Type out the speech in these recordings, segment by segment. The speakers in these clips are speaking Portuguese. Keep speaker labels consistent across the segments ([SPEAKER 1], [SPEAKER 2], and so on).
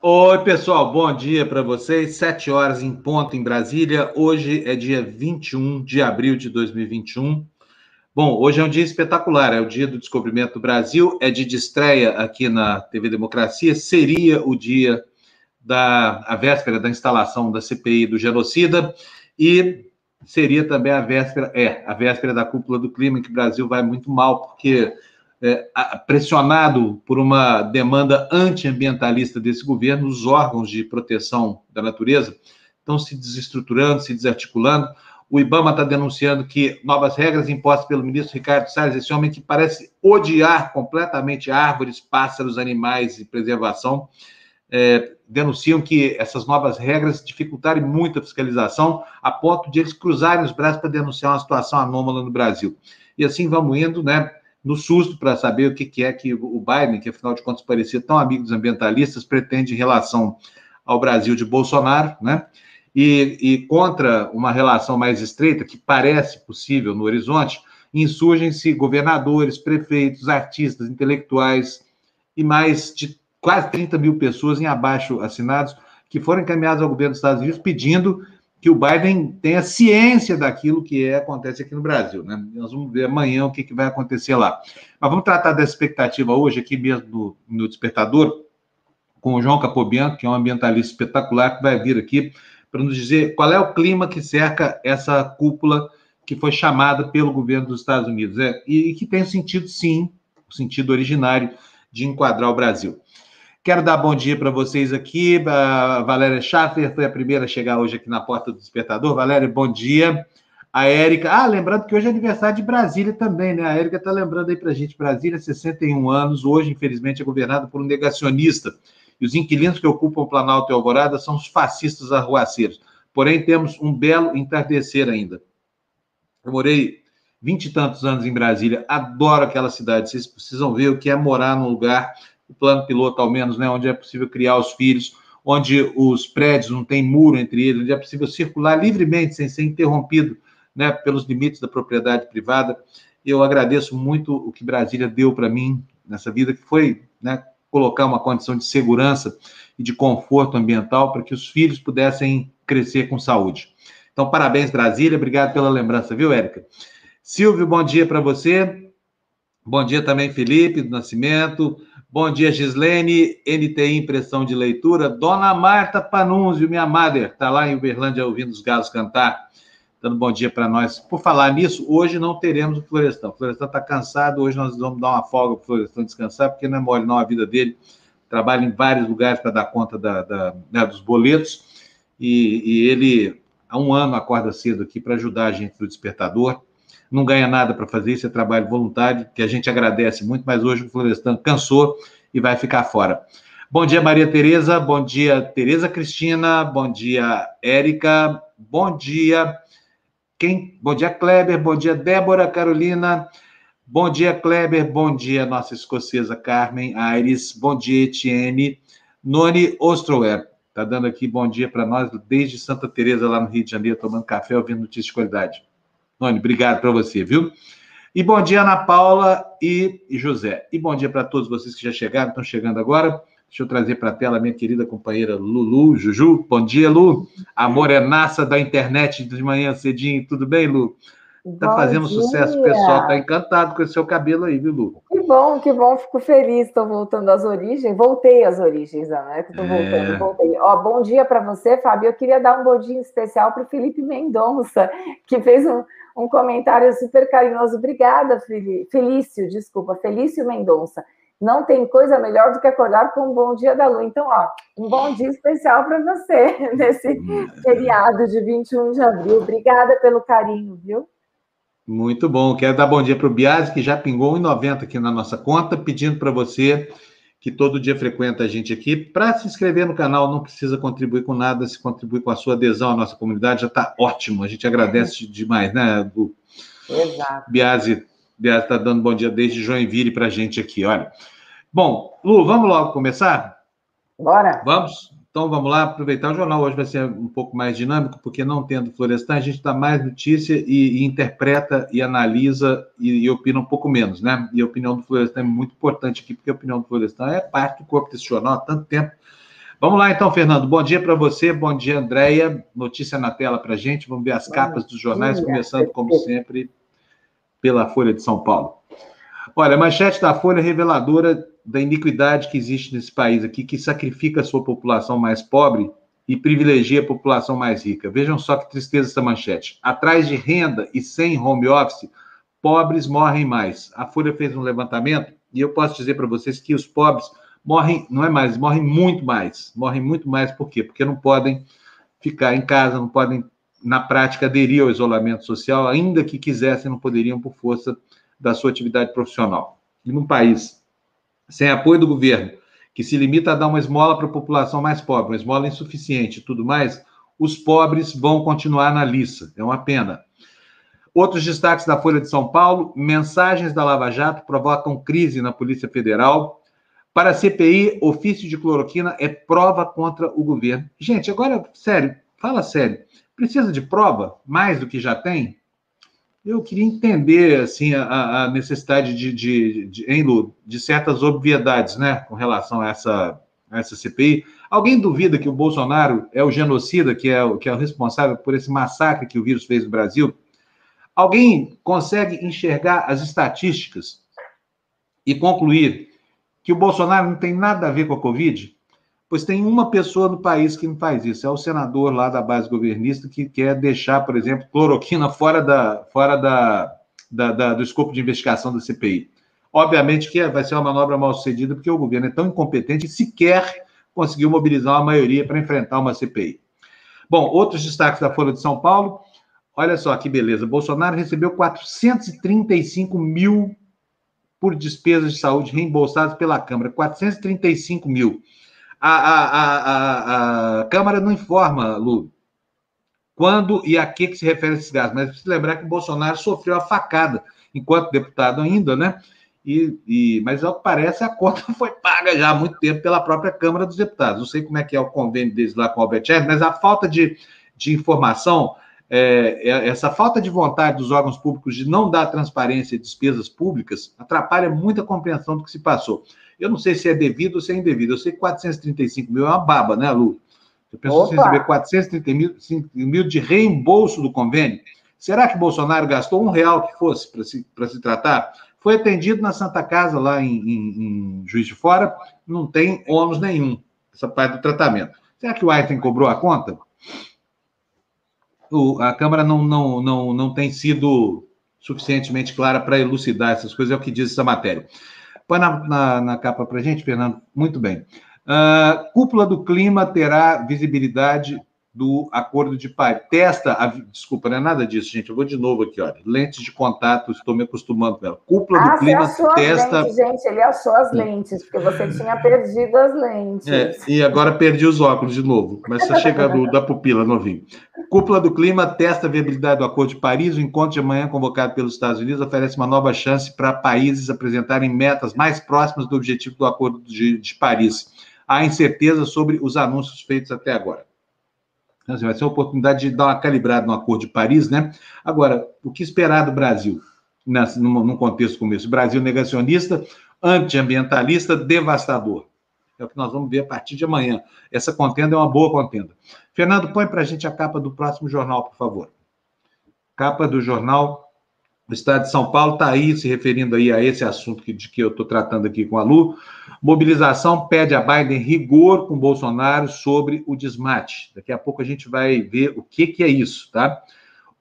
[SPEAKER 1] Oi, pessoal, bom dia para vocês. Sete horas em ponto em Brasília. Hoje é dia 21 de abril de 2021. Bom, hoje é um dia espetacular, é o dia do descobrimento do Brasil, é de estreia aqui na TV Democracia, seria o dia da a véspera da instalação da CPI do genocida e seria também a véspera, é, a véspera da cúpula do clima, em que o Brasil vai muito mal, porque é, pressionado por uma demanda antiambientalista desse governo, os órgãos de proteção da natureza estão se desestruturando, se desarticulando. O IBAMA está denunciando que novas regras impostas pelo ministro Ricardo Salles, esse homem que parece odiar completamente árvores, pássaros, animais e preservação, é, denunciam que essas novas regras dificultarem muito a fiscalização, a ponto de eles cruzarem os braços para denunciar uma situação anômala no Brasil. E assim vamos indo, né? No susto para saber o que, que é que o Biden, que afinal de contas parecia tão amigo dos ambientalistas, pretende em relação ao Brasil de Bolsonaro, né? E, e contra uma relação mais estreita, que parece possível no horizonte, insurgem-se governadores, prefeitos, artistas, intelectuais e mais de quase 30 mil pessoas em abaixo assinados que foram encaminhados ao governo dos Estados Unidos pedindo que o Biden tenha ciência daquilo que é, acontece aqui no Brasil. Né? Nós vamos ver amanhã o que, que vai acontecer lá. Mas vamos tratar dessa expectativa hoje, aqui mesmo no, no Despertador, com o João Capobianco, que é um ambientalista espetacular, que vai vir aqui para nos dizer qual é o clima que cerca essa cúpula que foi chamada pelo governo dos Estados Unidos. É, e, e que tem sentido, sim, o sentido originário de enquadrar o Brasil. Quero dar bom dia para vocês aqui. A Valéria Schaffer foi a primeira a chegar hoje aqui na porta do despertador. Valéria, bom dia. A Érica. Ah, lembrando que hoje é aniversário de Brasília também, né? A Érica está lembrando aí para a gente. Brasília, 61 anos. Hoje, infelizmente, é governada por um negacionista. E os inquilinos que ocupam o Planalto e Alvorada são os fascistas arruaceiros. Porém, temos um belo entardecer ainda. Eu morei vinte e tantos anos em Brasília, adoro aquela cidade. Vocês precisam ver o que é morar num lugar o plano piloto, ao menos, né, onde é possível criar os filhos, onde os prédios não têm muro entre eles, onde é possível circular livremente, sem ser interrompido né, pelos limites da propriedade privada. Eu agradeço muito o que Brasília deu para mim nessa vida, que foi né, colocar uma condição de segurança e de conforto ambiental para que os filhos pudessem crescer com saúde. Então, parabéns, Brasília. Obrigado pela lembrança, viu, Érica? Silvio, bom dia para você. Bom dia também, Felipe do Nascimento. Bom dia, Gislene, NTI Impressão de Leitura. Dona Marta Panunzio, minha madre, está lá em Uberlândia ouvindo os galos cantar, dando bom dia para nós. Por falar nisso, hoje não teremos o Florestão. O Florestão está cansado, hoje nós vamos dar uma folga para o Florestão descansar, porque não é mole não a vida dele. Trabalha em vários lugares para dar conta da, da né, dos boletos, e, e ele, há um ano, acorda cedo aqui para ajudar a gente do Despertador não ganha nada para fazer isso, é trabalho voluntário, que a gente agradece muito, mas hoje o Florestan cansou e vai ficar fora. Bom dia, Maria Tereza, bom dia, Tereza Cristina, bom dia, Érica, bom dia, quem? Bom dia, Kleber, bom dia, Débora Carolina, bom dia, Kleber, bom dia, nossa escocesa Carmen Aires, bom dia, Etienne, Noni Ostrower, tá dando aqui bom dia para nós desde Santa Teresa lá no Rio de Janeiro, tomando café, ouvindo notícias de qualidade. Noni, obrigado para você, viu? E bom dia, Ana Paula e José. E bom dia para todos vocês que já chegaram, estão chegando agora. Deixa eu trazer para a tela a minha querida companheira Lulu, Juju. Bom dia, Lu. A morenaça da internet de manhã cedinho. Tudo bem, Lu? Está fazendo dia. sucesso, o pessoal está encantado com esse seu cabelo aí, viu, Lu?
[SPEAKER 2] Que bom, que bom, fico feliz. Estou voltando às origens. Voltei às origens, é que estou voltando, é... voltei. Ó, bom dia para você, Fábio. Eu queria dar um bom dia especial para o Felipe Mendonça, que fez um, um comentário super carinhoso. Obrigada, Felício, desculpa, Felício Mendonça. Não tem coisa melhor do que acordar com um bom dia da lua. Então, ó, um bom dia especial para você nesse feriado de 21 de abril. Obrigada pelo carinho, viu?
[SPEAKER 1] Muito bom. Quero dar bom dia para o Biase, que já pingou 1,90 aqui na nossa conta, pedindo para você que todo dia frequenta a gente aqui. Para se inscrever no canal, não precisa contribuir com nada, se contribuir com a sua adesão à nossa comunidade, já está ótimo. A gente agradece demais, né, Bu? Exato. Biase está dando bom dia desde Joinville para a gente aqui, olha. Bom, Lu, vamos logo começar?
[SPEAKER 2] Bora.
[SPEAKER 1] Vamos? Então vamos lá, aproveitar o jornal hoje vai ser um pouco mais dinâmico, porque não tendo Florestan, a gente dá mais notícia e, e interpreta e analisa e, e, opina um pouco menos, né? E a opinião do Florestan é muito importante aqui, porque a opinião do Florestan é parte do corpo desse jornal há tanto tempo. Vamos lá então, Fernando. Bom dia para você, bom dia, Andréia. Notícia na tela para gente. Vamos ver as bom capas dos jornais, começando, como sempre, pela Folha de São Paulo. Olha, a manchete da Folha reveladora da iniquidade que existe nesse país aqui, que sacrifica a sua população mais pobre e privilegia a população mais rica. Vejam só que tristeza essa manchete. Atrás de renda e sem home office, pobres morrem mais. A Folha fez um levantamento e eu posso dizer para vocês que os pobres morrem, não é mais, morrem muito mais. Morrem muito mais por quê? Porque não podem ficar em casa, não podem, na prática, aderir ao isolamento social, ainda que quisessem, não poderiam por força da sua atividade profissional. E num país sem apoio do governo, que se limita a dar uma esmola para a população mais pobre, uma esmola insuficiente e tudo mais, os pobres vão continuar na liça. É uma pena. Outros destaques da Folha de São Paulo: mensagens da Lava Jato provocam crise na Polícia Federal. Para a CPI, ofício de cloroquina é prova contra o governo. Gente, agora, sério, fala sério. Precisa de prova mais do que já tem? Eu queria entender assim a, a necessidade de, de, de, hein, Lu, de certas obviedades, né, com relação a essa, a essa CPI. Alguém duvida que o Bolsonaro é o genocida, que é o, que é o responsável por esse massacre que o vírus fez no Brasil? Alguém consegue enxergar as estatísticas e concluir que o Bolsonaro não tem nada a ver com a Covid? Pois tem uma pessoa no país que não faz isso, é o senador lá da base governista que quer deixar, por exemplo, cloroquina fora, da, fora da, da, da do escopo de investigação da CPI. Obviamente que vai ser uma manobra mal sucedida, porque o governo é tão incompetente e sequer conseguiu mobilizar uma maioria para enfrentar uma CPI. Bom, outros destaques da Folha de São Paulo. Olha só que beleza. Bolsonaro recebeu 435 mil por despesas de saúde reembolsadas pela Câmara. 435 mil a, a, a, a, Câmara não informa, Lu, quando e a que, que se refere esses gastos. Mas precisa lembrar que o Bolsonaro sofreu a facada enquanto deputado ainda, né? E, e, mas, ao que parece, a conta foi paga já há muito tempo pela própria Câmara dos Deputados. Não sei como é que é o convênio deles lá com o Albert Einstein, mas a falta de, de informação, é, é, essa falta de vontade dos órgãos públicos de não dar transparência de despesas públicas atrapalha muito a compreensão do que se passou. Eu não sei se é devido ou se é indevido. Eu sei que 435 mil é uma baba, né, Lu? Eu penso que receber 430 mil, mil de reembolso do convênio. Será que Bolsonaro gastou um real que fosse para se, se tratar? Foi atendido na Santa Casa, lá em, em, em Juiz de Fora, não tem ônus nenhum, essa parte do tratamento. Será que o Einstein cobrou a conta? O, a Câmara não, não, não, não tem sido suficientemente clara para elucidar essas coisas, é o que diz essa matéria. Põe na, na, na capa para gente, Fernando. Muito bem. Uh, cúpula do clima terá visibilidade do Acordo de Paris. Testa, a, desculpa, não é nada disso, gente. Eu vou de novo aqui, olha. Lentes de contato, estou me acostumando com ela. Cúpula ah, do clima testa.
[SPEAKER 2] Lentes, gente, ele achou as lentes, porque você tinha perdido as lentes.
[SPEAKER 1] É, e agora perdi os óculos de novo. Mas está chegando da pupila novinho. Cúpula do clima testa a viabilidade do Acordo de Paris. O encontro de amanhã, convocado pelos Estados Unidos, oferece uma nova chance para países apresentarem metas mais próximas do objetivo do Acordo de, de Paris. Há incerteza sobre os anúncios feitos até agora. Então, assim, vai ser uma oportunidade de dar uma calibrada no Acordo de Paris, né? Agora, o que esperar do Brasil nesse, num, num contexto como esse? Brasil negacionista, antiambientalista, devastador. É o que nós vamos ver a partir de amanhã. Essa contenda é uma boa contenda. Fernando, põe para a gente a capa do próximo jornal, por favor. Capa do jornal o Estado de São Paulo está aí se referindo aí a esse assunto que, de que eu estou tratando aqui com a Lu. Mobilização pede a Biden rigor com Bolsonaro sobre o desmate. Daqui a pouco a gente vai ver o que, que é isso, tá?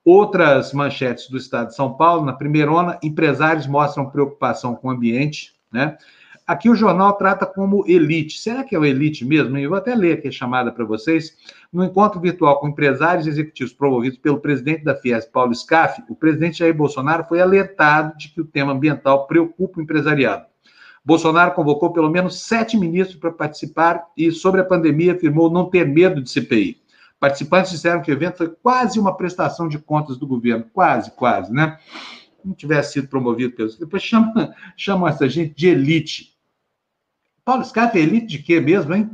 [SPEAKER 1] Outras manchetes do Estado de São Paulo, na primeira onda, empresários mostram preocupação com o ambiente, né? Aqui o jornal trata como elite. Será que é o elite mesmo? Eu vou até ler aqui a chamada para vocês. No encontro virtual com empresários executivos promovidos pelo presidente da Fies, Paulo Scaff, o presidente Jair Bolsonaro foi alertado de que o tema ambiental preocupa o empresariado. Bolsonaro convocou pelo menos sete ministros para participar e, sobre a pandemia, afirmou não ter medo de CPI. Participantes disseram que o evento foi quase uma prestação de contas do governo. Quase, quase, né? Não tivesse sido promovido pelos. Depois chamam chama essa gente de elite. Paulo Scaff é elite de quê mesmo, hein?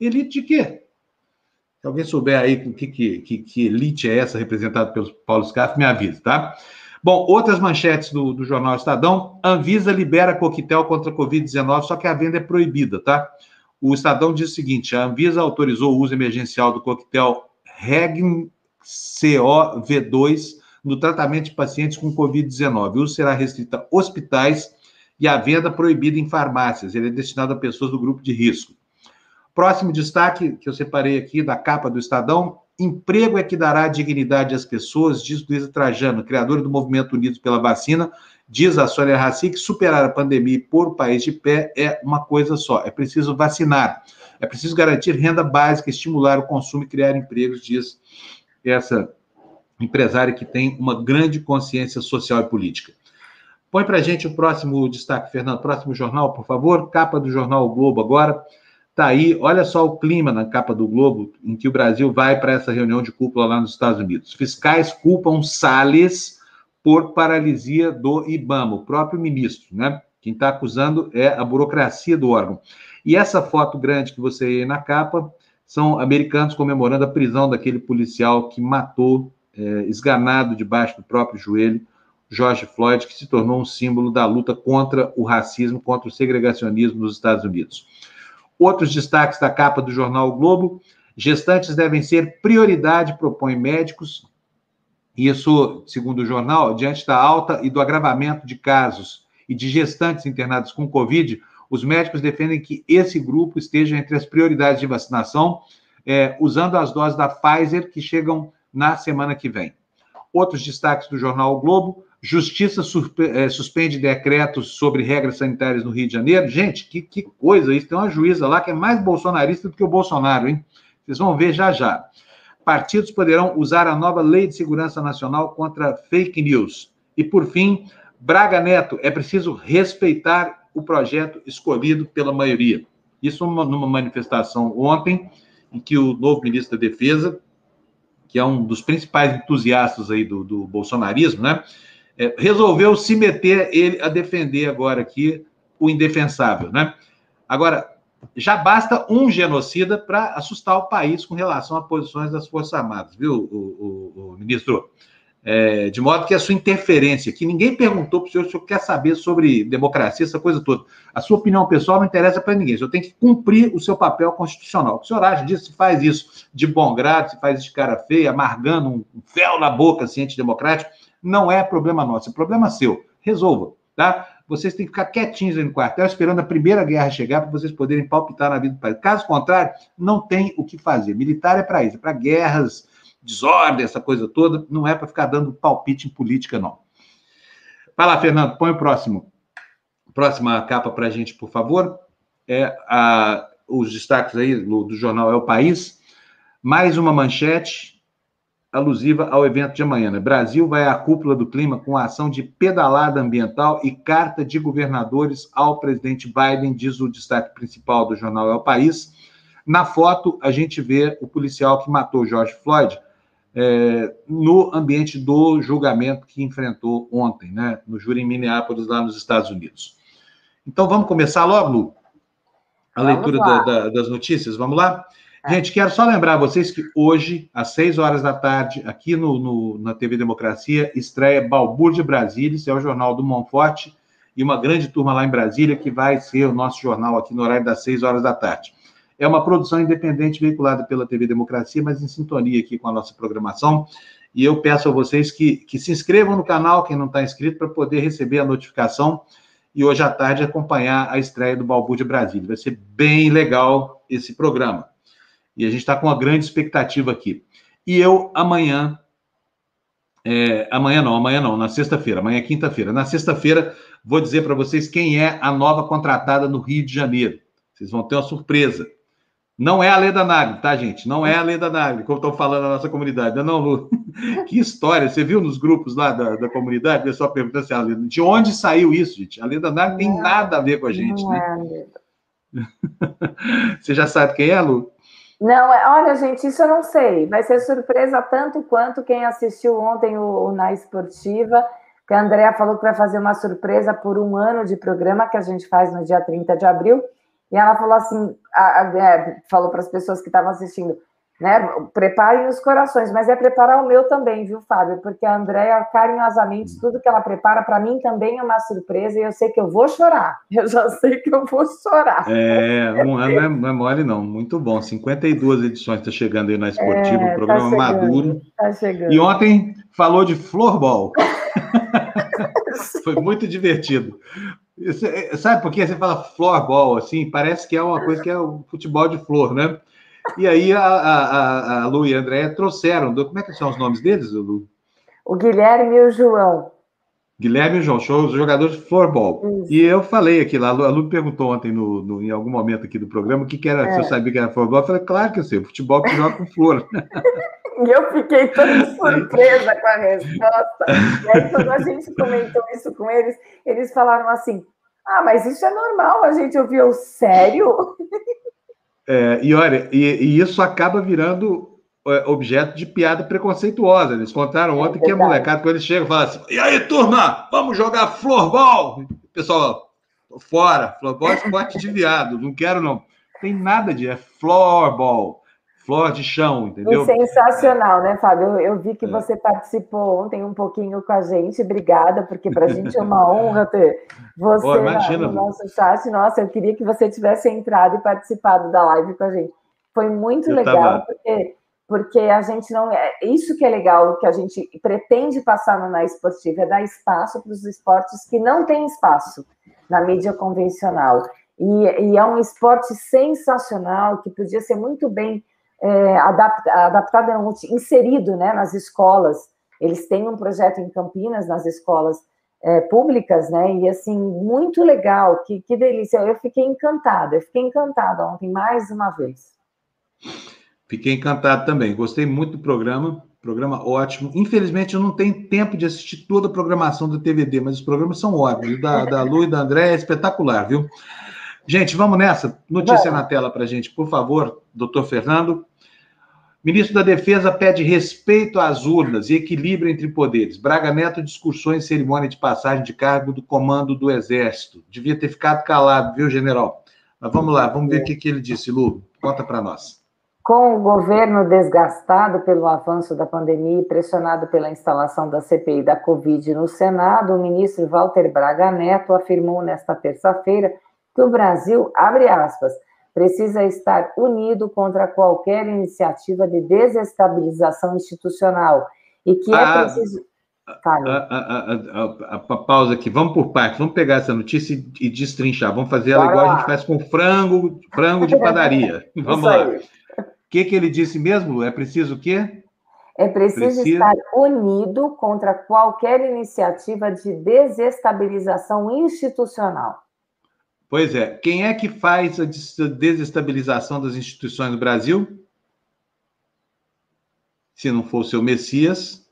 [SPEAKER 1] Elite de quê? Se alguém souber aí que, que, que, que elite é essa representada pelo Paulo Scaff, me avisa, tá? Bom, outras manchetes do, do jornal Estadão. Anvisa libera coquetel contra a Covid-19, só que a venda é proibida, tá? O Estadão diz o seguinte: a Anvisa autorizou o uso emergencial do coquetel Regn COV2 no tratamento de pacientes com Covid-19. O uso será restrito a hospitais e a venda proibida em farmácias. Ele é destinado a pessoas do grupo de risco. Próximo destaque que eu separei aqui da capa do Estadão: emprego é que dará dignidade às pessoas, diz Luísa Trajano, criadora do Movimento Unidos pela Vacina, diz a Sônia Raci que superar a pandemia e pôr o país de pé é uma coisa só: é preciso vacinar, é preciso garantir renda básica, estimular o consumo e criar empregos, diz essa empresária que tem uma grande consciência social e política. Põe para gente o próximo destaque, Fernando. Próximo jornal, por favor. Capa do jornal o Globo agora. Tá aí, olha só o clima na capa do Globo, em que o Brasil vai para essa reunião de cúpula lá nos Estados Unidos. Fiscais culpam Salles por paralisia do IBAMA, o próprio ministro, né? Quem está acusando é a burocracia do órgão. E essa foto grande que você aí na capa são americanos comemorando a prisão daquele policial que matou, é, esganado debaixo do próprio joelho, George Floyd, que se tornou um símbolo da luta contra o racismo, contra o segregacionismo nos Estados Unidos. Outros destaques da capa do jornal o Globo: gestantes devem ser prioridade, propõe médicos. Isso, segundo o jornal, diante da alta e do agravamento de casos e de gestantes internados com Covid, os médicos defendem que esse grupo esteja entre as prioridades de vacinação, é, usando as doses da Pfizer que chegam na semana que vem. Outros destaques do jornal o Globo: Justiça é, suspende decretos sobre regras sanitárias no Rio de Janeiro. Gente, que, que coisa isso. Tem uma juíza lá que é mais bolsonarista do que o Bolsonaro, hein? Vocês vão ver já já. Partidos poderão usar a nova Lei de Segurança Nacional contra fake news. E, por fim, Braga Neto, é preciso respeitar o projeto escolhido pela maioria. Isso numa manifestação ontem, em que o novo ministro da Defesa, que é um dos principais entusiastas aí do, do bolsonarismo, né? É, resolveu se meter ele a defender agora aqui o indefensável, né? Agora, já basta um genocida para assustar o país com relação a posições das Forças Armadas, viu, o, o, o ministro? É, de modo que a sua interferência, que ninguém perguntou para o senhor se o senhor quer saber sobre democracia, essa coisa toda. A sua opinião pessoal não interessa para ninguém. O senhor tem que cumprir o seu papel constitucional. O que o senhor acha disso? Se faz isso de bom grado, se faz isso de cara feia, amargando um fel na boca, assim, antidemocrático, não é problema nosso, é problema seu. Resolva, tá? Vocês têm que ficar quietinhos aí no quartel, esperando a primeira guerra chegar para vocês poderem palpitar na vida do país. Caso contrário, não tem o que fazer. Militar é para isso, é para guerras, desordem, essa coisa toda. Não é para ficar dando palpite em política, não. Vai lá, Fernando, põe o próximo. Próxima capa para a gente, por favor. É a, os destaques aí do, do jornal É o País. Mais uma manchete alusiva ao evento de amanhã. Né? Brasil vai à cúpula do clima com a ação de pedalada ambiental e carta de governadores ao presidente Biden, diz o destaque principal do jornal É o País. Na foto, a gente vê o policial que matou George Floyd é, no ambiente do julgamento que enfrentou ontem, né, no júri em Minneapolis, lá nos Estados Unidos. Então, vamos começar logo, Lu? A vamos leitura da, da, das notícias, vamos lá? Gente, quero só lembrar vocês que hoje, às seis horas da tarde, aqui no, no na TV Democracia, estreia Balbúrdia Brasília, é o jornal do Monforte, e uma grande turma lá em Brasília, que vai ser o nosso jornal aqui no horário das seis horas da tarde. É uma produção independente veiculada pela TV Democracia, mas em sintonia aqui com a nossa programação. E eu peço a vocês que, que se inscrevam no canal, quem não está inscrito, para poder receber a notificação e hoje à tarde acompanhar a estreia do Balbúrdia Brasília. Vai ser bem legal esse programa. E a gente está com uma grande expectativa aqui. E eu, amanhã, é, amanhã não, amanhã não, na sexta-feira, amanhã é quinta-feira. Na sexta-feira, vou dizer para vocês quem é a nova contratada no Rio de Janeiro. Vocês vão ter uma surpresa. Não é a Leda Nagli, tá, gente? Não é a Leda Nagli, como estão falando na nossa comunidade. Não, Lu. Que história. Você viu nos grupos lá da, da comunidade? O pessoal perguntando assim, a Leda, de onde saiu isso, gente? A Leda Nagli tem nada a ver com a gente, não né? É, Você já sabe quem é, Lu?
[SPEAKER 2] Não, é, olha, gente, isso eu não sei. Vai ser surpresa tanto quanto quem assistiu ontem o, o Na Esportiva, que a Andrea falou que vai fazer uma surpresa por um ano de programa que a gente faz no dia 30 de abril. E ela falou assim: a, a, é, falou para as pessoas que estavam assistindo. Né? Preparem os corações, mas é preparar o meu também, viu, Fábio? Porque a Andréia, carinhosamente, tudo que ela prepara para mim também é uma surpresa e eu sei que eu vou chorar. Eu já sei que eu vou chorar.
[SPEAKER 1] É, não é, não é mole, não. Muito bom. 52 edições está chegando aí na Esportiva, é, um programa tá maduro. Tá chegando. E ontem falou de floorball. Foi muito divertido. Sabe por que você fala floorball assim? Parece que é uma coisa que é o futebol de flor, né? E aí a, a, a Lu e a Andréia trouxeram. Como é que são os nomes deles, Lu?
[SPEAKER 2] O Guilherme e o João.
[SPEAKER 1] Guilherme e o João, show, jogadores de floorball. Isso. E eu falei aqui lá, a Lu perguntou ontem, no, no, em algum momento aqui do programa, o que, que era, é. se eu sabia que era floorball. Eu falei, claro que eu sei, futebol que joga com flor.
[SPEAKER 2] E eu fiquei toda surpresa com a resposta. E aí, quando a gente comentou isso com eles, eles falaram assim: Ah, mas isso é normal, a gente ouviu sério?
[SPEAKER 1] É, e olha, e, e, isso acaba virando é, objeto de piada preconceituosa. Eles contaram ontem é que a molecada, quando eles chegam, fala assim: e aí, turma, vamos jogar floorball? Pessoal, fora, floorball é esporte de viado, não quero não. Tem nada de, é floorball flor de chão, entendeu?
[SPEAKER 2] E sensacional, né, Fábio? Eu, eu vi que é. você participou ontem um pouquinho com a gente. Obrigada, porque para a gente é uma honra ter você Pô, imagina, no nosso chat. Nossa, eu queria que você tivesse entrado e participado da live com a gente. Foi muito eu legal, tava... porque, porque a gente não. É isso que é legal, que a gente pretende passar no Na Esportiva, é dar espaço para os esportes que não têm espaço na mídia convencional. E, e, é um esporte sensacional que podia ser muito bem é, adaptado, inserido né, nas escolas. Eles têm um projeto em Campinas, nas escolas é, públicas, né? E assim, muito legal, que, que delícia. Eu fiquei encantada, eu fiquei encantada ontem, mais uma vez.
[SPEAKER 1] Fiquei encantado também, gostei muito do programa, programa ótimo. Infelizmente, eu não tenho tempo de assistir toda a programação do TVD, mas os programas são ótimos. Da, da Lu e da André é espetacular, viu? Gente, vamos nessa. Notícia na tela para gente, por favor, doutor Fernando. Ministro da Defesa pede respeito às urnas e equilíbrio entre poderes. Braga Neto discursou em cerimônia de passagem de cargo do comando do Exército. Devia ter ficado calado, viu, general? Mas vamos lá, vamos ver o que, que ele disse, Lu. Conta para nós.
[SPEAKER 2] Com o governo desgastado pelo avanço da pandemia e pressionado pela instalação da CPI da Covid no Senado, o ministro Walter Braga Neto afirmou nesta terça-feira que o Brasil, abre aspas, precisa estar unido contra qualquer iniciativa de desestabilização institucional e que é ah, preciso.
[SPEAKER 1] A, a, a, a, pausa aqui, vamos por partes, vamos pegar essa notícia e, e destrinchar, vamos fazer ela igual a gente faz com frango, frango de padaria. Vamos lá. O que, que ele disse mesmo? É preciso o quê?
[SPEAKER 2] É preciso Precisa... estar unido contra qualquer iniciativa de desestabilização institucional.
[SPEAKER 1] Pois é. Quem é que faz a desestabilização das instituições no Brasil? Se não for o seu Messias,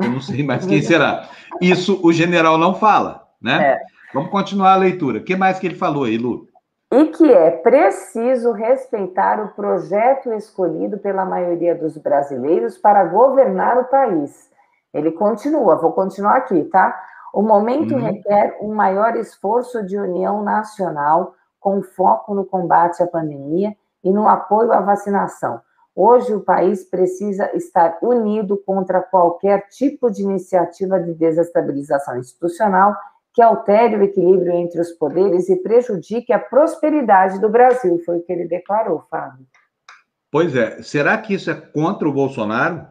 [SPEAKER 1] eu não sei mais quem será. Isso o general não fala, né? É. Vamos continuar a leitura. O que mais que ele falou aí, Lu?
[SPEAKER 2] E que é preciso respeitar o projeto escolhido pela maioria dos brasileiros para governar o país. Ele continua, vou continuar aqui, tá? O momento uhum. requer um maior esforço de união nacional, com foco no combate à pandemia e no apoio à vacinação. Hoje, o país precisa estar unido contra qualquer tipo de iniciativa de desestabilização institucional que altere o equilíbrio entre os poderes e prejudique a prosperidade do Brasil, foi o que ele declarou, Fábio.
[SPEAKER 1] Pois é. Será que isso é contra o Bolsonaro?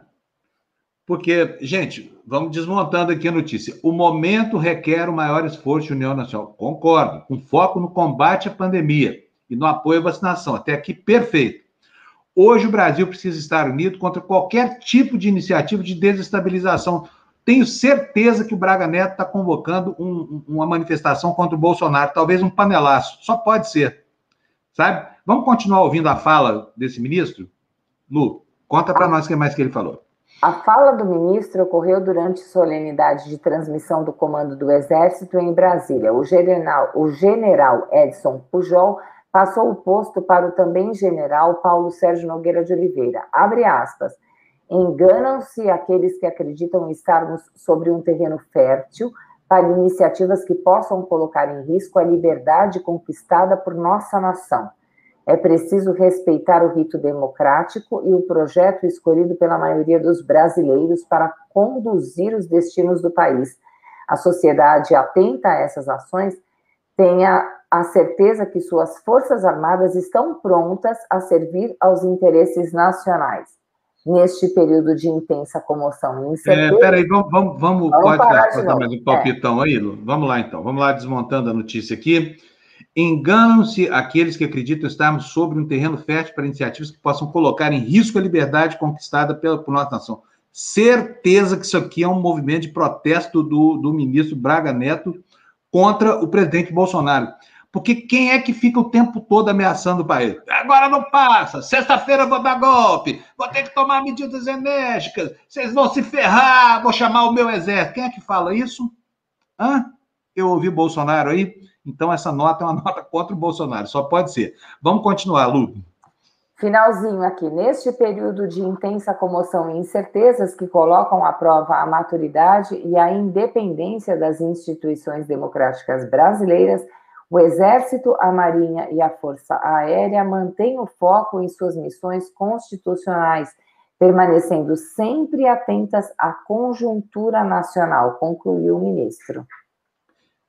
[SPEAKER 1] Porque, gente, vamos desmontando aqui a notícia. O momento requer o maior esforço de União Nacional. Concordo, com foco no combate à pandemia e no apoio à vacinação. Até aqui, perfeito. Hoje o Brasil precisa estar unido contra qualquer tipo de iniciativa de desestabilização. Tenho certeza que o Braga Neto está convocando um, uma manifestação contra o Bolsonaro, talvez um panelaço. Só pode ser. Sabe? Vamos continuar ouvindo a fala desse ministro? Lu, conta para nós o que mais que ele falou.
[SPEAKER 2] A fala do ministro ocorreu durante solenidade de transmissão do Comando do Exército em Brasília. O general, o general Edson Pujol passou o posto para o também general Paulo Sérgio Nogueira de Oliveira. Abre aspas. Enganam-se aqueles que acreditam estarmos sobre um terreno fértil para iniciativas que possam colocar em risco a liberdade conquistada por nossa nação. É preciso respeitar o rito democrático e o projeto escolhido pela maioria dos brasileiros para conduzir os destinos do país. A sociedade atenta a essas ações tenha a certeza que suas forças armadas estão prontas a servir aos interesses nacionais. Neste período de intensa comoção
[SPEAKER 1] e incerteza... É, peraí, vamos, vamos, vamos, vamos pode fazer mais um palpitão é. aí, Lu? Vamos lá, então. Vamos lá, desmontando a notícia aqui. Enganam-se aqueles que acreditam estarmos sobre um terreno fértil para iniciativas que possam colocar em risco a liberdade conquistada pela, por nossa nação. Certeza que isso aqui é um movimento de protesto do, do ministro Braga Neto contra o presidente Bolsonaro. Porque quem é que fica o tempo todo ameaçando o país? Agora não passa, sexta-feira vou dar golpe, vou ter que tomar medidas enérgicas, vocês vão se ferrar, vou chamar o meu exército. Quem é que fala isso? Hã? Eu ouvi Bolsonaro aí? Então essa nota é uma nota contra o Bolsonaro, só pode ser. Vamos continuar, Lu.
[SPEAKER 2] Finalzinho aqui, neste período de intensa comoção e incertezas que colocam à prova a maturidade e a independência das instituições democráticas brasileiras, o Exército, a Marinha e a Força Aérea mantêm o foco em suas missões constitucionais, permanecendo sempre atentas à conjuntura nacional, concluiu o ministro.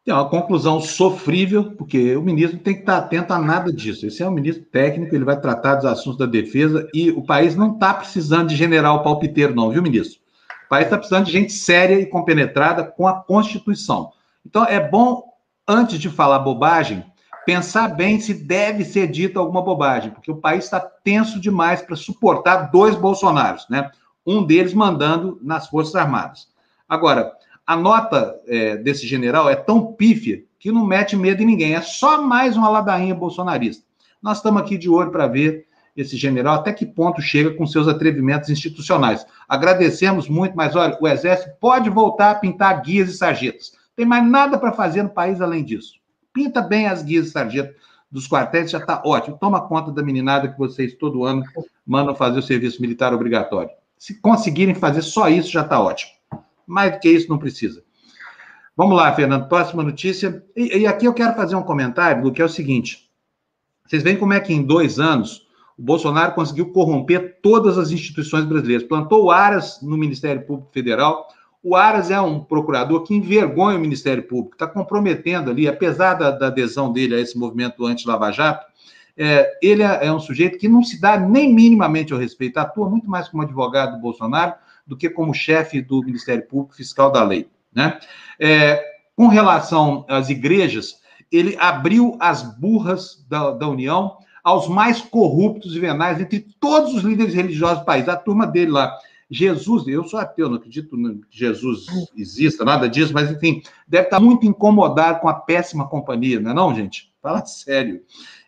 [SPEAKER 1] É uma conclusão sofrível, porque o ministro tem que estar atento a nada disso. Esse é um ministro técnico, ele vai tratar dos assuntos da defesa e o país não está precisando de general palpiteiro, não, viu, ministro? O país está precisando de gente séria e compenetrada com a Constituição. Então, é bom, antes de falar bobagem, pensar bem se deve ser dita alguma bobagem, porque o país está tenso demais para suportar dois Bolsonaros, né? Um deles mandando nas Forças Armadas. Agora, a nota é, desse general é tão pífia que não mete medo em ninguém. É só mais uma ladainha bolsonarista. Nós estamos aqui de olho para ver esse general até que ponto chega com seus atrevimentos institucionais. Agradecemos muito, mas olha, o Exército pode voltar a pintar guias e sarjetas. Tem mais nada para fazer no país além disso. Pinta bem as guias e sarjetas dos quartéis, já está ótimo. Toma conta da meninada que vocês todo ano mandam fazer o serviço militar obrigatório. Se conseguirem fazer só isso, já está ótimo. Mais do que isso, não precisa. Vamos lá, Fernando, próxima notícia. E, e aqui eu quero fazer um comentário, do que é o seguinte. Vocês veem como é que em dois anos o Bolsonaro conseguiu corromper todas as instituições brasileiras. Plantou o Aras no Ministério Público Federal. O Aras é um procurador que envergonha o Ministério Público, está comprometendo ali, apesar da, da, adesão dele a esse movimento anti-Lava Jato, é, ele é, é, um sujeito que não se dá nem minimamente ao respeito, atua muito mais como advogado do Bolsonaro do que como chefe do Ministério Público Fiscal da Lei. Né? É, com relação às igrejas, ele abriu as burras da, da União aos mais corruptos e venais entre todos os líderes religiosos do país. A turma dele lá, Jesus, eu sou ateu, não acredito que Jesus exista, nada disso, mas enfim, deve estar muito incomodado com a péssima companhia, não é não, gente? Fala sério.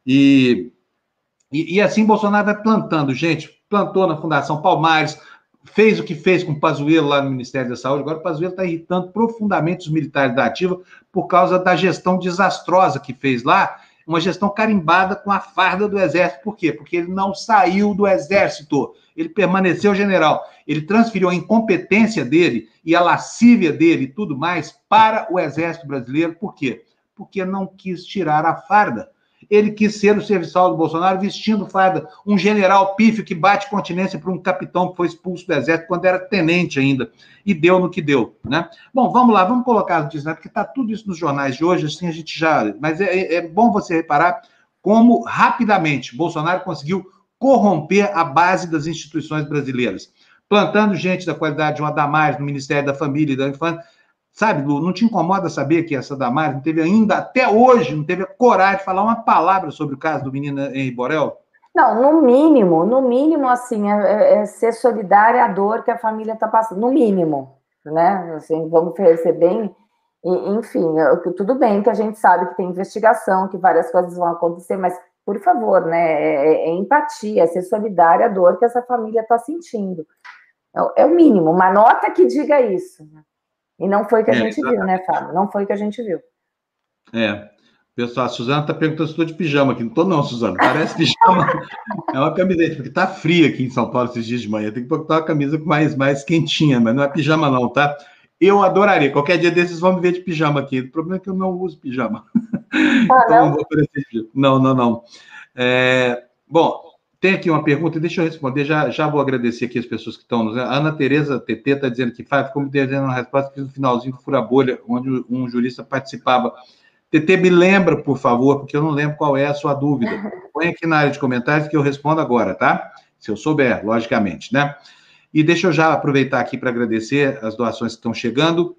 [SPEAKER 1] E, e, e assim Bolsonaro vai plantando, gente, plantou na Fundação Palmares, fez o que fez com o Pazuello lá no Ministério da Saúde, agora o Pazuello está irritando profundamente os militares da ativa por causa da gestão desastrosa que fez lá, uma gestão carimbada com a farda do Exército. Por quê? Porque ele não saiu do Exército, ele permaneceu general. Ele transferiu a incompetência dele e a lascívia dele e tudo mais para o Exército Brasileiro. Por quê? Porque não quis tirar a farda ele quis ser o serviçal do Bolsonaro vestindo farda, um general pífio que bate continência para um capitão que foi expulso do exército quando era tenente ainda, e deu no que deu, né? Bom, vamos lá, vamos colocar as notícias, né? porque está tudo isso nos jornais de hoje, assim a gente já... Mas é, é, é bom você reparar como rapidamente Bolsonaro conseguiu corromper a base das instituições brasileiras, plantando gente da qualidade de uma Damares no Ministério da Família e da Infância, Sabe, Lu, não te incomoda saber que essa Damares não teve ainda, até hoje, não teve a coragem de falar uma palavra sobre o caso do menino Henri Borel?
[SPEAKER 2] Não, no mínimo, no mínimo, assim, é, é, é ser solidária à dor que a família está passando, no mínimo, né? Assim, vamos ser bem, enfim, tudo bem que a gente sabe que tem investigação, que várias coisas vão acontecer, mas, por favor, né, é, é, é empatia, é ser solidária à dor que essa família está sentindo. É, é, o mínimo, uma nota que diga isso. Né? E não foi o que a é, gente exatamente. viu, né, Fábio? Não foi o que a gente viu.
[SPEAKER 1] É. Pessoal, a Suzana está perguntando se estou de pijama aqui. Não estou, não, Suzana. Parece pijama. é uma camiseta, porque está frio aqui em São Paulo esses dias de manhã. Tem que botar uma camisa mais, mais quentinha, mas não é pijama, não, tá? Eu adoraria. Qualquer dia desses vão me ver de pijama aqui. O problema é que eu não uso pijama. Ah, então, não? Não, não, não, não. É, bom, tem aqui uma pergunta, deixa eu responder, já, já vou agradecer aqui as pessoas que estão nos. A Ana Tereza TT está dizendo que faz, como devendo uma resposta no finalzinho do Fura Bolha, onde um jurista participava. TT, me lembra, por favor, porque eu não lembro qual é a sua dúvida. Põe aqui na área de comentários que eu respondo agora, tá? Se eu souber, logicamente, né? E deixa eu já aproveitar aqui para agradecer as doações que estão chegando.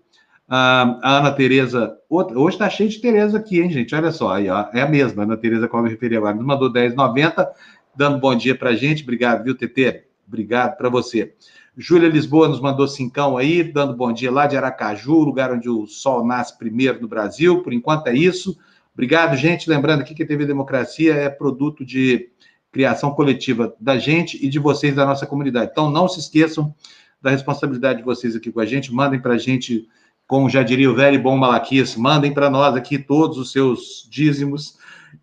[SPEAKER 1] a Ana Tereza, hoje está cheio de Tereza aqui, hein, gente? Olha só, aí, ó, é a mesma, Ana Tereza, qual eu me referi agora, nos mandou 10,90 dando bom dia para a gente. Obrigado, viu, TT? Obrigado para você. Júlia Lisboa nos mandou cincão aí, dando bom dia lá de Aracaju, lugar onde o sol nasce primeiro no Brasil. Por enquanto é isso. Obrigado, gente. Lembrando aqui que a TV Democracia é produto de criação coletiva da gente e de vocês da nossa comunidade. Então, não se esqueçam da responsabilidade de vocês aqui com a gente. Mandem para a gente, como já diria o velho e bom Malaquias, mandem para nós aqui todos os seus dízimos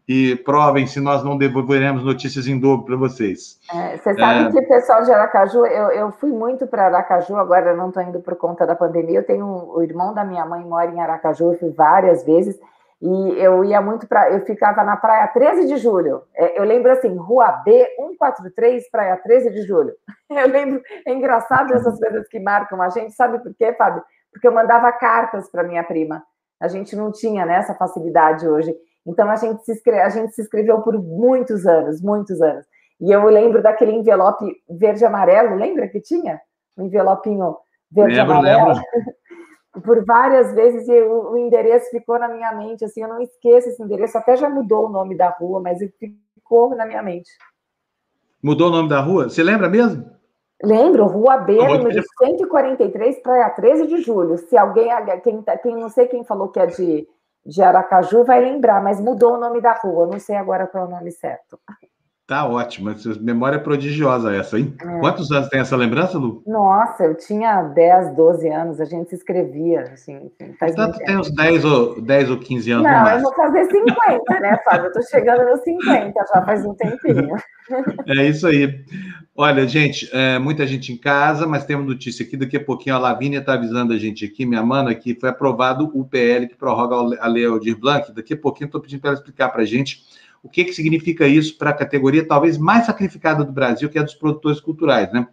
[SPEAKER 1] e provem se nós não devolveremos notícias em dobro para vocês.
[SPEAKER 2] É, você sabe é... que o pessoal de Aracaju, eu, eu fui muito para Aracaju, agora eu não estou indo por conta da pandemia. Eu tenho o irmão da minha mãe mora em Aracaju, eu fui várias vezes. E eu ia muito para. Eu ficava na praia 13 de julho. É, eu lembro assim, Rua B, 143, praia 13 de julho. Eu lembro, é engraçado essas coisas que marcam a gente, sabe por quê, Fábio? Porque eu mandava cartas para minha prima. A gente não tinha né, essa facilidade hoje. Então a gente se a gente se inscreveu por muitos anos, muitos anos. E eu lembro daquele envelope verde amarelo, lembra que tinha? Um envelopinho verde lembro, amarelo. Lembro. por várias vezes e o, o, endereço ficou na minha mente, assim, eu não esqueço esse endereço, até já mudou o nome da rua, mas ficou na minha mente.
[SPEAKER 1] Mudou o nome da rua? Você lembra mesmo?
[SPEAKER 2] Lembro, Rua B, número 143, Praia 13 de Julho. Se alguém, quem, tá, quem não sei quem falou que é de de Aracaju vai lembrar, mas mudou o nome da rua, não sei agora qual é o nome certo.
[SPEAKER 1] Tá ótimo, memória prodigiosa essa, hein? É. Quantos anos tem essa lembrança, Lu?
[SPEAKER 2] Nossa, eu tinha 10, 12 anos, a gente se inscrevia, assim,
[SPEAKER 1] faz Portanto, tem uns 10 ou, 10 ou 15 anos
[SPEAKER 2] Não, eu vou fazer 50, né, Fábio? Eu tô chegando nos 50 já faz um tempinho.
[SPEAKER 1] É isso aí. Olha, gente, é, muita gente em casa, mas temos notícia aqui, daqui a pouquinho a Lavínia está avisando a gente aqui, minha mana, que foi aprovado o PL que prorroga a Lei Aldir Blanc, daqui a pouquinho estou pedindo para ela explicar para a gente o que, que significa isso para a categoria talvez mais sacrificada do Brasil, que é a dos produtores culturais, né?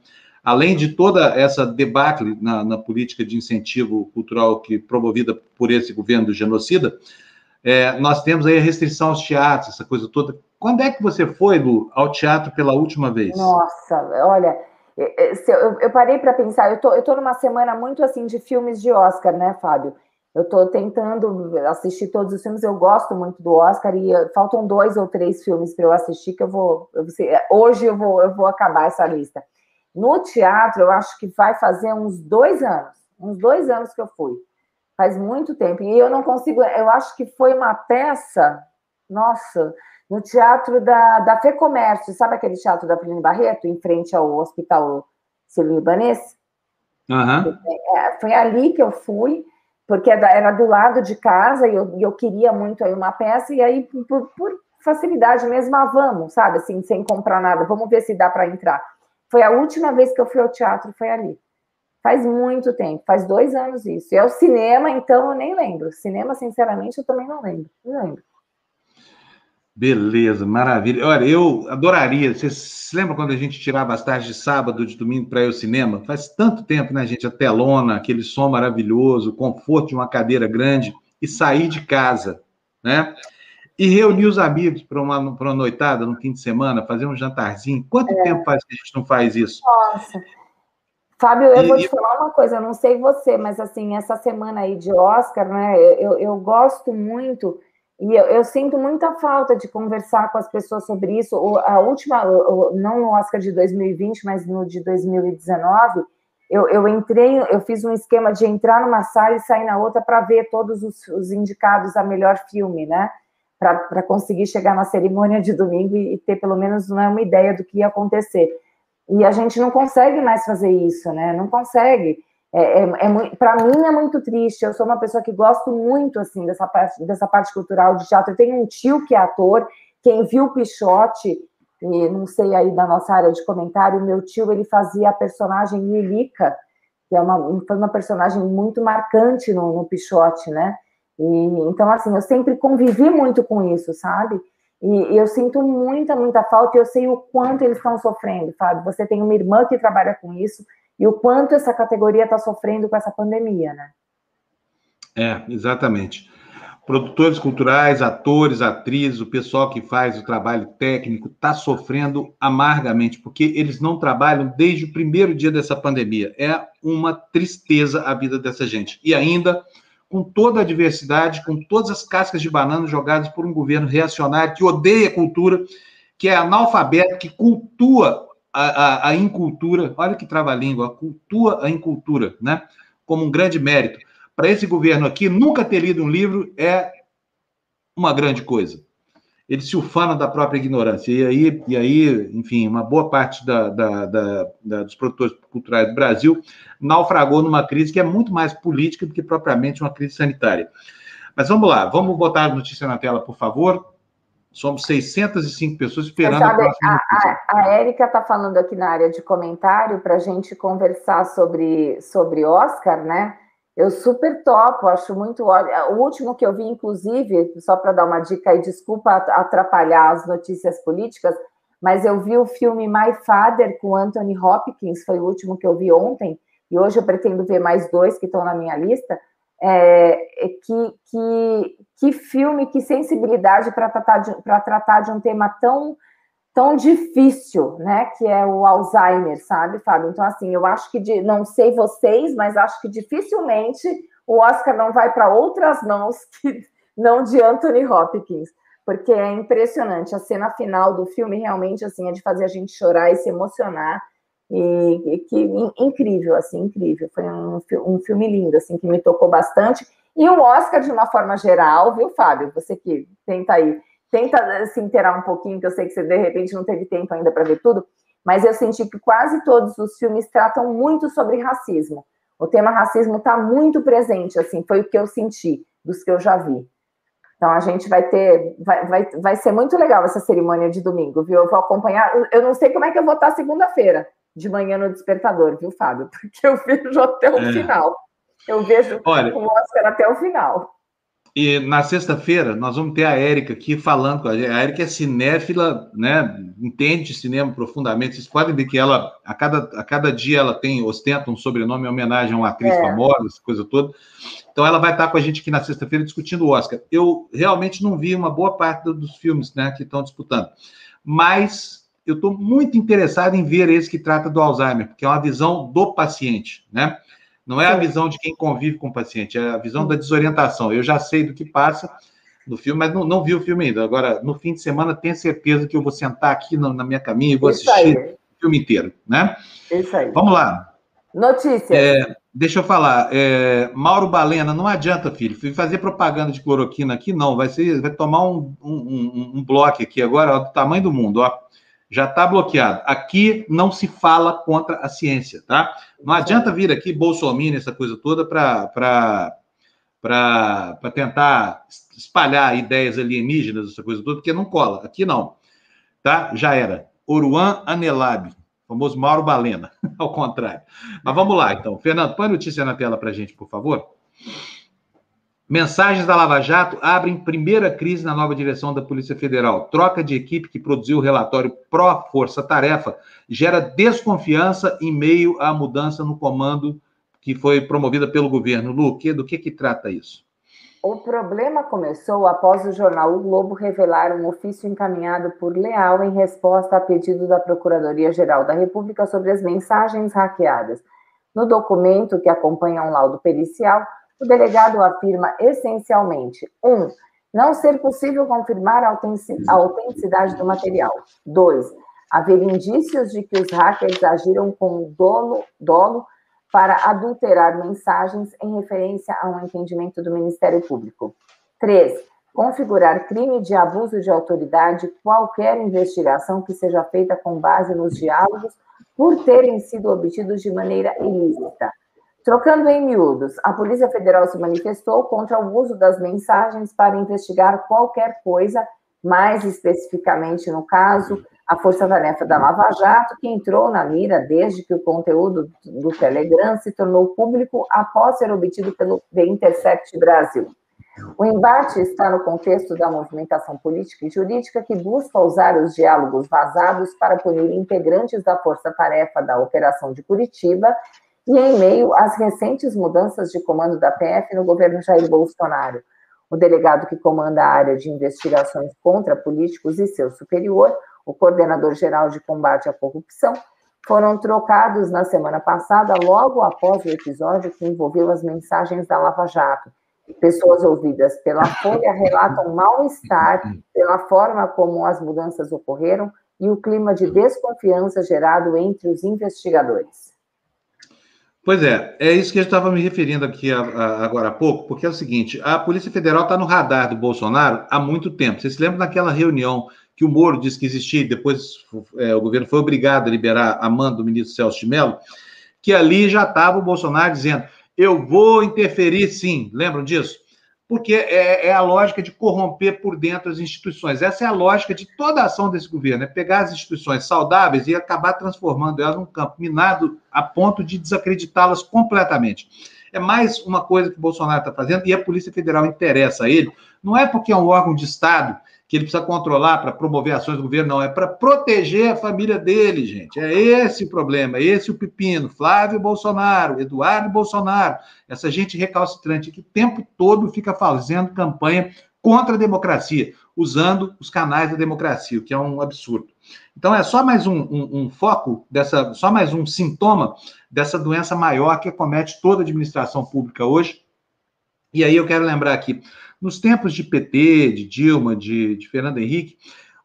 [SPEAKER 1] Além de toda essa debacle na, na política de incentivo cultural que promovida por esse governo do genocida, é, nós temos aí a restrição aos teatros, essa coisa toda. Quando é que você foi, Lu, ao teatro pela última vez?
[SPEAKER 2] Nossa, olha, é, é, eu, eu parei para pensar, eu tô, eu tô numa semana muito assim de filmes de Oscar, né, Fábio? Eu estou tentando assistir todos os filmes, eu gosto muito do Oscar e eh, faltam dois ou três filmes para eu assistir que eu vou, eu, hoje eu vou, eu vou acabar essa lista. No teatro, eu acho que vai fazer uns dois anos, uns dois anos que eu fui. Faz muito tempo. E eu não consigo, eu acho que foi uma peça, nossa, no teatro da, da FEComércio, sabe aquele teatro da Plínio Barreto, em frente ao Hospital Sírio-Libanês? Uhum. É, foi ali que eu fui porque era do lado de casa e eu, eu queria muito aí uma peça, e aí, por, por facilidade mesmo, ah, vamos, sabe, assim, sem comprar nada, vamos ver se dá para entrar. Foi a última vez que eu fui ao teatro, foi ali. Faz muito tempo, faz dois anos isso. E é o cinema, então, eu nem lembro. Cinema, sinceramente, eu também não lembro. Não lembro.
[SPEAKER 1] Beleza, maravilha. Olha, eu adoraria. Você se lembra quando a gente tirava as tardes de sábado, de domingo para ir ao cinema? Faz tanto tempo, né, gente? A telona, aquele som maravilhoso, o conforto de uma cadeira grande e sair de casa, né? E reunir os amigos para uma, uma noitada no fim de semana, fazer um jantarzinho. Quanto é. tempo faz que a gente não faz isso?
[SPEAKER 2] Nossa. Fábio, eu e, vou te falar uma coisa, eu não sei você, mas assim, essa semana aí de Oscar, né? Eu, eu gosto muito e eu, eu, sinto muita falta de conversar com as pessoas sobre isso. O, a última, o, não no Oscar de 2020, mas no de 2019, eu, eu, entrei, eu fiz um esquema de entrar numa sala e sair na outra para ver todos os, os, indicados a melhor filme, né? Para conseguir chegar na cerimônia de domingo e, e ter pelo menos né, uma ideia do que ia acontecer. E a gente não consegue mais fazer isso, né? Não consegue. É, é, é para mim é muito triste. Eu sou uma pessoa que gosto muito assim dessa parte, dessa parte cultural de teatro. Eu tenho um tio que é ator. Quem viu o Pichote, e não sei aí da nossa área de comentário, meu tio ele fazia a personagem Lilica, que é uma, foi uma personagem muito marcante no, no Pichote, né? E, então, assim, eu sempre convivi muito com isso, sabe? E, e eu sinto muita, muita falta e eu sei o quanto eles estão sofrendo, Fábio. Você tem uma irmã que trabalha com isso e o quanto essa categoria está sofrendo com essa pandemia, né?
[SPEAKER 1] É, exatamente. Produtores culturais, atores, atrizes, o pessoal que faz o trabalho técnico está sofrendo amargamente, porque eles não trabalham desde o primeiro dia dessa pandemia. É uma tristeza a vida dessa gente. E ainda com toda a diversidade, com todas as cascas de banana jogadas por um governo reacionário que odeia cultura, que é analfabeto, que cultua a, a, a incultura. Olha que trava-língua, cultua a incultura, né? Como um grande mérito. Para esse governo aqui, nunca ter lido um livro é uma grande coisa ele se ufana da própria ignorância. E aí, e aí enfim, uma boa parte da, da, da, dos produtores culturais do Brasil naufragou numa crise que é muito mais política do que propriamente uma crise sanitária. Mas vamos lá, vamos botar a notícia na tela, por favor. Somos 605 pessoas esperando
[SPEAKER 2] sabe, a próxima notícia. A, a, a Érica está falando aqui na área de comentário para a gente conversar sobre, sobre Oscar, né? Eu super topo, acho muito ótimo. O último que eu vi, inclusive, só para dar uma dica aí, desculpa atrapalhar as notícias políticas, mas eu vi o filme My Father com Anthony Hopkins, foi o último que eu vi ontem, e hoje eu pretendo ver mais dois que estão na minha lista. É, é que, que, que filme, que sensibilidade para tratar, tratar de um tema tão tão difícil, né, que é o Alzheimer, sabe, Fábio? Então, assim, eu acho que, de, não sei vocês, mas acho que dificilmente o Oscar não vai para outras mãos que não de Anthony Hopkins, porque é impressionante. A cena final do filme realmente, assim, é de fazer a gente chorar e se emocionar, e, e que incrível, assim, incrível. Foi um, um filme lindo, assim, que me tocou bastante. E o Oscar, de uma forma geral, viu, Fábio? Você que tenta aí tenta se inteirar um pouquinho, que eu sei que você de repente não teve tempo ainda para ver tudo, mas eu senti que quase todos os filmes tratam muito sobre racismo. O tema racismo está muito presente, assim, foi o que eu senti dos que eu já vi. Então a gente vai ter, vai, vai, vai ser muito legal essa cerimônia de domingo, viu? Eu vou acompanhar. Eu não sei como é que eu vou estar segunda-feira, de manhã no despertador, viu, Fábio? Porque eu vejo até o é. final. Eu vejo Olha, o Oscar até o final.
[SPEAKER 1] E na sexta-feira nós vamos ter a Érica aqui falando com a gente. A Érica é cinéfila, né? Entende cinema profundamente. Vocês podem ver que ela, a cada, a cada dia, ela tem, ostenta um sobrenome em homenagem a uma atriz é. famosa, essa coisa toda. Então ela vai estar com a gente aqui na sexta-feira discutindo o Oscar. Eu realmente não vi uma boa parte dos filmes né, que estão disputando. Mas eu estou muito interessado em ver esse que trata do Alzheimer, porque é uma visão do paciente, né? Não é a visão de quem convive com o paciente, é a visão da desorientação. Eu já sei do que passa no filme, mas não, não vi o filme ainda. Agora, no fim de semana, tenho certeza que eu vou sentar aqui na, na minha caminha e vou Isso assistir aí. o filme inteiro, né?
[SPEAKER 2] Isso aí.
[SPEAKER 1] Vamos lá.
[SPEAKER 2] Notícia.
[SPEAKER 1] É, deixa eu falar. É, Mauro Balena, não adianta, filho. Fazer propaganda de cloroquina aqui, não. Vai, ser, vai tomar um, um, um, um bloco aqui agora, ó, do tamanho do mundo, ó já está bloqueado. Aqui não se fala contra a ciência, tá? Não adianta vir aqui Bolsonaro, essa coisa toda, para tentar espalhar ideias alienígenas, essa coisa toda, porque não cola. Aqui não, tá? Já era. Oruan Anelab, famoso Mauro Balena, ao contrário. Mas vamos lá, então. Fernando, põe a notícia na tela para a gente, por favor. Mensagens da Lava Jato abrem primeira crise na nova direção da Polícia Federal. Troca de equipe que produziu o relatório pró-Força Tarefa gera desconfiança em meio à mudança no comando que foi promovida pelo governo. Lu, que, do que, que trata isso?
[SPEAKER 2] O problema começou após o jornal O Globo revelar um ofício encaminhado por Leal em resposta a pedido da Procuradoria-Geral da República sobre as mensagens hackeadas. No documento que acompanha um laudo pericial, o delegado afirma essencialmente: 1. Um, não ser possível confirmar a autenticidade do material. 2. Haver indícios de que os hackers agiram com dolo, dolo para adulterar mensagens em referência a um entendimento do Ministério Público. 3. Configurar crime de abuso de autoridade qualquer investigação que seja feita com base nos diálogos por terem sido obtidos de maneira ilícita. Trocando em miúdos, a Polícia Federal se manifestou contra o uso das mensagens para investigar qualquer coisa, mais especificamente no caso, a força-tarefa da Lava Jato, que entrou na mira desde que o conteúdo do Telegram se tornou público após ser obtido pelo The Intercept Brasil. O embate está no contexto da movimentação política e jurídica que busca usar os diálogos vazados para punir integrantes da força-tarefa da Operação de Curitiba e em meio às recentes mudanças de comando da PF no governo Jair Bolsonaro. O delegado que comanda a área de investigações contra políticos e seu superior, o coordenador-geral de combate à corrupção, foram trocados na semana passada, logo após o episódio que envolveu as mensagens da Lava Jato. Pessoas ouvidas pela Folha relatam mal-estar pela forma como as mudanças ocorreram e o clima de desconfiança gerado entre os investigadores.
[SPEAKER 1] Pois é, é isso que eu estava me referindo aqui a, a, agora há pouco, porque é o seguinte: a Polícia Federal está no radar do Bolsonaro há muito tempo. Você se lembra daquela reunião que o Moro disse que existia depois é, o governo foi obrigado a liberar a mando do ministro Celso de Mello? Que ali já estava o Bolsonaro dizendo: eu vou interferir sim. Lembram disso? Porque é, é, a lógica de corromper por dentro as instituições. Essa é a lógica de toda a ação desse governo, é pegar as instituições saudáveis e acabar transformando elas num campo minado a ponto de desacreditá-las completamente. É mais uma coisa que o Bolsonaro está fazendo e a Polícia Federal interessa a ele, não é porque é um órgão de Estado que ele precisa controlar para promover ações do governo, não, é para proteger a família dele, gente. É esse o problema, é esse o pepino. Flávio Bolsonaro, Eduardo Bolsonaro, essa gente recalcitrante que o tempo todo fica fazendo campanha contra a democracia, usando os canais da democracia, o que é um absurdo. Então é só mais um, um, um foco dessa, só mais um sintoma dessa doença maior que acomete toda a administração pública hoje. E aí eu quero lembrar aqui, nos tempos de PT, de Dilma, de, de Fernando Henrique,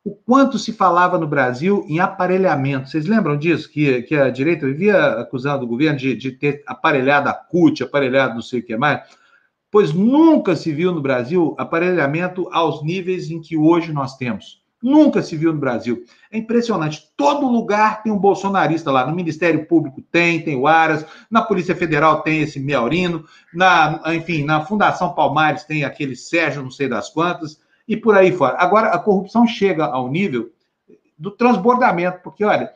[SPEAKER 1] o quanto se falava no Brasil em aparelhamento. Vocês lembram disso? Que, que a direita vivia acusando o governo de, de ter aparelhado a CUT, aparelhado não sei o que mais. Pois nunca se viu no Brasil aparelhamento aos níveis em que hoje nós temos. Nunca se viu no Brasil. É impressionante. Todo lugar tem um bolsonarista lá. No Ministério Público tem, tem o Aras. Na Polícia Federal tem esse Meaurino. Na, enfim, na Fundação Palmares tem aquele Sérgio, não sei das quantas. E por aí fora. Agora, a corrupção chega ao nível do transbordamento, porque, olha,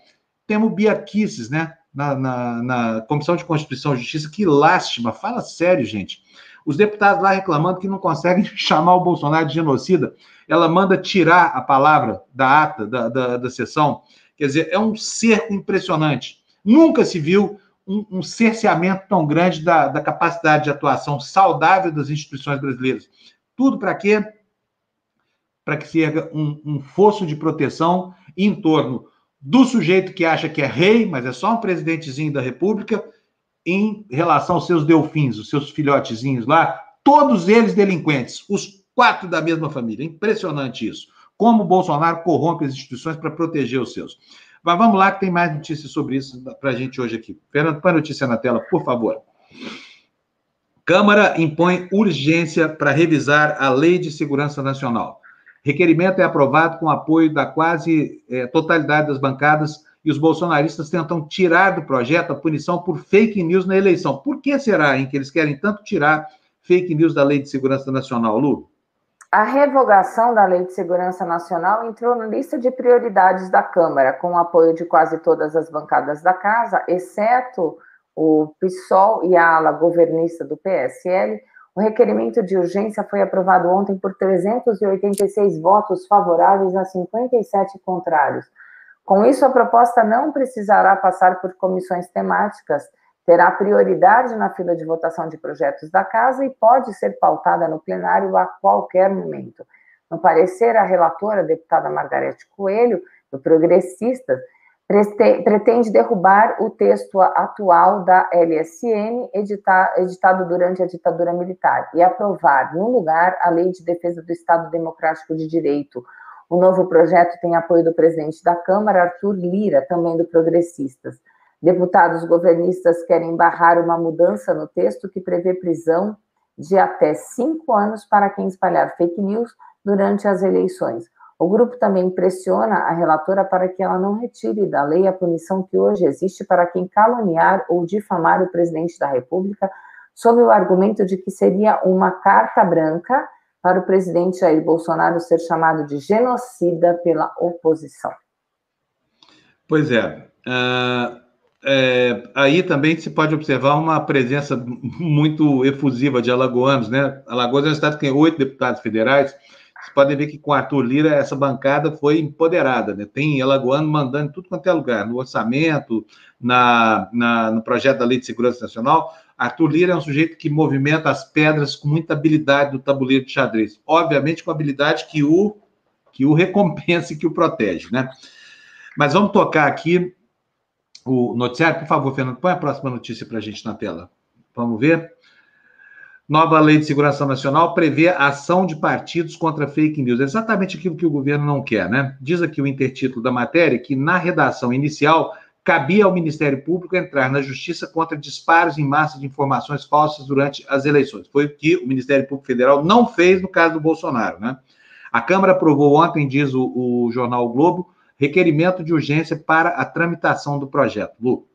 [SPEAKER 1] temos biaquices, né? Na, na, na Comissão de Constituição e Justiça, que lástima. Fala sério, gente. Os deputados lá reclamando que não conseguem chamar o Bolsonaro de genocida ela manda tirar a palavra da ata da, da, da sessão. Quer dizer, é um cerco impressionante. Nunca se viu um, um cerceamento tão grande da, da capacidade de atuação saudável das instituições brasileiras. Tudo para quê? Para que se erga um, um fosso de proteção em torno do sujeito que acha que é rei, mas é só um presidentezinho da República, em relação aos seus delfins, os seus filhotezinhos lá, todos eles delinquentes, os Quatro da mesma família. Impressionante isso. Como o Bolsonaro corrompe as instituições para proteger os seus. Mas vamos lá, que tem mais notícias sobre isso para a gente hoje aqui. Fernando, põe a notícia na tela, por favor. Câmara impõe urgência para revisar a Lei de Segurança Nacional. Requerimento é aprovado com apoio da quase é, totalidade das bancadas e os bolsonaristas tentam tirar do projeto a punição por fake news na eleição. Por que será hein, que eles querem tanto tirar fake news da Lei de Segurança Nacional, Lu?
[SPEAKER 2] A revogação da Lei de Segurança Nacional entrou na lista de prioridades da Câmara, com o apoio de quase todas as bancadas da casa, exceto o PSOL e a ala governista do PSL. O requerimento de urgência foi aprovado ontem por 386 votos favoráveis a 57 contrários. Com isso, a proposta não precisará passar por comissões temáticas terá prioridade na fila de votação de projetos da Casa e pode ser pautada no plenário a qualquer momento. No parecer, a relatora, a deputada Margarete Coelho, do Progressistas, pretende derrubar o texto atual da LSN, editado durante a ditadura militar, e aprovar, no lugar, a Lei de Defesa do Estado Democrático de Direito. O novo projeto tem apoio do presidente da Câmara, Arthur Lira, também do Progressistas. Deputados governistas querem barrar uma mudança no texto que prevê prisão de até cinco anos para quem espalhar fake news durante as eleições. O grupo também pressiona a relatora para que ela não retire da lei a punição que hoje existe para quem caluniar ou difamar o presidente da República, sob o argumento de que seria uma carta branca para o presidente Jair Bolsonaro ser chamado de genocida pela oposição.
[SPEAKER 1] Pois é. Uh é, aí também se pode observar uma presença muito efusiva de alagoanos, né? Alagoas é um estado que tem oito deputados federais. Vocês podem ver que com Arthur Lira essa bancada foi empoderada, né? Tem alagoano mandando tudo quanto é lugar, no orçamento, na, na, no projeto da Lei de Segurança Nacional. Arthur Lira é um sujeito que movimenta as pedras com muita habilidade do tabuleiro de xadrez. Obviamente com habilidade que o, que o recompensa e que o protege, né? Mas vamos tocar aqui o noticiário. Por favor, Fernando, põe a próxima notícia para a gente na tela. Vamos ver. Nova Lei de Segurança Nacional prevê ação de partidos contra fake news. exatamente aquilo que o governo não quer, né? Diz aqui o intertítulo da matéria que, na redação inicial, cabia ao Ministério Público entrar na justiça contra disparos em massa de informações falsas durante as eleições. Foi o que o Ministério Público Federal não fez no caso do Bolsonaro, né? A Câmara aprovou ontem, diz o, o jornal o Globo, requerimento de urgência para a tramitação do projeto. Lu.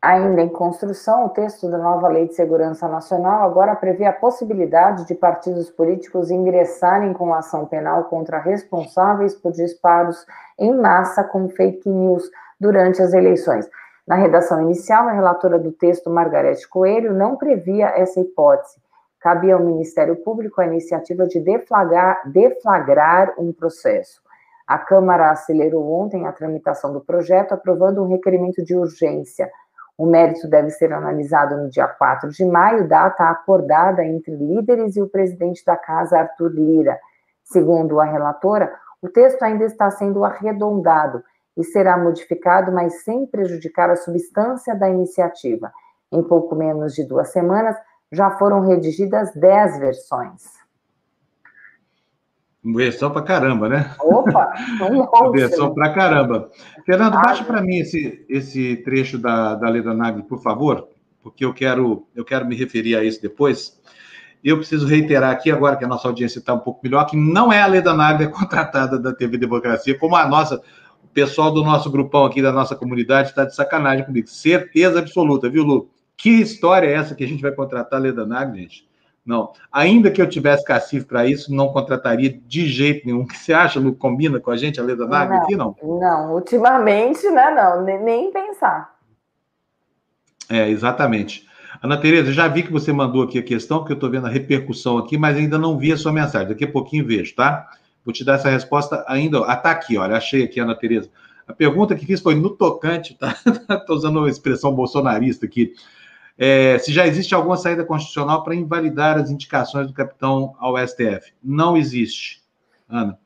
[SPEAKER 2] Ainda em construção, o texto da nova Lei de Segurança Nacional agora prevê a possibilidade de partidos políticos ingressarem com ação penal contra responsáveis por disparos em massa com fake news durante as eleições. Na redação inicial, a relatora do texto, Margarete Coelho, não previa essa hipótese. Cabia ao Ministério Público a iniciativa de deflagrar, deflagrar um processo. A Câmara acelerou ontem a tramitação do projeto, aprovando um requerimento de urgência. O mérito deve ser analisado no dia 4 de maio, data acordada entre líderes e o presidente da casa, Arthur Lira. Segundo a relatora, o texto ainda está sendo arredondado e será modificado, mas sem prejudicar a substância da iniciativa. Em pouco menos de duas semanas, já foram redigidas dez versões.
[SPEAKER 1] Versão para caramba, né?
[SPEAKER 2] Opa, um.
[SPEAKER 1] Versão para caramba. Fernando, ah, baixa para mim esse, esse trecho da, da Leda Nagli, por favor, porque eu quero, eu quero me referir a isso depois. Eu preciso reiterar aqui, agora que a nossa audiência está um pouco melhor, que não é a Leda Nagli contratada da TV Democracia, como a nossa, pessoal do nosso grupão aqui, da nossa comunidade, está de sacanagem comigo. Certeza absoluta, viu, Lu? Que história é essa que a gente vai contratar a Leda Nagli, gente? Não. Ainda que eu tivesse cacife para isso, não contrataria de jeito nenhum. O que você acha, Lu? Combina com a gente, a Leda Nagli aqui, não?
[SPEAKER 2] Não, ultimamente, né? Não, nem, pensar.
[SPEAKER 1] É, exatamente. Ana Tereza, já vi que você mandou aqui a questão, que eu estou vendo a repercussão aqui, mas ainda não vi a sua mensagem. Daqui a pouquinho vejo, tá? Vou te dar essa resposta ainda. Ah, tá aqui, olha, achei aqui, Ana Tereza. A pergunta que fiz foi no tocante, tá? Estou usando uma expressão bolsonarista aqui é, se já existe alguma saída constitucional para invalidar as indicações do capitão ao STF. Não existe, Ana.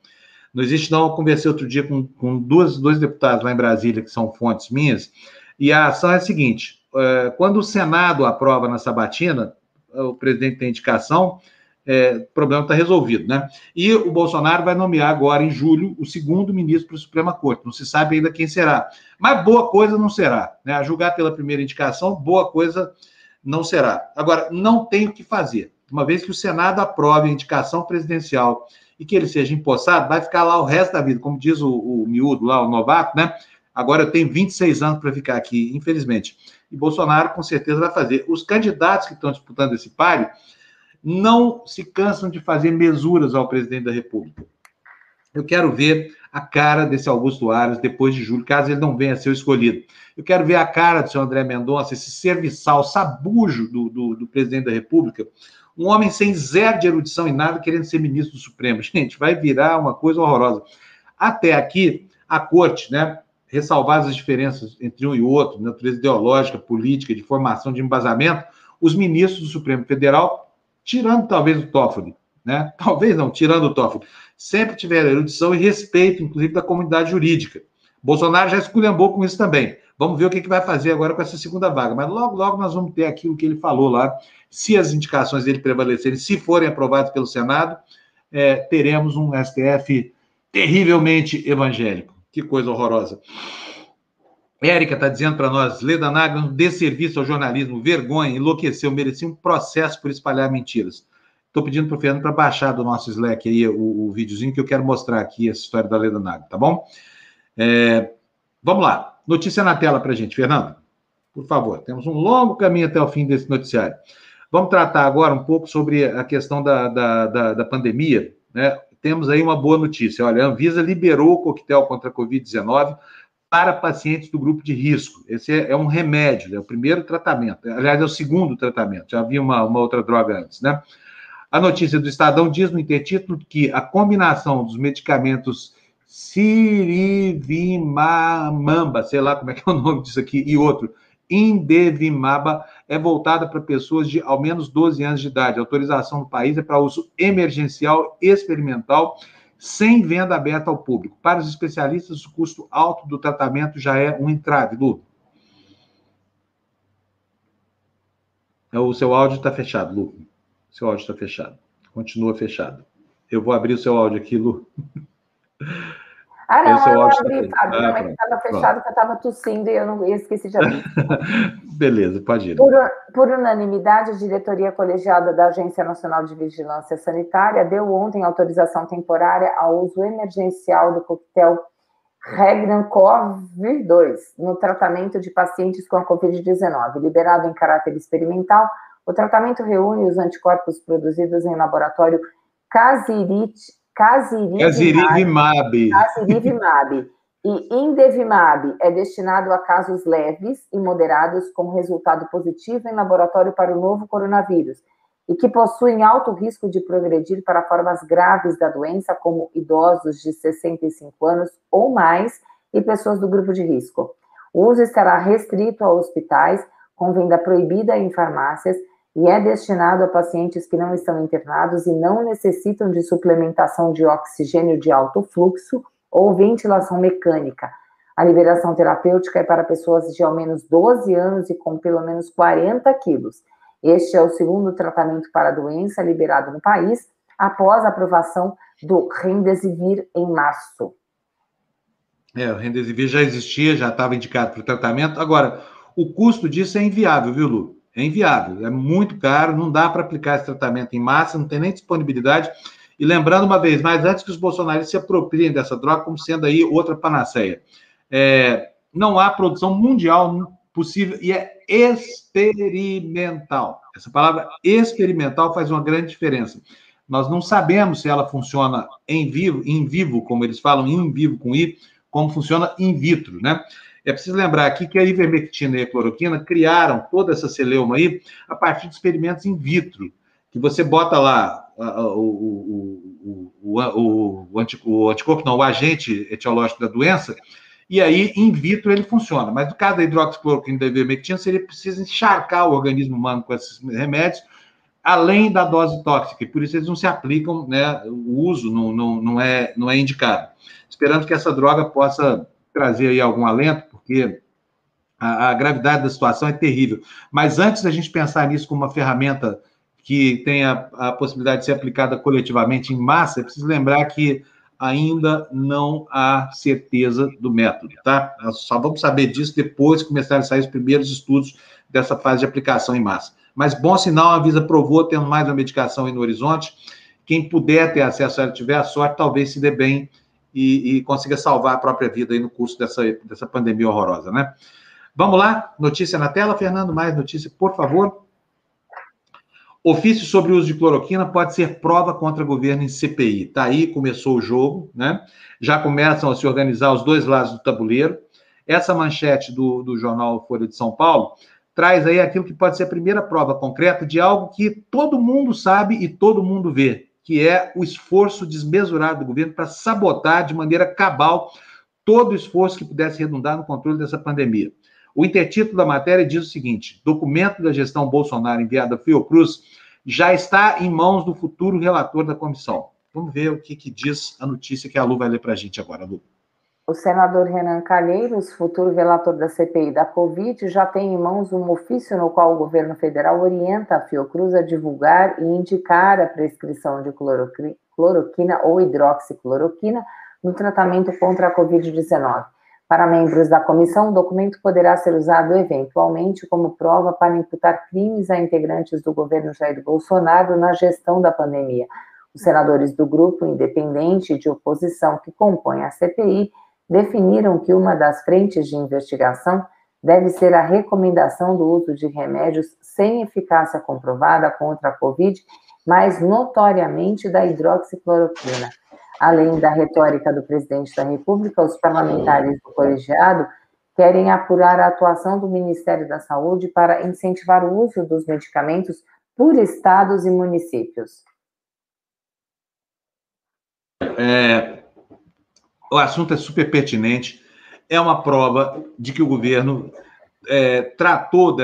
[SPEAKER 1] Não existe, não. Eu conversei outro dia com, com duas, dois deputados lá em Brasília, que são fontes minhas, e a ação é a seguinte: é, quando o Senado aprova na sabatina, o presidente tem indicação, é, o problema está resolvido, né? E o Bolsonaro vai nomear agora, em julho, o segundo ministro para a Suprema Corte. Não se sabe ainda quem será. Mas boa coisa não será. Né? A julgar pela primeira indicação, boa coisa não será. Agora, não tem o que fazer. Uma vez que o Senado aprove a indicação presidencial e que ele seja empossado, vai ficar lá o resto da vida. Como diz o, o miúdo lá, o novato, né? Agora eu tenho 26 anos para ficar aqui, infelizmente. E Bolsonaro, com certeza, vai fazer. Os candidatos que estão disputando esse páreo não se cansam de fazer mesuras ao presidente da República. Eu quero ver a cara desse Augusto Aras depois de julho, caso ele não venha a ser escolhido. Eu quero ver a cara do senhor André Mendonça, esse serviçal, sabujo do, do, do, presidente da República, um homem sem zero de erudição e nada, querendo ser ministro do Supremo. Gente, vai virar uma coisa horrorosa. Até aqui, a corte, né, ressalvadas as diferenças entre um e outro, natureza ideológica, política, de formação de embasamento, os ministros do Supremo Federal tirando talvez o Toffoli, né? Talvez não, tirando o Toffoli. Sempre tiveram erudição e respeito, inclusive, da comunidade jurídica. Bolsonaro já esculhambou com isso também. Vamos ver o que, que vai fazer agora com essa segunda vaga. Mas logo, logo nós vamos ter aquilo que ele falou lá. Se as indicações dele prevalecerem, se forem aprovadas pelo Senado, é, teremos um STF terrivelmente evangélico. Que coisa horrorosa. Érica está dizendo para nós, Leda um desserviço ao jornalismo, vergonha, enlouqueceu, merecia um processo por espalhar mentiras. Estou pedindo para o Fernando para baixar do nosso Slack aí o, o videozinho que eu quero mostrar aqui essa história da Leda Nagel, tá bom? É, vamos lá, notícia na tela para a gente, Fernando. Por favor, temos um longo caminho até o fim desse noticiário. Vamos tratar agora um pouco sobre a questão da, da, da, da pandemia. Né? Temos aí uma boa notícia. Olha, a Anvisa liberou o coquetel contra a Covid-19 para pacientes do grupo de risco. Esse é, é um remédio, é o primeiro tratamento. Aliás, é o segundo tratamento. Já havia uma, uma outra droga antes, né? A notícia do Estadão diz no intertítulo que a combinação dos medicamentos Sirivimamba, sei lá como é que é o nome disso aqui, e outro, Indevimaba, é voltada para pessoas de ao menos 12 anos de idade. A autorização no país é para uso emergencial experimental, sem venda aberta ao público. Para os especialistas, o custo alto do tratamento já é um entrave, Lu. É, o seu áudio está fechado, Lu. Seu áudio está fechado. Continua fechado. Eu vou abrir o seu áudio aqui, Lu.
[SPEAKER 2] Ah, não, eu abri, tá Fábio. Ah, não, é estava fechado, porque eu estava tossindo e eu não eu esqueci de abrir.
[SPEAKER 1] Beleza, pode ir.
[SPEAKER 2] Por, por, unanimidade, a diretoria colegiada da Agência Nacional de Vigilância Sanitária deu ontem autorização temporária ao uso emergencial do coquetel Regnancov-2 no tratamento de pacientes com a Covid-19. Liberado em caráter experimental, o tratamento reúne os anticorpos produzidos em laboratório
[SPEAKER 1] Casirivimab.
[SPEAKER 2] Casirivimab. E Indevimab é destinado a casos leves e moderados com resultado positivo em laboratório para o novo coronavírus e que possuem alto risco de progredir para formas graves da doença, como idosos de 65 anos ou mais e pessoas do grupo de risco. O uso estará restrito a hospitais, com venda proibida em farmácias e é destinado a pacientes que não estão internados e não necessitam de suplementação de oxigênio de alto fluxo ou ventilação mecânica. A liberação terapêutica é para pessoas de ao menos 12 anos e com pelo menos 40 quilos. Este é o segundo tratamento para a doença liberado no país, após a aprovação do Remdesivir em março.
[SPEAKER 1] É, o Remdesivir já existia, já estava indicado para o tratamento. Agora, o custo disso é inviável, viu, Lu? É inviável, é muito caro, não dá para aplicar esse tratamento em massa, não tem nem disponibilidade. E lembrando uma vez mais, antes que os bolsonaristas se apropriem dessa droga como sendo aí outra panaceia, é, não há produção mundial possível e é experimental. Essa palavra experimental faz uma grande diferença. Nós não sabemos se ela funciona em vivo, em vivo, como eles falam, em vivo com i, como funciona in vitro, né? É preciso lembrar aqui que a ivermectina e a cloroquina criaram toda essa celeuma aí a partir de experimentos in vitro, que você bota lá o, o, o, o, o anticorpo, não, o agente etiológico da doença, e aí, in vitro, ele funciona. Mas no caso da hidroxicloroquina da ivermectina, seria preciso encharcar o organismo humano com esses remédios, além da dose tóxica, e por isso eles não se aplicam, né, o uso não, não, não, é, não é indicado. Esperando que essa droga possa trazer aí algum alento, porque a, a, gravidade da situação é terrível. Mas antes da gente pensar nisso como uma ferramenta que tenha a possibilidade de ser aplicada coletivamente em massa, é preciso lembrar que ainda não há certeza do método, tá? Nós só vamos saber disso depois que começarem a sair os primeiros estudos dessa fase de aplicação em massa. Mas bom sinal, a Visa provou tendo mais uma medicação aí no horizonte. Quem puder ter acesso a ela, tiver a sorte, talvez se dê bem e, e consiga salvar a própria vida aí no curso dessa, dessa pandemia horrorosa, né? Vamos lá, notícia na tela, Fernando, mais notícia, por favor. Ofício sobre o uso de cloroquina pode ser prova contra governo em CPI. Tá aí, começou o jogo, né? Já começam a se organizar os dois lados do tabuleiro. Essa manchete do, do jornal Folha de São Paulo traz aí aquilo que pode ser a primeira prova concreta de algo que todo mundo sabe e todo mundo vê, que é o esforço desmesurado do governo para sabotar de maneira cabal todo o esforço que pudesse redundar no controle dessa pandemia. O intertítulo da matéria diz o seguinte: documento da gestão Bolsonaro enviado à Fiocruz já está em mãos do futuro relator da comissão. Vamos ver o que, que diz a notícia que a Lu vai ler para a gente agora, Lu.
[SPEAKER 2] O senador Renan Calheiros, futuro relator da CPI da Covid, já tem em mãos um ofício no qual o governo federal orienta a Fiocruz a divulgar e indicar a prescrição de cloroquina ou hidroxicloroquina no tratamento contra a Covid-19. Para membros da comissão, o documento poderá ser usado eventualmente como prova para imputar crimes a integrantes do governo Jair Bolsonaro na gestão da pandemia. Os senadores do grupo independente de oposição que compõem a CPI definiram que uma das frentes de investigação deve ser a recomendação do uso de remédios sem eficácia comprovada contra a Covid, mas notoriamente da hidroxicloroquina. Além da retórica do presidente da República, os parlamentares do colegiado querem apurar a atuação do Ministério da Saúde para incentivar o uso dos medicamentos por estados e municípios.
[SPEAKER 1] É, o assunto é super pertinente. É uma prova de que o governo é, tratou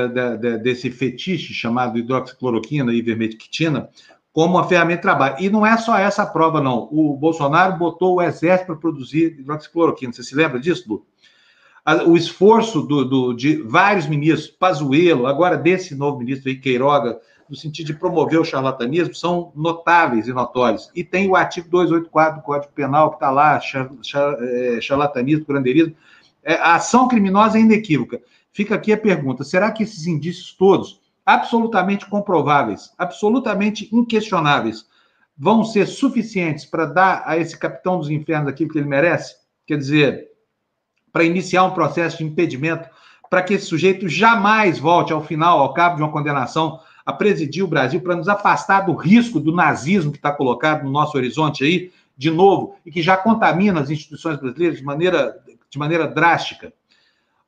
[SPEAKER 1] desse fetiche chamado hidroxicloroquina e ivermectina como uma ferramenta de trabalho. E não é só essa prova, não. O Bolsonaro botou o exército para produzir hidroxicloroquina. Você se lembra disso, Lu? O esforço do, do, de vários ministros, Pazuello, agora desse novo ministro aí, Queiroga, no sentido de promover o charlatanismo, são notáveis e notórios. E tem o artigo 284 do Código Penal, que está lá, char, char, é, charlatanismo, curandeirismo. É, a ação criminosa é inequívoca. Fica aqui a pergunta: será que esses indícios todos, absolutamente comprováveis, absolutamente inquestionáveis, vão ser suficientes para dar a esse capitão dos infernos aquilo que ele merece? Quer dizer, para iniciar um processo de impedimento, para que esse sujeito jamais volte ao final, ao cabo de uma condenação, a presidir o Brasil, para nos afastar do risco do nazismo que está colocado no nosso horizonte aí, de novo, e que já contamina as instituições brasileiras de maneira, de maneira drástica.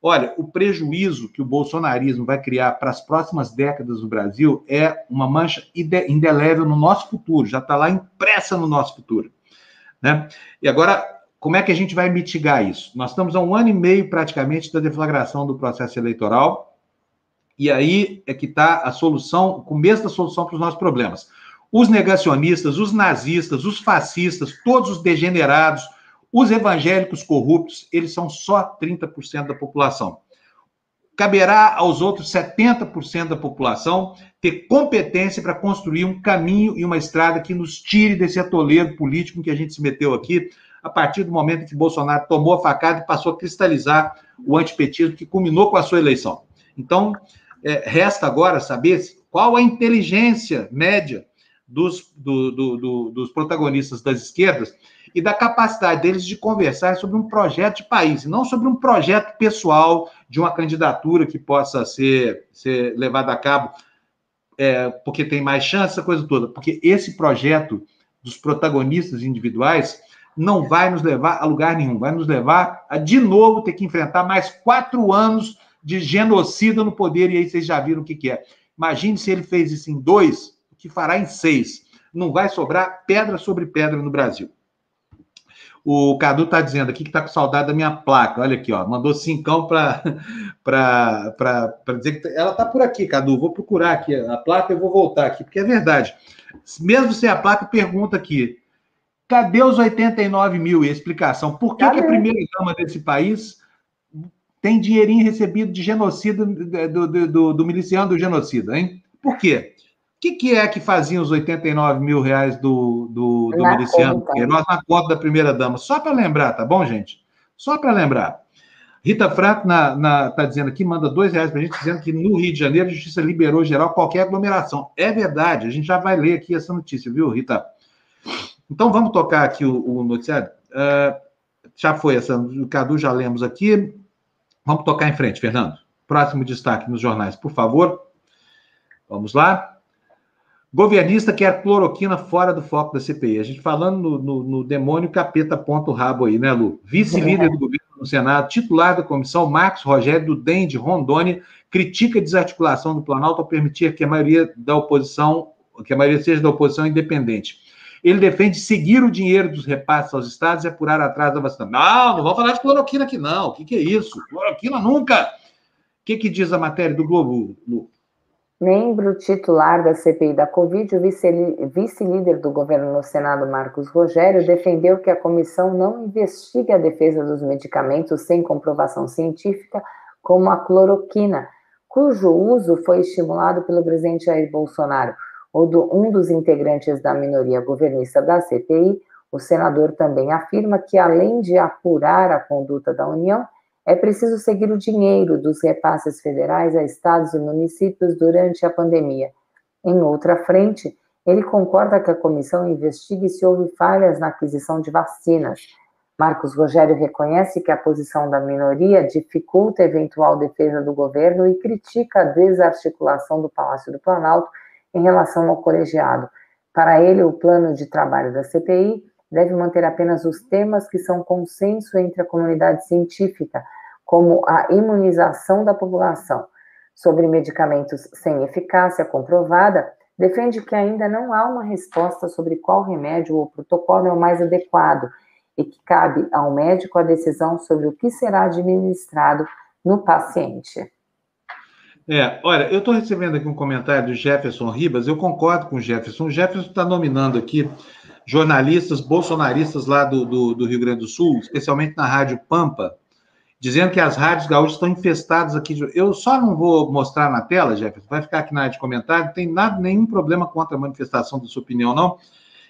[SPEAKER 1] Olha, o prejuízo que o bolsonarismo vai criar para as próximas décadas no Brasil é uma mancha indelével no nosso futuro, já está lá impressa no nosso futuro. Né? E agora, como é que a gente vai mitigar isso? Nós estamos a um ano e meio praticamente da deflagração do processo eleitoral, e aí é que está a solução, o começo da solução para os nossos problemas. Os negacionistas, os nazistas, os fascistas, todos os degenerados, os evangélicos corruptos, eles são só 30% da população. Caberá aos outros 70% da população ter competência para construir um caminho e uma estrada que nos tire desse atoleiro político em que a gente se meteu aqui, a partir do momento que Bolsonaro tomou a facada e passou a cristalizar o antipetismo que culminou com a sua eleição. Então, é, resta agora saber qual a inteligência média dos, do, do, do, dos protagonistas das esquerdas e da capacidade deles de conversar sobre um projeto de país, não sobre um projeto pessoal de uma candidatura que possa ser, ser levada a cabo é, porque tem mais chance, essa coisa toda. Porque esse projeto dos protagonistas individuais não vai nos levar a lugar nenhum, vai nos levar a, de novo, ter que enfrentar mais quatro anos de genocida no poder, e aí vocês já viram o que, que é. Imagine se ele fez isso em dois, o que fará em seis. Não vai sobrar pedra sobre pedra no Brasil. O Cadu está dizendo aqui que está com saudade da minha placa. Olha aqui, ó. Mandou cincão para dizer que ela está por aqui, Cadu. Vou procurar aqui a placa e vou voltar aqui, porque é verdade. Mesmo sem a placa, pergunta aqui. Cadê os 89 mil? E a explicação. Por que, que a primeira dama desse país tem dinheirinho recebido de genocida do, do, do, do miliciano do genocida, hein? Por quê? Que, que é que faziam os 89 mil reais do, do, do miliciano Queiroz na conta da primeira-dama? Só para lembrar, tá bom, gente? Só para lembrar. Rita Franco na, na, tá dizendo aqui, manda dois reais para a gente, dizendo que no Rio de Janeiro a justiça liberou geral qualquer aglomeração. É verdade, a gente já vai ler aqui essa notícia, viu, Rita? Então vamos tocar aqui o, o noticiário. Uh, já foi essa, o Cadu já lemos aqui. Vamos tocar em frente, Fernando. Próximo destaque nos jornais, por favor. Vamos lá. Governista quer cloroquina fora do foco da CPI. A gente falando no, no, no demônio capeta ponto rabo aí, né, Lu? Vice-líder do governo no Senado, titular da comissão, Marcos Rogério do DEM de Rondônia, critica a desarticulação do Planalto ao permitir que a maioria da oposição, que a maioria seja da oposição independente. Ele defende seguir o dinheiro dos repasses aos estados e apurar atrás da vacina. Não, não vamos falar de cloroquina aqui, não. O que, que é isso? Cloroquina nunca. O que, que diz a matéria do Globo, Lu?
[SPEAKER 2] Membro titular da CPI da Covid, o vice-líder do governo no Senado, Marcos Rogério, defendeu que a comissão não investigue a defesa dos medicamentos sem comprovação científica, como a cloroquina, cujo uso foi estimulado pelo presidente Jair Bolsonaro. Ou do, um dos integrantes da minoria governista da CPI, o senador também afirma que, além de apurar a conduta da União, é preciso seguir o dinheiro dos repasses federais a estados e municípios durante a pandemia. Em outra frente, ele concorda que a comissão investigue se houve falhas na aquisição de vacinas. Marcos Rogério reconhece que a posição da minoria dificulta a eventual defesa do governo e critica a desarticulação do Palácio do Planalto em relação ao colegiado. Para ele, o plano de trabalho da CPI deve manter apenas os temas que são consenso entre a comunidade científica, como a imunização da população. Sobre medicamentos sem eficácia comprovada, defende que ainda não há uma resposta sobre qual remédio ou protocolo é o mais adequado e que cabe ao médico a decisão sobre o que será administrado no paciente.
[SPEAKER 1] É, olha, eu estou recebendo aqui um comentário do Jefferson Ribas, eu concordo com o Jefferson. O Jefferson está nominando aqui jornalistas bolsonaristas lá do, do, do, Rio Grande do Sul, especialmente na Rádio Pampa, dizendo que as rádios gaúchas estão infestadas aqui. De... Eu só não vou mostrar na tela, Jefferson, vai ficar aqui na área de comentário, não tem nada, nenhum problema contra a manifestação da sua opinião, não.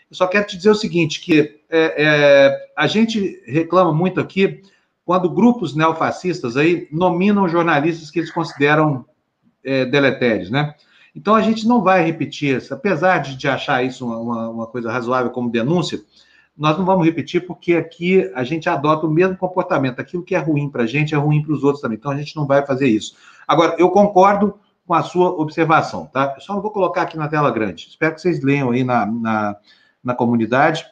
[SPEAKER 1] Eu só quero te dizer o seguinte, que é, é, a gente reclama muito aqui quando grupos neofascistas aí nominam jornalistas que eles consideram é, deletérios, né? Então a gente não vai repetir, apesar de, achar isso uma, uma, coisa razoável como denúncia, nós não vamos repetir porque aqui a gente adota o mesmo comportamento. Aquilo que é ruim para a gente é ruim para os outros também. Então a gente não vai fazer isso. Agora, eu concordo com a sua observação, tá? Eu só não vou colocar aqui na tela grande. Espero que vocês leiam aí na, na, na comunidade.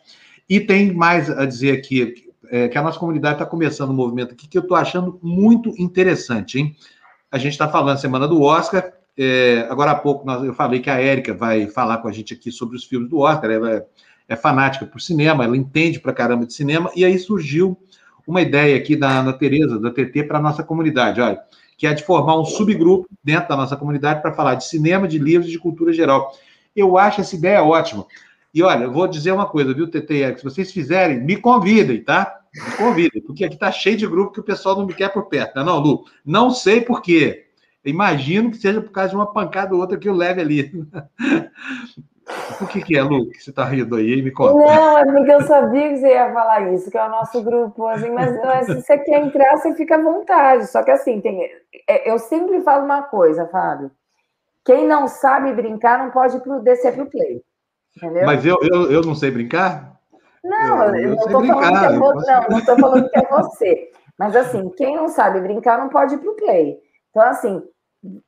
[SPEAKER 1] E tem mais a dizer aqui, é, que a nossa comunidade está começando um movimento aqui que eu estou achando muito interessante, hein? A gente está falando semana do Oscar. É, agora há pouco nós, eu falei que a Érica vai falar com a gente aqui sobre os filmes do Oscar. Ela é, é fanática por cinema, ela entende pra caramba de cinema. E aí surgiu uma ideia aqui da Ana Tereza, da TT, para a nossa comunidade, olha, que é de formar um subgrupo dentro da nossa comunidade para falar de cinema, de livros e de cultura geral. Eu acho essa ideia ótima. E olha, eu vou dizer uma coisa, viu, TT e Érica? Se vocês fizerem, me convidem, tá? Me convidem, porque aqui está cheio de grupo que o pessoal não me quer por perto, não, é não Lu? Não sei por quê. Imagino que seja por causa de uma pancada ou outra que eu leve ali. Por que, que é, Lu, que você está rindo aí? Me conta.
[SPEAKER 2] Não, é porque eu sabia que você ia falar isso, que é o nosso grupo, assim, mas, mas se você quer entrar, você fica à vontade. Só que assim, tem, é, eu sempre falo uma coisa, Fábio. Quem não sabe brincar não pode descer para o play. Entendeu?
[SPEAKER 1] Mas eu, eu, eu não sei brincar?
[SPEAKER 2] Não, eu, eu não estou falando, é vo... não, não tô falando que é você. Mas assim, quem não sabe brincar não pode ir para o play. Então, assim,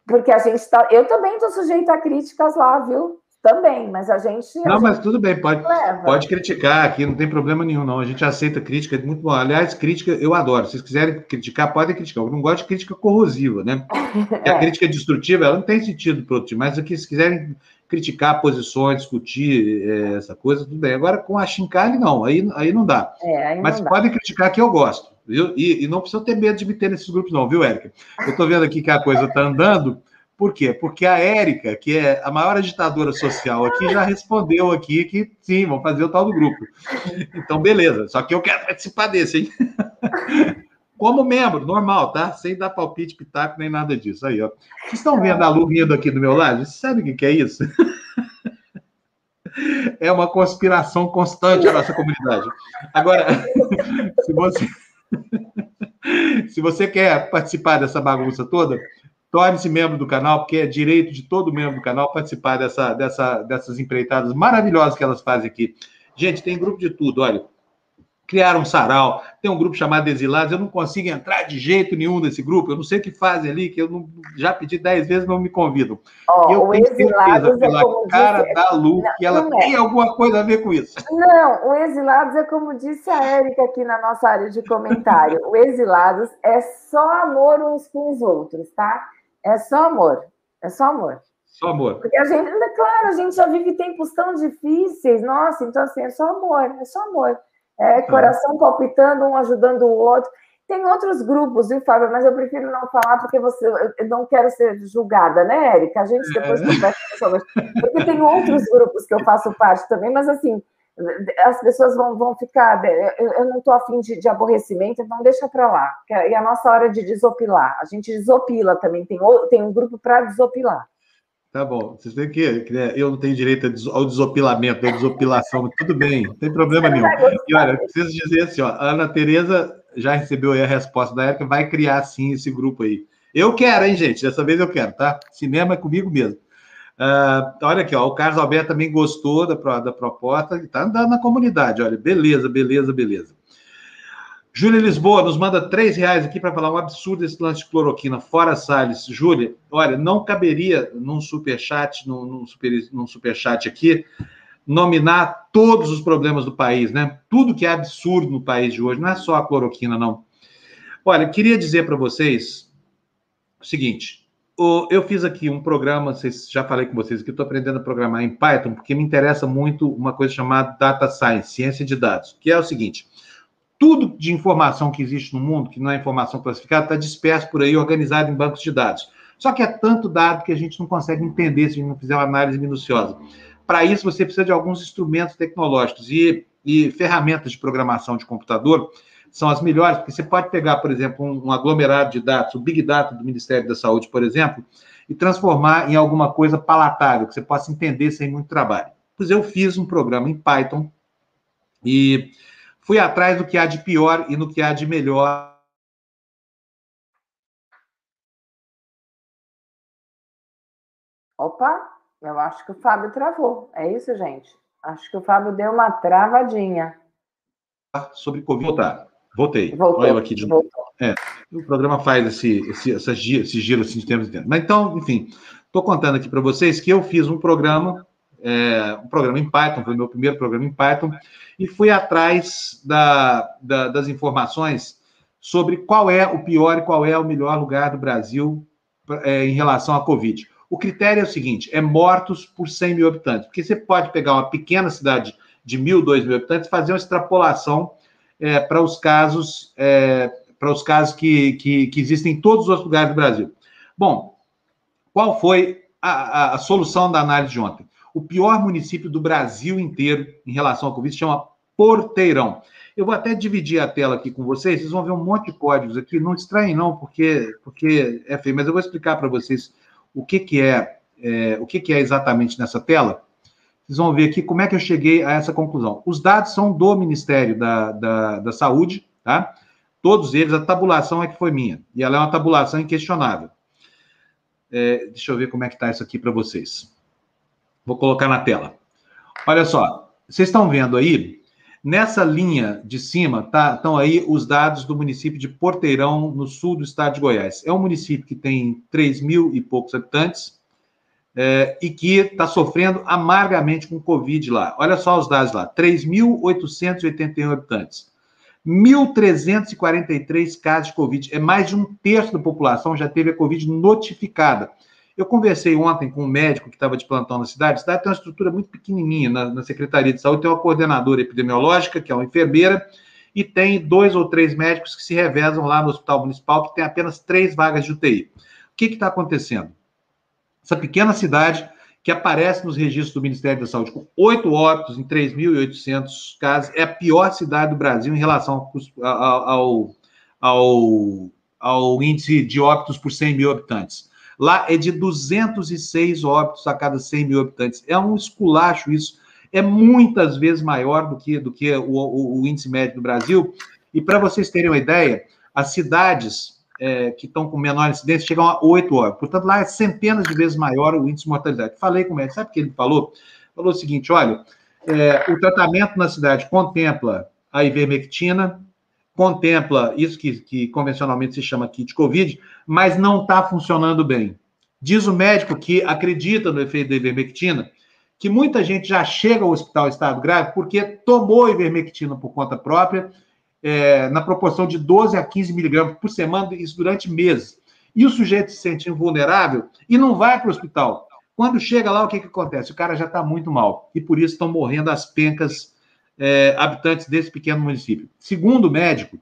[SPEAKER 2] porque a gente está. Eu também estou sujeito a críticas lá, viu? Também, mas a gente.
[SPEAKER 1] Não,
[SPEAKER 2] a
[SPEAKER 1] mas
[SPEAKER 2] gente
[SPEAKER 1] tudo bem, pode, pode criticar aqui, não tem problema nenhum, não. A gente aceita crítica, é muito bom. Aliás, crítica eu adoro. Se vocês quiserem criticar, podem criticar. Eu não gosto de crítica corrosiva, né? é. A crítica destrutiva, ela não tem sentido para o time, mas aqui, se quiserem criticar posições, discutir é, essa coisa, tudo bem. Agora, com a Shinkali, não, aí, aí não dá. É, aí Mas não podem dá. criticar que eu gosto, viu? E, e, não precisa ter medo de me ter nesses grupos, não, viu, Érica? Eu estou vendo aqui que a coisa está andando. Por quê? Porque a Érica, que é a maior agitadora social aqui, já respondeu aqui que sim, vão fazer o tal do grupo. Então, beleza. Só que eu quero participar desse, hein? como membro, normal, tá? Sem dar palpite, pitaco, nem nada disso. Aí, ó. Vocês estão vendo a Lu rindo aqui do meu lado? Você sabe o que é isso? é uma conspiração constante a nossa comunidade. Agora, se você, se você quer participar dessa bagunça toda, torne-se membro do canal, porque é direito de todo membro do canal participar dessa, dessa, dessas empreitadas maravilhosas que elas fazem aqui. Gente, tem grupo de tudo, olha criaram um sarau, tem um grupo chamado Exilados, eu não consigo entrar de jeito nenhum nesse grupo, eu não sei o que fazem ali, que eu não, já pedi dez vezes, não me convidam. Oh, eu tenho certeza é pela cara disse... da Lu não, que ela é. tem alguma coisa a ver com isso.
[SPEAKER 2] Não, o Exilados é como disse a Érica aqui na nossa área de comentário, o Exilados é só amor uns com os outros, tá? É só amor, é só amor.
[SPEAKER 1] Só amor.
[SPEAKER 2] Porque a gente, claro, a gente já vive tempos tão difíceis, nossa, então assim, é só amor, é só amor. É, coração palpitando, um ajudando o outro. Tem outros grupos, viu, Fábio? Mas eu prefiro não falar porque você, eu não quero ser julgada, né, Érica? A gente depois é. conversa sobre Porque tem outros grupos que eu faço parte também, mas assim, as pessoas vão, vão ficar. Eu, eu não estou afim de, de, aborrecimento, então deixa para lá. É, e a nossa hora de desopilar. A gente desopila também, tem, tem um grupo para desopilar.
[SPEAKER 1] Tá bom. Vocês têm que. Né, eu não tenho direito ao desopilamento, à desopilação, tudo bem, não tem problema nenhum. E olha, eu preciso dizer assim: ó, a Ana Tereza já recebeu a resposta da época, vai criar sim esse grupo aí. Eu quero, hein, gente? Dessa vez eu quero, tá? Cinema é comigo mesmo. Uh, olha aqui, ó, o Carlos Alberto também gostou da, da proposta, está andando na comunidade, olha, beleza, beleza, beleza. Júlia Lisboa nos manda três reais aqui para falar um absurdo esse lance de cloroquina. Fora Salles. Júlia, olha, não caberia num superchat, num, num, super, num superchat aqui, nominar todos os problemas do país, né? Tudo que é absurdo no país de hoje, não é só a cloroquina, não. Olha, queria dizer para vocês o seguinte: eu fiz aqui um programa, vocês, já falei com vocês que estou aprendendo a programar em Python, porque me interessa muito uma coisa chamada Data Science, ciência de dados, que é o seguinte: tudo de informação que existe no mundo, que não é informação classificada, está disperso por aí, organizado em bancos de dados. Só que é tanto dado que a gente não consegue entender se a gente não fizer uma análise minuciosa. Para isso, você precisa de alguns instrumentos tecnológicos e, e ferramentas de programação de computador são as melhores, porque você pode pegar, por exemplo, um, um, aglomerado de dados, o Big Data do Ministério da Saúde, por exemplo, e transformar em alguma coisa palatável, que você possa entender sem muito trabalho. Pois eu fiz um programa em Python e fui atrás do que há de pior e no que há de melhor
[SPEAKER 2] Opa, eu acho que o Fábio travou. É isso, gente? Acho que o Fábio deu uma travadinha.
[SPEAKER 1] Sobre Covid. Voltar. Voltei. Voltou. Olha eu aqui de novo. É, o programa faz esse, esse, giro, esse giro assim, de tempos em tempos. Mas então, enfim, estou contando aqui para vocês que eu fiz um programa, é, um programa em Python, foi o meu primeiro programa em Python, e fui atrás da, da, das informações sobre qual é o pior e qual é o melhor lugar do Brasil é, em relação à Covid. O critério é o seguinte: é mortos por 100 mil habitantes. Porque você pode pegar uma pequena cidade de mil, dois mil habitantes fazer uma extrapolação é, para os casos, é, para os casos que, que, que, existem em todos os lugares do Brasil. Bom, qual foi a, a, a, solução da análise de ontem? O pior município do Brasil inteiro em relação ao Covid se chama Porteirão. Eu vou até dividir a tela aqui com vocês, vocês vão ver um monte de códigos aqui, não estranhem não, porque, porque é feio, mas eu vou explicar para vocês o que, que é, é, o que, que é exatamente nessa tela, vocês vão ver aqui como é que eu cheguei a essa conclusão. Os dados são do Ministério da, da, da Saúde, tá? Todos eles, a tabulação é que foi minha. E ela é uma tabulação inquestionável. É, deixa eu ver como é que está isso aqui para vocês. Vou colocar na tela. Olha só, vocês estão vendo aí Nessa linha de cima tá, estão aí os dados do município de Porteirão, no sul do estado de Goiás. É um município que tem 3 mil e poucos habitantes é, e que está sofrendo amargamente com Covid lá. Olha só os dados lá: 3.881 habitantes. 1.343 casos de Covid. É mais de um terço da população já teve a Covid notificada. Eu conversei ontem com um médico que estava de plantão na cidade. A cidade tem uma estrutura muito pequenininha. Na, na, Secretaria de Saúde tem uma coordenadora epidemiológica, que é uma enfermeira, e tem dois ou três médicos que se revezam lá no Hospital Municipal, que tem apenas três vagas de UTI. O que está acontecendo? Essa pequena cidade, que aparece nos registros do Ministério da Saúde com oito óbitos em 3.800 casos, é a pior cidade do Brasil em relação ao, ao, ao, ao índice de óbitos por 100 mil habitantes. Lá é de 206 óbitos a cada 100 mil habitantes. É um esculacho isso. É muitas vezes maior do que, do que o, o, o índice médio do Brasil. E para vocês terem uma ideia, as cidades é, que estão com menor incidência chegam a 8 óbitos. Portanto, lá é centenas de vezes maior o índice de mortalidade. Falei com o médico, sabe o que ele falou? Falou o seguinte: olha, é, o tratamento na cidade contempla a ivermectina, contempla isso que, que convencionalmente se chama kit COVID, mas não está funcionando bem. Diz o médico que acredita no efeito da ivermectina, que muita gente já chega ao hospital em estado grave porque tomou ivermectina por conta própria, é, na proporção de 12 a 15 miligramas por semana, isso durante meses. E o sujeito se sente vulnerável e não vai para o hospital. Quando chega lá, o que, que acontece? O cara já está muito mal. E por isso estão morrendo as pencas é, habitantes desse pequeno município. Segundo o médico,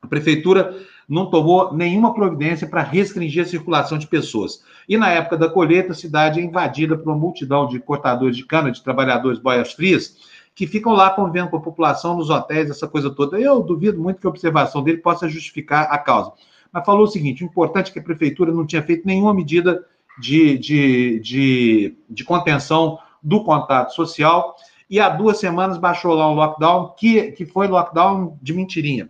[SPEAKER 1] a prefeitura não tomou nenhuma providência para restringir a circulação de pessoas. E na época da colheita, a cidade é invadida por uma multidão de cortadores de cana, de trabalhadores boias frias, que ficam lá convivendo com a população nos hotéis, essa coisa toda. Eu duvido muito que a observação dele possa justificar a causa. Mas falou o seguinte: o importante é que a prefeitura não tinha feito nenhuma medida de, de, de, de contenção do contato social e há duas semanas baixou lá um lockdown que, que foi lockdown de mentirinha.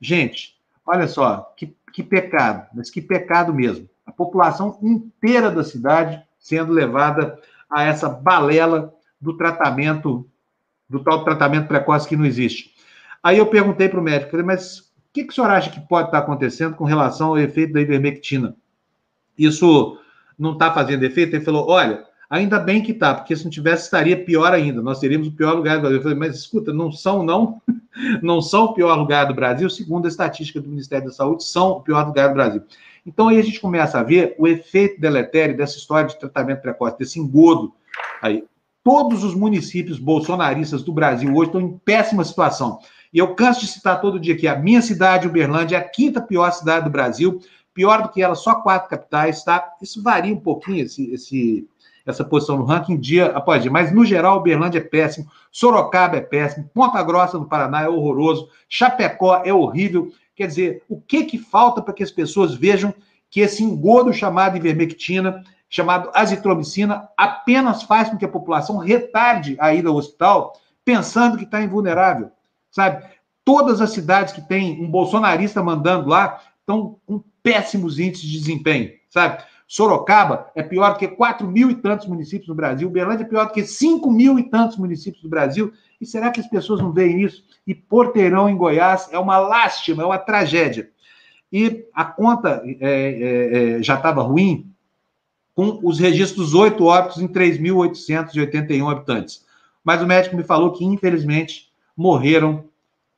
[SPEAKER 1] Gente, olha só, que, que pecado, mas que pecado mesmo. A população inteira da cidade sendo levada a essa balela do tratamento, do tal tratamento precoce que não existe. Aí eu perguntei para o médico, falei, mas o que, que o senhor acha que pode estar acontecendo com relação ao efeito da ivermectina? Isso não está fazendo efeito? Ele falou, olha, Ainda bem que está, porque se não tivesse, estaria pior ainda. Nós teríamos o pior lugar do Brasil. Eu falei, mas escuta, não são, não, não são o pior lugar do Brasil, segundo a estatística do Ministério da Saúde, são o pior lugar do Brasil. Então aí a gente começa a ver o efeito deletério dessa história de tratamento precoce, desse engodo aí. Todos os municípios bolsonaristas do Brasil hoje estão em péssima situação. E eu canso de citar todo dia que a minha cidade, Uberlândia, é a quinta pior cidade do Brasil, pior do que ela, só quatro capitais, tá? Isso varia um pouquinho, esse, esse, essa posição no ranking dia após dia, mas no geral, Uberlândia é péssimo, Sorocaba é péssimo, Ponta Grossa do Paraná é horroroso, Chapecó é horrível. Quer dizer, o que que falta para que as pessoas vejam que esse engodo chamado ivermectina, chamado azitromicina, apenas faz com que a população retarde a ida ao hospital pensando que está invulnerável? sabe? Todas as cidades que tem um bolsonarista mandando lá estão com péssimos índices de desempenho, sabe? Sorocaba é pior do que 4 mil e tantos municípios no Brasil, Berlândia é pior do que 5 mil e tantos municípios do Brasil. E será que as pessoas não veem isso? E Porteirão, em Goiás, é uma lástima, é uma tragédia. E a conta é, é, é, já estava ruim com os registros oito óbitos em 3.881 habitantes. Mas o médico me falou que, infelizmente, morreram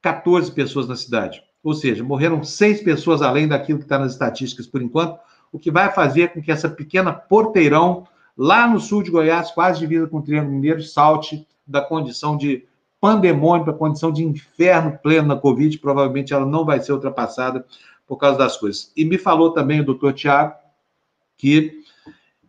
[SPEAKER 1] 14 pessoas na cidade. Ou seja, morreram seis pessoas além daquilo que está nas estatísticas por enquanto, o que vai fazer com que essa pequena porteirão, lá no sul de Goiás, quase divisa com o Triângulo Mineiro, salte da condição de pandemônio para condição de inferno pleno na Covid. Provavelmente ela não vai ser ultrapassada por causa das coisas. E me falou também o doutor Tiago que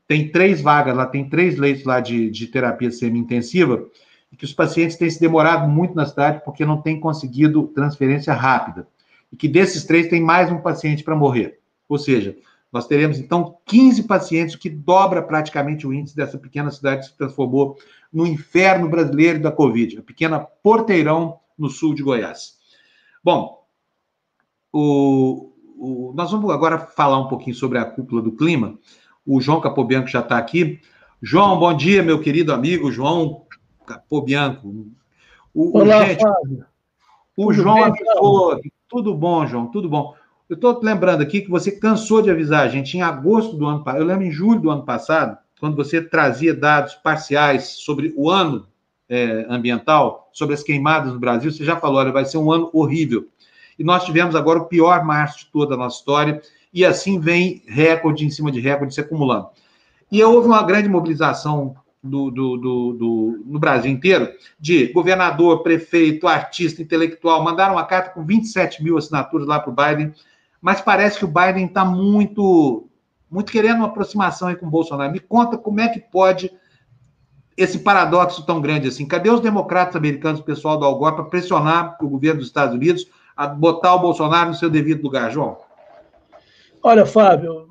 [SPEAKER 1] tem três vagas lá, tem três leitos lá de, de terapia semi-intensiva, e que os pacientes têm se demorado muito na cidade porque não têm conseguido transferência rápida. E que desses três tem mais um paciente para morrer. Ou seja, nós teremos então 15 pacientes, o que dobra praticamente o índice dessa pequena cidade que se transformou no inferno brasileiro da Covid, a pequena Porteirão, no sul de Goiás. Bom, o, o, nós vamos agora falar um pouquinho sobre a cúpula do clima. O João Capobianco já está aqui. João, bom dia, meu querido amigo João Capô Bianco.
[SPEAKER 3] O, Olá, o, gente, Fábio.
[SPEAKER 1] o tudo João avisou. Tudo bom, João, tudo bom. Eu estou lembrando aqui que você cansou de avisar a gente em agosto do ano passado. Eu lembro em julho do ano passado, quando você trazia dados parciais sobre o ano é, ambiental, sobre as queimadas no Brasil, você já falou, olha, vai ser um ano horrível. E nós tivemos agora o pior março de toda a nossa história, e assim vem recorde em cima de recorde se acumulando. E houve uma grande mobilização do, do, do, do, no Brasil inteiro, de governador, prefeito, artista, intelectual, mandaram uma carta com 27 mil assinaturas lá para o Biden, mas parece que o Biden está muito, muito querendo uma aproximação aí com o Bolsonaro. Me conta como é que pode esse paradoxo tão grande assim. Cadê os democratas americanos, o pessoal do Algor, para pressionar o governo dos Estados Unidos a botar o Bolsonaro no seu devido lugar, João?
[SPEAKER 3] Olha, Fábio,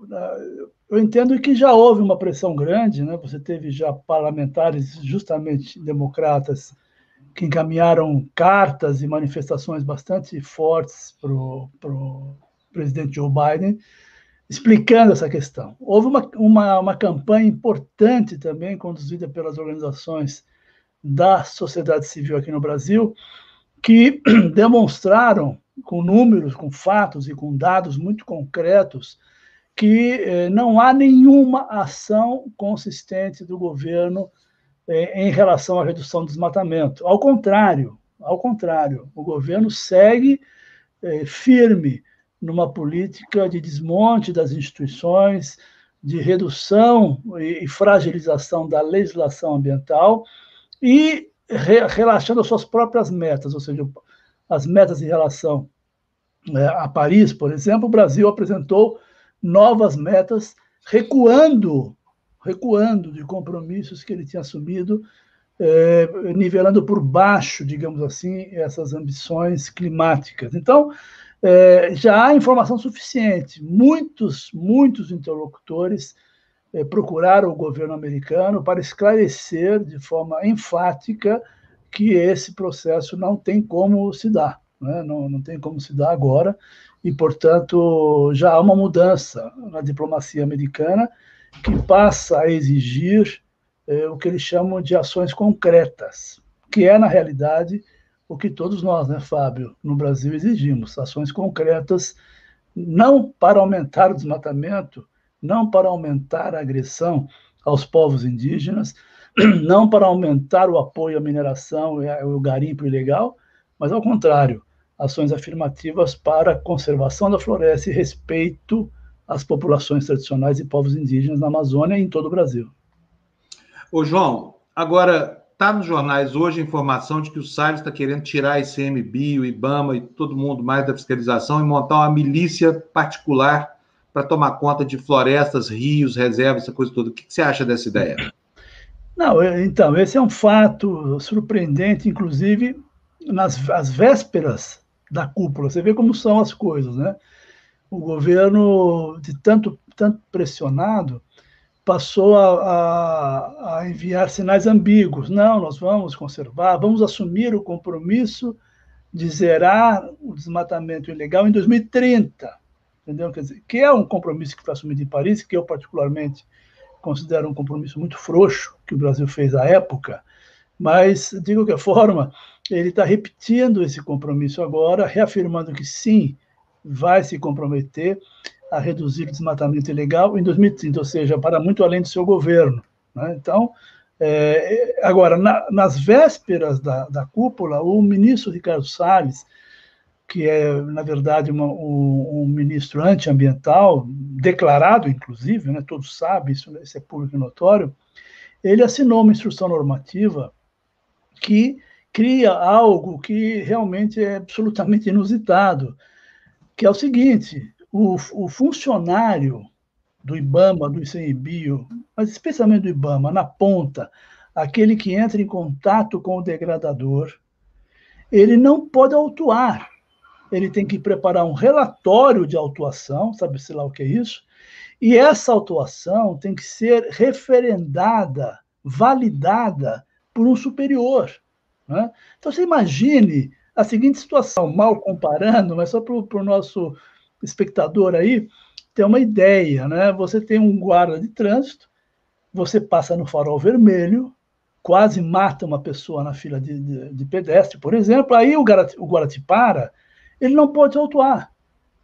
[SPEAKER 3] eu entendo que já houve uma pressão grande, né? Você teve já parlamentares justamente democratas que encaminharam cartas e manifestações bastante fortes para o presidente Joe Biden, explicando essa questão. Houve uma, uma, uma campanha importante também, conduzida pelas organizações da sociedade civil aqui no Brasil, que demonstraram com números, com fatos e com dados muito concretos que eh, não há nenhuma ação consistente do governo eh, em relação à redução do desmatamento. Ao contrário, ao contrário, o governo segue eh, firme numa política de desmonte das instituições, de redução e fragilização da legislação ambiental e relaxando as suas próprias metas, ou seja, as metas em relação a Paris, por exemplo, o Brasil apresentou novas metas, recuando, recuando de compromissos que ele tinha assumido, é, nivelando por baixo, digamos assim, essas ambições climáticas. Então, é, já há informação suficiente. Muitos, muitos interlocutores é, procuraram o governo americano para esclarecer de forma enfática que esse processo não tem como se dar, né? não, não tem como se dar agora, e, portanto, já há uma mudança na diplomacia americana que passa a exigir eh, o que eles chamam de ações concretas, que é, na realidade, o que todos nós, né, Fábio, no Brasil exigimos: ações concretas, não para aumentar o desmatamento, não para aumentar a agressão aos povos indígenas, não para aumentar o apoio à mineração e o garimpo ilegal, mas ao contrário, ações afirmativas para a conservação da floresta e respeito às populações tradicionais e povos indígenas na Amazônia e em todo o Brasil.
[SPEAKER 1] Ô, João, agora está nos jornais hoje a informação de que o Salles está querendo tirar a ICMBio, o IBAMA e todo mundo mais da fiscalização e montar uma milícia particular para tomar conta de florestas, rios, reservas, essa coisa toda. O que você acha dessa ideia?
[SPEAKER 3] Não, então, esse é um fato surpreendente, inclusive nas as vésperas da cúpula. Você vê como são as coisas, né? O governo, de tanto, tanto pressionado, passou a, a, a, enviar sinais ambíguos. Não, nós vamos conservar, vamos assumir o compromisso de zerar o desmatamento ilegal em 2030. Entendeu? Quer dizer, que é um compromisso que foi assumido em Paris, que eu particularmente considero um compromisso muito frouxo que o Brasil fez à época, mas, de qualquer forma, ele está repetindo esse compromisso agora, reafirmando que sim, vai se comprometer a reduzir o desmatamento ilegal em 2030, ou seja, para muito além do seu governo. Né? Então, é, agora, na, nas vésperas da, da cúpula, o ministro Ricardo Salles, que é, na verdade, uma, um, um, ministro antiambiental, declarado, inclusive, né, todos sabem, isso, isso é público e notório, ele assinou uma instrução normativa que cria algo que realmente é absolutamente inusitado, que é o seguinte: o, o funcionário do IBAMA, do ICMBio, mas especialmente do IBAMA, na ponta, aquele que entra em contato com o degradador, ele não pode autuar. Ele tem que preparar um relatório de autuação, sabe-se lá o que é isso, e essa autuação tem que ser referendada, validada por um superior. Né? Então, você imagine a seguinte situação, mal comparando, mas só para o nosso espectador aí ter uma ideia, né? Você tem um guarda de trânsito, você passa no farol vermelho, quase mata uma pessoa na fila de, de, de pedestre, por exemplo, aí o, guarda, o guarda te para, ele não pode autuar.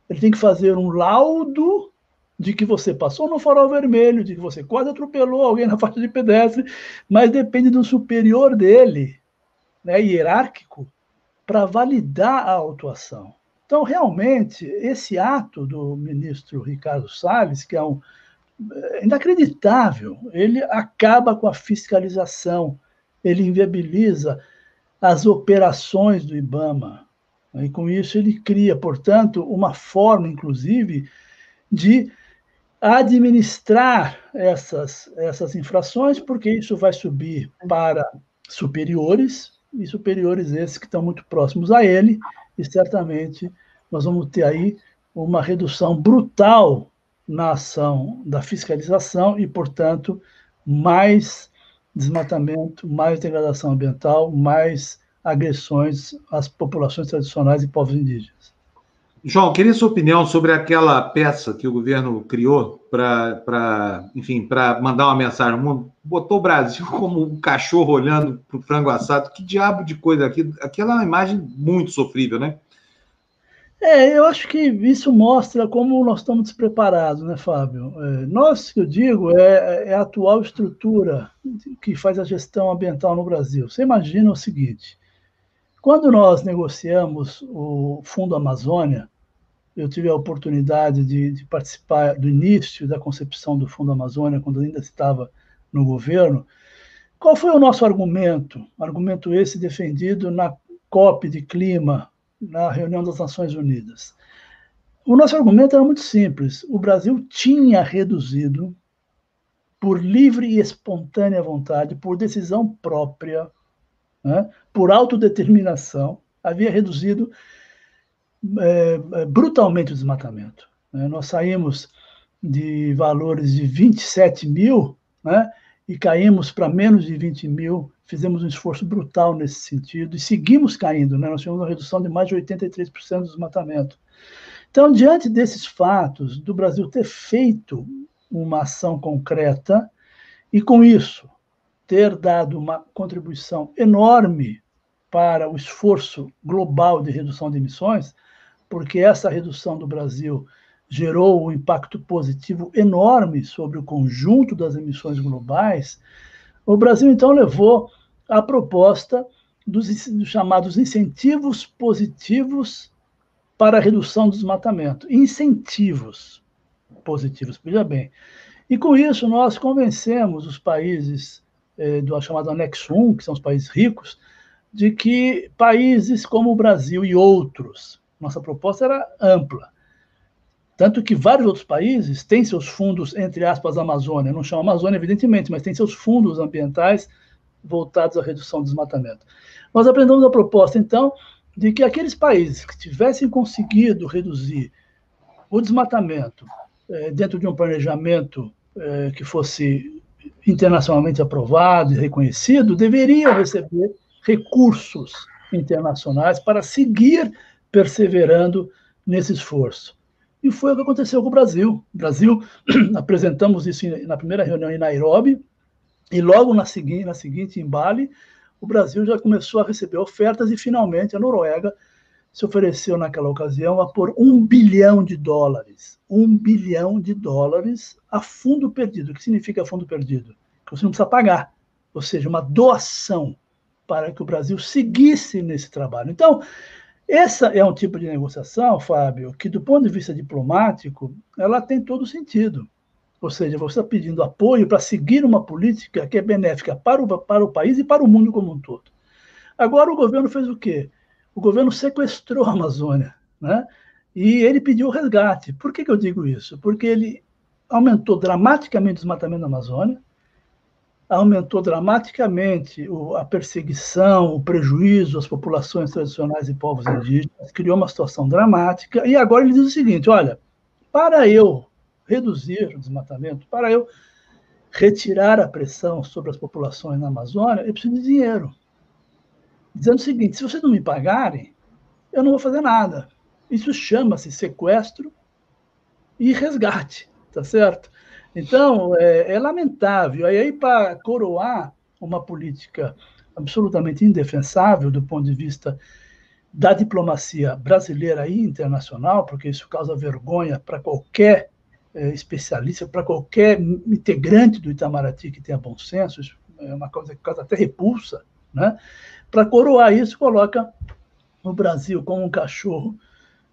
[SPEAKER 3] Ele tem que fazer um laudo de que você passou no farol vermelho, de que você quase atropelou alguém na faixa de pedestre, mas depende do superior dele, né, hierárquico, para validar a autuação. Então, realmente, esse ato do ministro Ricardo Salles, que é um é inacreditável, ele acaba com a fiscalização, ele inviabiliza as operações do IBAMA. Né? E com isso ele cria, portanto, uma forma, inclusive, de administrar essas, essas infrações, porque isso vai subir para superiores, e superiores esses que estão muito próximos a ele, e certamente nós vamos ter aí uma redução brutal na ação da fiscalização e, portanto, mais desmatamento, mais degradação ambiental, mais agressões às populações tradicionais e povos indígenas.
[SPEAKER 1] João, queria sua opinião sobre aquela peça que o governo criou para, enfim, para mandar uma mensagem ao mundo. Botou o Brasil como um cachorro olhando para o frango assado. Que diabo de coisa aqui? Aquela é uma imagem muito sofrível, né?
[SPEAKER 3] É, eu acho que isso mostra como nós estamos despreparados, né, Fábio? É, nós, que eu digo, é, é, a atual estrutura que faz a gestão ambiental no Brasil. Você imagina o seguinte: quando nós negociamos o Fundo Amazônia, eu tive a oportunidade de, de participar do início da concepção do Fundo Amazônia, quando ainda estava no governo. Qual foi o nosso argumento? Argumento esse defendido na COP de clima na reunião das Nações Unidas. O nosso argumento era muito simples. O Brasil tinha reduzido, por livre e espontânea vontade, por decisão própria, né, por autodeterminação, havia reduzido é, é brutalmente o desmatamento. Né. Nós saímos de valores de 27 mil né, e caímos para menos de 20 mil fizemos um esforço brutal nesse sentido e seguimos caindo, né? nós tivemos uma redução de mais de 83% do desmatamento. Então, diante desses fatos, do Brasil ter feito uma ação concreta e, com isso, ter dado uma contribuição enorme para o esforço global de redução de emissões, porque essa redução do Brasil gerou um impacto positivo enorme sobre o conjunto das emissões globais, o Brasil então levou a proposta dos, dos chamados incentivos positivos para a redução do desmatamento. Incentivos positivos, veja bem. E com isso nós convencemos os países eh, do chamado anexo 1, que são os países ricos, de que países como o Brasil e outros, nossa proposta era ampla, tanto que vários outros países têm seus fundos, entre aspas, Amazônia, não chama Amazônia, evidentemente, mas têm seus fundos ambientais voltados à redução do desmatamento. Nós aprendemos a proposta, então, de que aqueles países que tivessem conseguido reduzir o desmatamento eh, dentro de um planejamento eh, que fosse internacionalmente aprovado e reconhecido, deveriam receber recursos internacionais para seguir perseverando nesse esforço. E foi o que aconteceu com o Brasil. O Brasil, apresentamos isso na primeira reunião em Nairobi, e logo na seguinte, na seguinte, em Bali, o Brasil já começou a receber ofertas e finalmente a Noruega se ofereceu naquela ocasião a pôr um bilhão de dólares, um bilhão de dólares a fundo perdido. O que significa fundo perdido? Que você não precisa pagar, ou seja, uma doação para que o Brasil seguisse nesse trabalho. Então, essa é um tipo de negociação, Fábio, que do ponto de vista diplomático, ela tem todo sentido. Ou seja, você está pedindo apoio para seguir uma política que é benéfica para o, para o país e para o mundo como um todo. Agora, o governo fez o quê? O governo sequestrou a Amazônia, né? E ele pediu resgate. Por que, que eu digo isso? Porque ele aumentou dramaticamente o desmatamento da Amazônia, aumentou dramaticamente a perseguição, o prejuízo às populações tradicionais e povos indígenas, criou uma situação dramática, e agora ele diz o seguinte: olha, para eu reduzir o desmatamento, para eu retirar a pressão sobre as populações na Amazônia, eu preciso de dinheiro. Dizendo o seguinte: se vocês não me pagarem, eu não vou fazer nada. Isso chama-se sequestro e resgate, tá certo? Então, é, é lamentável. E aí, para coroar uma política absolutamente indefensável do ponto de vista da diplomacia brasileira e internacional, porque isso causa vergonha para qualquer é, especialista, para qualquer integrante do Itamaraty que tenha bom senso, isso é uma coisa que causa até repulsa, né? Para coroar isso, coloca o Brasil como um cachorro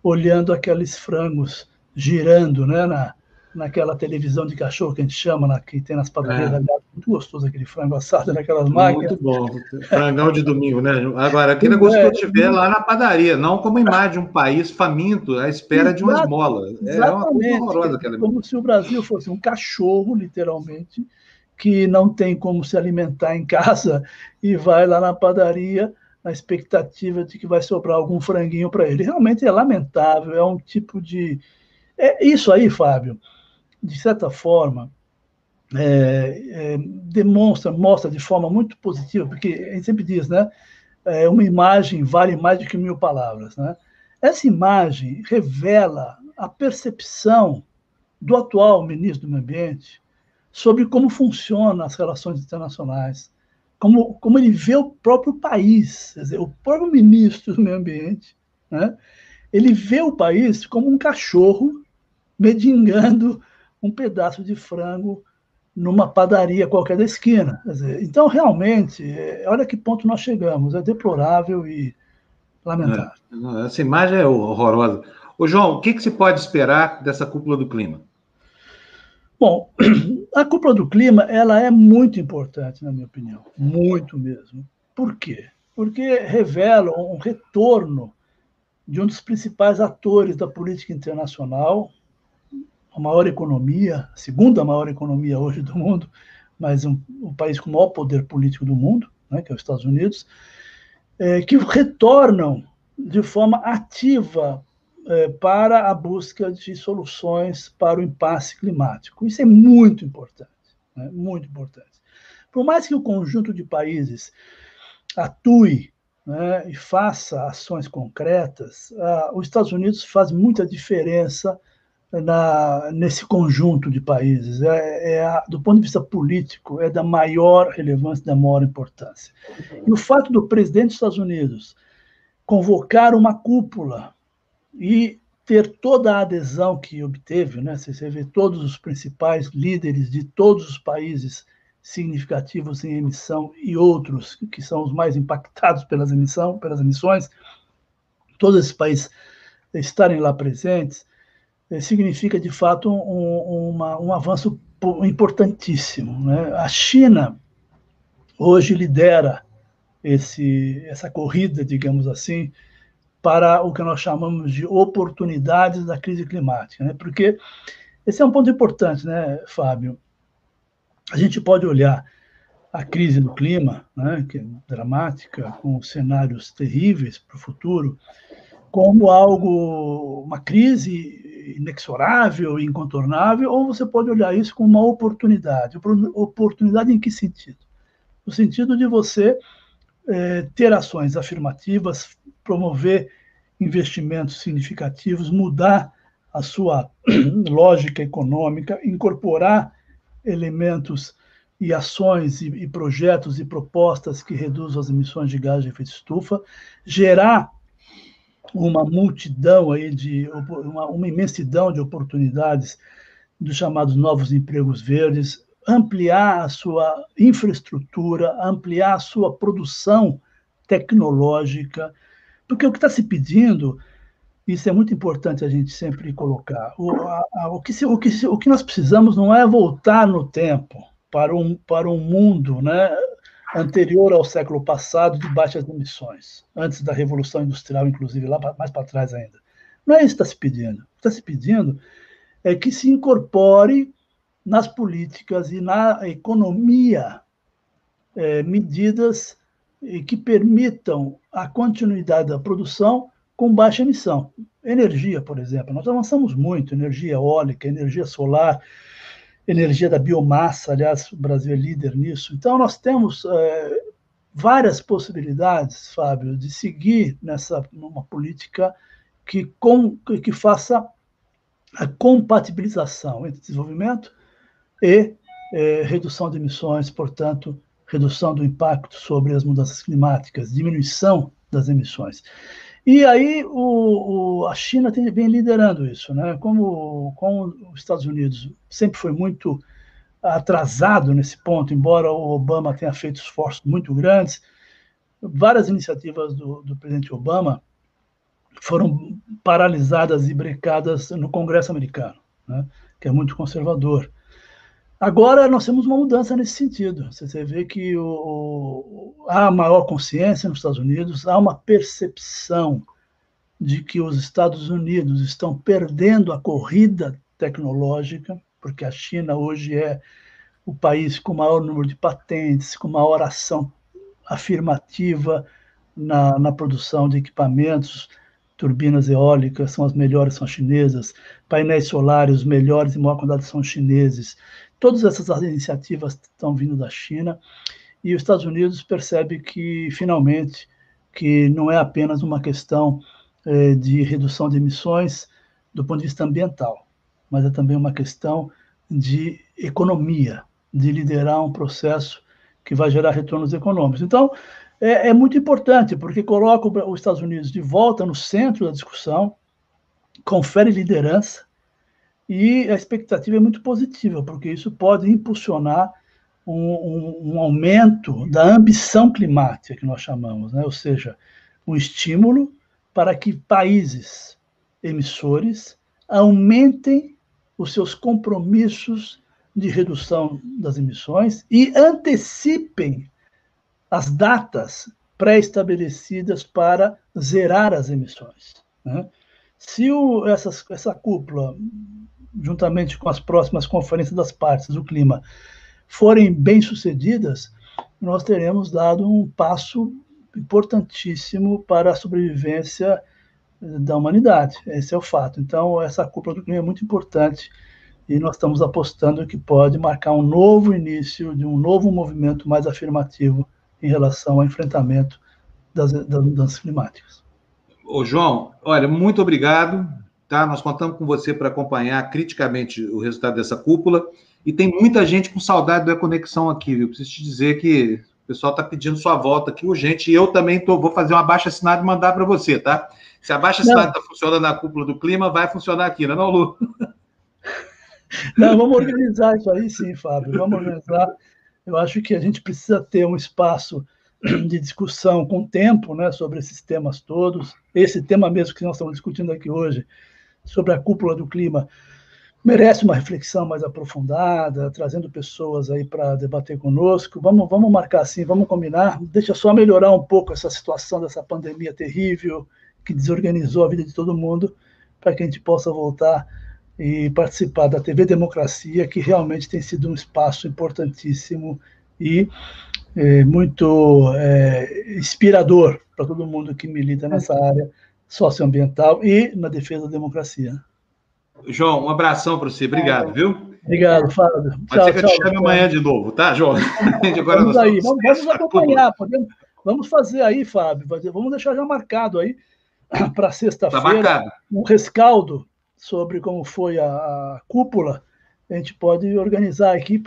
[SPEAKER 3] olhando aqueles frangos girando, né, na, naquela televisão de cachorro que a gente chama, na, que tem nas padarias, é. muito gostoso aquele frango assado naquelas máquinas.
[SPEAKER 1] Muito bom, frangão de domingo, né? Agora, aquele negócio é, que eu tiver lá na padaria, não como imagem de um país faminto à espera de uma esmola.
[SPEAKER 3] É uma coisa horrorosa aquela Como se o Brasil fosse um cachorro, literalmente, que não tem como se alimentar em casa e vai lá na padaria na expectativa de que vai sobrar algum franguinho para ele. Realmente é lamentável, é um tipo de. É isso aí, Fábio de certa forma, é, é, demonstra, mostra de forma muito positiva, porque a gente sempre diz, né? É, uma imagem vale mais do que mil palavras, né? Essa imagem revela a percepção do atual ministro do Meio Ambiente sobre como funcionam as relações internacionais, como, como ele vê o próprio país, dizer, o próprio ministro do Meio Ambiente, né? ele vê o país como um cachorro medingando um pedaço de frango numa padaria qualquer da esquina. Dizer, então, realmente, é, olha que ponto nós chegamos. É deplorável e lamentável.
[SPEAKER 1] É, essa imagem é horrorosa. Ô, João, o que, que se pode esperar dessa cúpula do clima?
[SPEAKER 3] Bom, a cúpula do clima ela é muito importante, na minha opinião. Muito mesmo. Por quê? Porque revela um retorno de um dos principais atores da política internacional, a maior economia, a segunda maior economia hoje do mundo, mas um, o país com o maior poder político do mundo, né, que é os Estados Unidos, é, que retornam de forma ativa é, para a busca de soluções para o impasse climático. Isso é muito importante, né, muito importante. Por mais que o conjunto de países atue né, e faça ações concretas, ah, os Estados Unidos faz muita diferença na, nesse conjunto de países. É, é do ponto de vista político, é da maior relevância, da maior importância. E o fato do presidente dos Estados Unidos convocar uma cúpula e ter toda a adesão que obteve, né? Você vê todos os principais líderes de todos os países significativos em emissão e outros que são os mais impactados pelas emissão, pelas emissões, todos esses países estarem lá presentes, eh, significa de fato um, uma, um avanço importantíssimo. Né? A China hoje lidera esse, essa corrida, digamos assim, para o que nós chamamos de oportunidades da crise climática, né? porque esse é um ponto importante, né, Fábio? A gente pode olhar a crise do clima, né, que é dramática, com cenários terríveis para o futuro, como algo, uma crise inexorável, incontornável, ou você pode olhar isso como uma oportunidade. Oportunidade em que sentido? No sentido de você é, ter ações afirmativas, promover investimentos significativos, mudar a sua lógica econômica, incorporar elementos e ações e, e, projetos e propostas que reduzam as emissões de gás de efeito estufa, gerar uma multidão aí de uma, uma imensidão de oportunidades dos chamados novos empregos verdes, ampliar a sua infraestrutura, ampliar a sua produção tecnológica, porque o que está se pedindo isso é muito importante a gente sempre colocar. O, a, a, o, que se, o, que se, o que nós precisamos não é voltar no tempo para um, para um mundo né, anterior ao século passado de baixas emissões, antes da Revolução Industrial, inclusive, lá mais para trás ainda. Não é isso que está se pedindo. O que está se pedindo é que se incorpore nas políticas e na economia é, medidas que permitam a continuidade da produção com baixa emissão. Energia, por exemplo, nós avançamos muito, energia eólica, energia solar, energia da biomassa, aliás, o Brasil é líder nisso. Então, nós temos é, várias possibilidades, Fábio, de seguir nessa numa política que, com, que faça a compatibilização entre desenvolvimento e é, redução de emissões, portanto, redução do impacto sobre as mudanças climáticas, diminuição das emissões. E aí o, o, a China tem, vem liderando isso, né? Como, como os Estados Unidos sempre foi muito atrasado nesse ponto, embora o Obama tenha feito esforços muito grandes, várias iniciativas do, do presidente Obama foram paralisadas e brecadas no Congresso americano, né? que é muito conservador. Agora nós temos uma mudança nesse sentido. Você vê que o, o, há maior consciência nos Estados Unidos, há uma percepção de que os Estados Unidos estão perdendo a corrida tecnológica, porque a China hoje é o país com maior número de patentes, com maior ação afirmativa na, na produção de equipamentos, turbinas eólicas são as melhores, são chinesas, painéis solares, os melhores e maior quantidade são chineses. Todas essas iniciativas estão vindo da China e os Estados Unidos percebe que, finalmente, que não é apenas uma questão eh, de redução de emissões do ponto de vista ambiental, mas é também uma questão de economia, de liderar um processo que vai gerar retornos econômicos. Então, é, é muito importante, porque coloca os Estados Unidos de volta no centro da discussão, confere liderança, e a expectativa é muito positiva, porque isso pode impulsionar um, um, um aumento da ambição climática, que nós chamamos, né? ou seja, um estímulo para que países emissores aumentem os seus compromissos de redução das emissões e antecipem as datas pré-estabelecidas para zerar as emissões. Né? Se o, essas, essa cúpula juntamente com as próximas conferências das partes do clima, forem bem sucedidas, nós teremos dado um passo importantíssimo para a sobrevivência da humanidade. Esse é o fato. Então, essa cúpula do clima é muito importante e nós estamos apostando que pode marcar um novo início de um novo movimento mais afirmativo em relação ao enfrentamento das, das mudanças climáticas.
[SPEAKER 1] Ô, João, olha, muito obrigado tá? Nós contamos com você para acompanhar criticamente o resultado dessa cúpula. E tem muita gente com saudade da conexão aqui, viu? Preciso te dizer que O pessoal está pedindo sua volta aqui urgente. E eu também tô, vou fazer uma baixa assinada e mandar para você, tá? Se a baixa assinada está funcionando na cúpula do clima, vai funcionar aqui, não é, não, Lu?
[SPEAKER 3] Não, vamos organizar isso aí sim, Fábio. Vamos organizar. Eu acho que a gente precisa ter um espaço de discussão com tempo né, sobre esses temas todos. Esse tema mesmo que nós estamos discutindo aqui hoje, sobre a cúpula do clima, merece uma reflexão mais aprofundada, trazendo pessoas aí para debater conosco. Vamos, vamos marcar assim, vamos combinar. Deixa só melhorar um pouco essa situação dessa pandemia terrível que desorganizou a vida de todo mundo, para que a gente possa voltar e participar da TV Democracia, que realmente tem sido um espaço importantíssimo e é, muito é, inspirador para todo mundo que milita nessa área socioambiental e na defesa da democracia.
[SPEAKER 1] João, um abração para você. Obrigado, viu?
[SPEAKER 3] Obrigado, Fábio.
[SPEAKER 1] Pode ser que eu te chame amanhã de novo, tá, João?
[SPEAKER 3] Agora vamos aí, vamos, vamos acompanhar. Podemos, vamos fazer aí, Fábio. Vamos deixar já marcado aí para sexta-feira tá um rescaldo sobre como foi a, a, cúpula. A gente pode organizar aqui,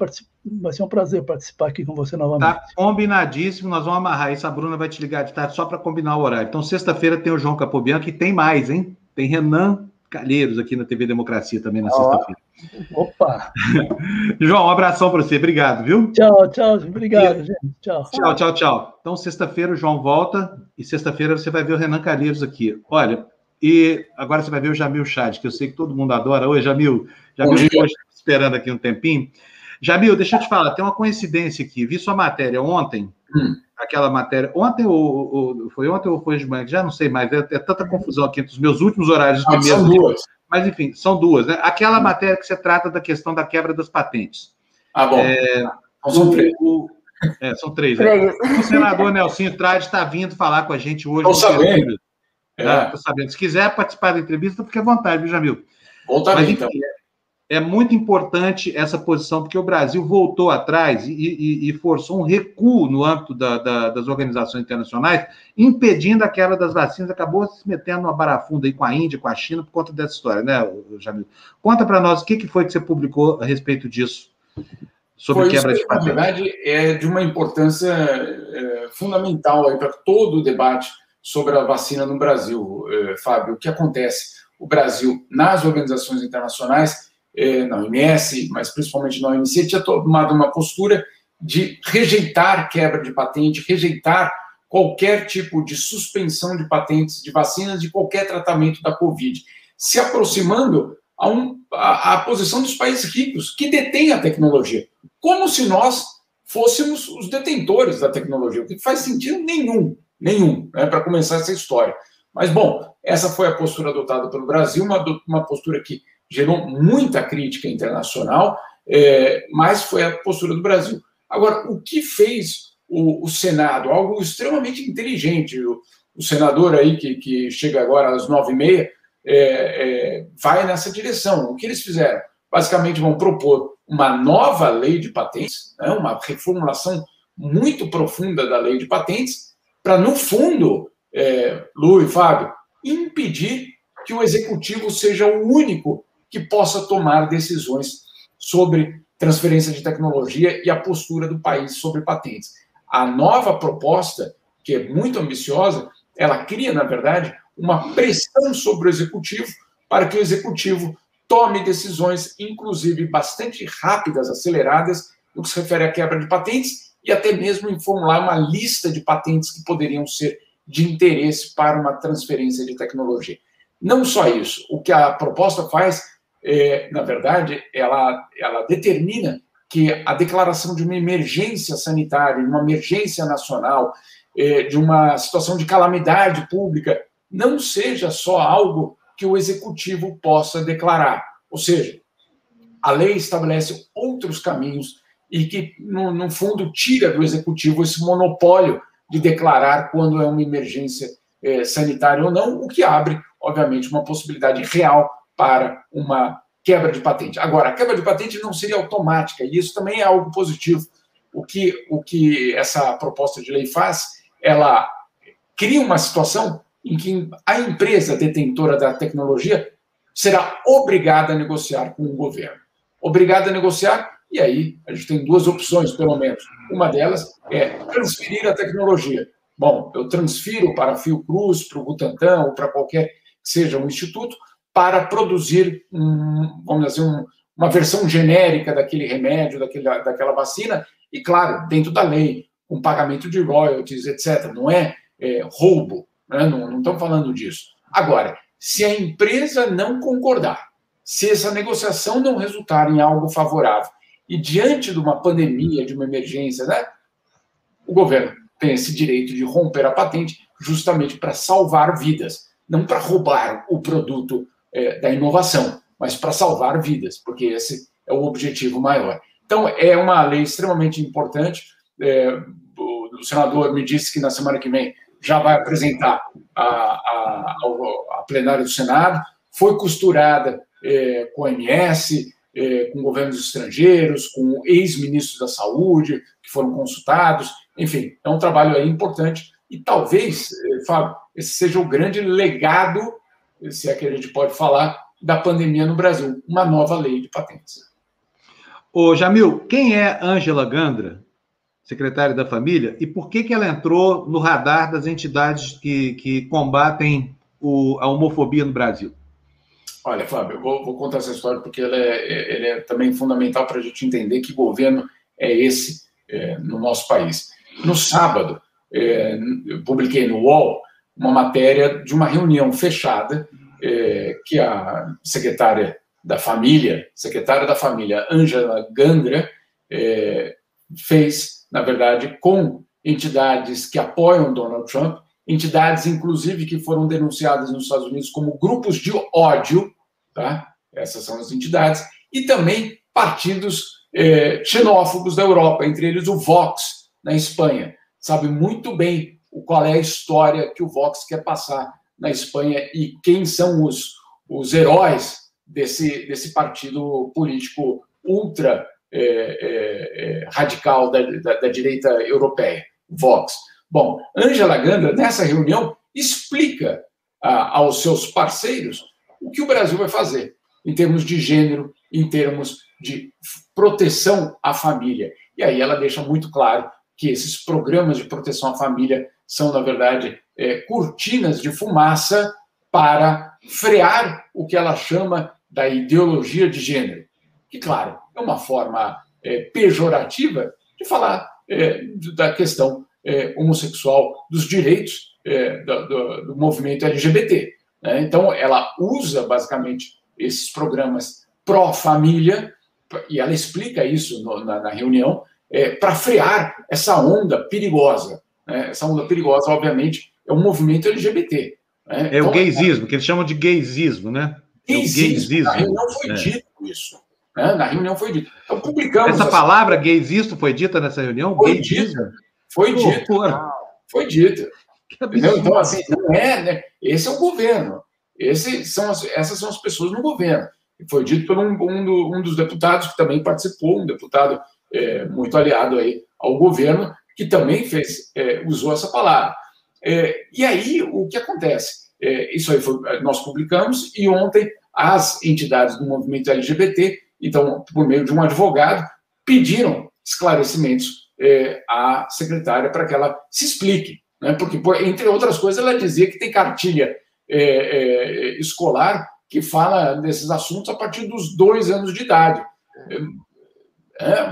[SPEAKER 3] vai ser um prazer participar aqui com você novamente. Tá
[SPEAKER 1] combinadíssimo, nós vamos amarrar isso. A Bruna vai te ligar de tarde só para combinar o horário. Então, sexta-feira tem o João Capobianco e tem mais, hein? Tem Renan Calheiros aqui na TV Democracia também na sexta-feira.
[SPEAKER 3] Opa!
[SPEAKER 1] João, um abração para você, obrigado, viu?
[SPEAKER 3] Tchau, tchau, obrigado, gente. Tchau.
[SPEAKER 1] Tchau, tchau, tchau. Então, sexta-feira o João volta e sexta-feira você vai ver o Renan Calheiros aqui. Olha, e agora você vai ver o Jamil Chad, que eu sei que todo mundo adora. Oi, Jamil. Jamil, hoje, esperando aqui um tempinho. Jamil, deixa eu te falar, tem uma coincidência aqui. Vi sua matéria ontem, hum. aquela matéria. Ontem ou, ou, foi ontem ou foi de manhã? Já não sei mais. É, é tanta confusão aqui entre os meus últimos horários
[SPEAKER 4] de ah, São duas.
[SPEAKER 1] Mas, enfim, são duas, né? Aquela hum. matéria que você trata da questão da quebra das patentes.
[SPEAKER 4] Ah, bom. É,
[SPEAKER 1] então são três. O, é, são três. Né? O senador Nelson Trade está vindo falar com a gente hoje.
[SPEAKER 4] Estou sabendo.
[SPEAKER 1] É. sabendo. Se quiser participar da entrevista, fique à vontade, viu, Jamil?
[SPEAKER 4] Voltarei, então.
[SPEAKER 1] É muito importante essa posição, porque o Brasil voltou atrás e, e, e forçou um recuo no âmbito da, da, das organizações internacionais, impedindo a quebra das vacinas, acabou se metendo numa barafunda aí com a Índia, com a China, por conta dessa história, né, Jamil? Conta para nós o que, que foi que você publicou a respeito disso, sobre foi quebra isso, de patente.
[SPEAKER 4] Na verdade, é de uma importância é, fundamental para todo o debate sobre a vacina no Brasil, eh, Fábio. O que acontece? O Brasil, nas organizações internacionais, eh, na OMS, mas principalmente na OMC, tinha tomado uma postura de rejeitar quebra de patente, rejeitar qualquer tipo de suspensão de patentes de vacinas de qualquer tratamento da Covid, se aproximando a, um, posição dos países ricos que detêm a tecnologia, como se nós fôssemos os detentores da tecnologia, o que faz sentido nenhum nenhum, né, para começar essa história. Mas, bom, essa foi a postura adotada pelo Brasil, uma, uma postura que gerou muita crítica internacional, é, mas foi a postura do Brasil. Agora, o que fez o, o Senado? Algo extremamente inteligente. O, o senador aí, que, que, chega agora às nove e meia, é, é, vai nessa direção. O que eles fizeram? Basicamente, vão propor uma nova lei de patentes, né, uma reformulação muito profunda da lei de patentes, para, no fundo, é, Lu e Fábio, impedir que o executivo seja o único que possa tomar decisões sobre transferência de tecnologia e a postura do país sobre patentes. A nova proposta, que é muito ambiciosa, ela cria, na verdade, uma pressão sobre o executivo para que o executivo tome decisões, inclusive bastante rápidas, aceleradas, no que se refere à quebra de patentes e até mesmo em formular uma lista de patentes que poderiam ser de interesse para uma transferência de tecnologia. Não só isso, o que a proposta faz, é, na verdade, ela, ela determina que a declaração de uma emergência sanitária, de uma emergência nacional, é, de uma situação de calamidade pública, não seja só algo que o executivo possa declarar. Ou seja, a lei estabelece outros caminhos e que, no, no fundo, tira do executivo esse monopólio de declarar quando é uma emergência é, sanitária ou não, o que abre, obviamente, uma possibilidade real para uma quebra de patente. Agora, a quebra de patente não seria automática, e isso também é algo positivo. O que, o que essa proposta de lei faz, ela cria uma situação em que a empresa detentora da tecnologia será obrigada a negociar com o governo. Obrigada a negociar E aí a gente tem duas opções, pelo menos. Uma delas é transferir a tecnologia. Bom, eu transfiro para a Fiocruz, para o Butantan ou para qualquer que seja um instituto para produzir, um, vamos dizer, um, uma versão genérica daquele remédio, daquele, daquela vacina, e, claro, dentro da lei, com pagamento de royalties, etc. Não é, é roubo, né? não, não estamos falando disso. Agora, se a empresa não concordar, se essa negociação não resultar em algo favorável, e diante de uma pandemia, de uma emergência, né, o governo tem esse direito de romper a patente justamente para salvar vidas, não para roubar o produto é, da inovação, mas para salvar vidas, porque esse é o objetivo maior. Então, é uma lei extremamente importante. É, o, senador me disse que na semana que vem já vai apresentar a, a, a, plenária do Senado. Foi costurada é, com a MS, é, com governos estrangeiros, com ex-ministros da saúde que foram consultados. Enfim, é um trabalho importante. E talvez, é, Fábio, esse seja o grande legado, se é que a gente pode falar, da pandemia no Brasil, uma nova lei de patentes.
[SPEAKER 1] Ô, Jamil, quem é Ângela Gandra, secretária da Família, e por que, que ela entrou no radar das entidades que, que combatem o, a homofobia no Brasil?
[SPEAKER 4] Olha, Fábio, eu vou, vou contar essa história porque ela é, ela é também fundamental para a gente entender que governo é esse é, no nosso país. No sábado, é, eu publiquei no UOL uma matéria de uma reunião fechada é, que a secretária da família, secretária da família, Angela Gandra, é, fez, na verdade, com entidades que apoiam Donald Trump, entidades, inclusive, que foram denunciadas nos Estados Unidos como grupos de ódio, tá? essas são as entidades, e também partidos é, xenófobos da Europa, entre eles o Vox, na Espanha. Sabe muito bem qual é a história que o Vox quer passar na Espanha e quem são os, os heróis desse, desse partido político ultra é, é, é, radical da, da, da, direita europeia, Vox. Bom, Angela Gandra, nessa reunião, explica a, aos seus parceiros o que o Brasil vai fazer em termos de gênero, em termos de proteção à família. E aí ela deixa muito claro que esses programas de proteção à família são, na verdade, é, cortinas de fumaça para frear o que ela chama da ideologia de gênero, que, claro, é uma forma é, pejorativa de falar é, da questão é, homossexual, dos direitos é, do, do, do, movimento LGBT. Né? Então, ela usa, basicamente, esses programas pró-família, e ela explica isso no, na, na, reunião, é, para frear essa onda perigosa. Né? Essa onda perigosa, obviamente, é o movimento LGBT.
[SPEAKER 1] Né? É então, o gaysismo, que eles chamam de gaysismo, né?
[SPEAKER 4] Gaysismo. Na reunião foi é. dito isso. Né? Na reunião foi dito. Então, publicamos.
[SPEAKER 1] Essa palavra gaysismo foi dita nessa reunião?
[SPEAKER 4] Foi gaysismo? Dita. Foi dito. Foi dito. Então, assim, não é. Né? Esse é o governo. Esse são as, essas são as pessoas no governo. Foi dito por um, um, do, um dos deputados que também participou, um deputado é, muito aliado aí ao governo, que também fez, é, usou essa palavra. É, e aí, o que acontece? É, isso aí foi, nós publicamos, e ontem as entidades do movimento LGBT, então, por meio de um advogado, pediram esclarecimentos é, à secretária para que ela se explique. Né? Porque, por, entre outras coisas, ela dizia que tem cartilha é, é, escolar que fala desses assuntos a partir dos dois anos de idade. É,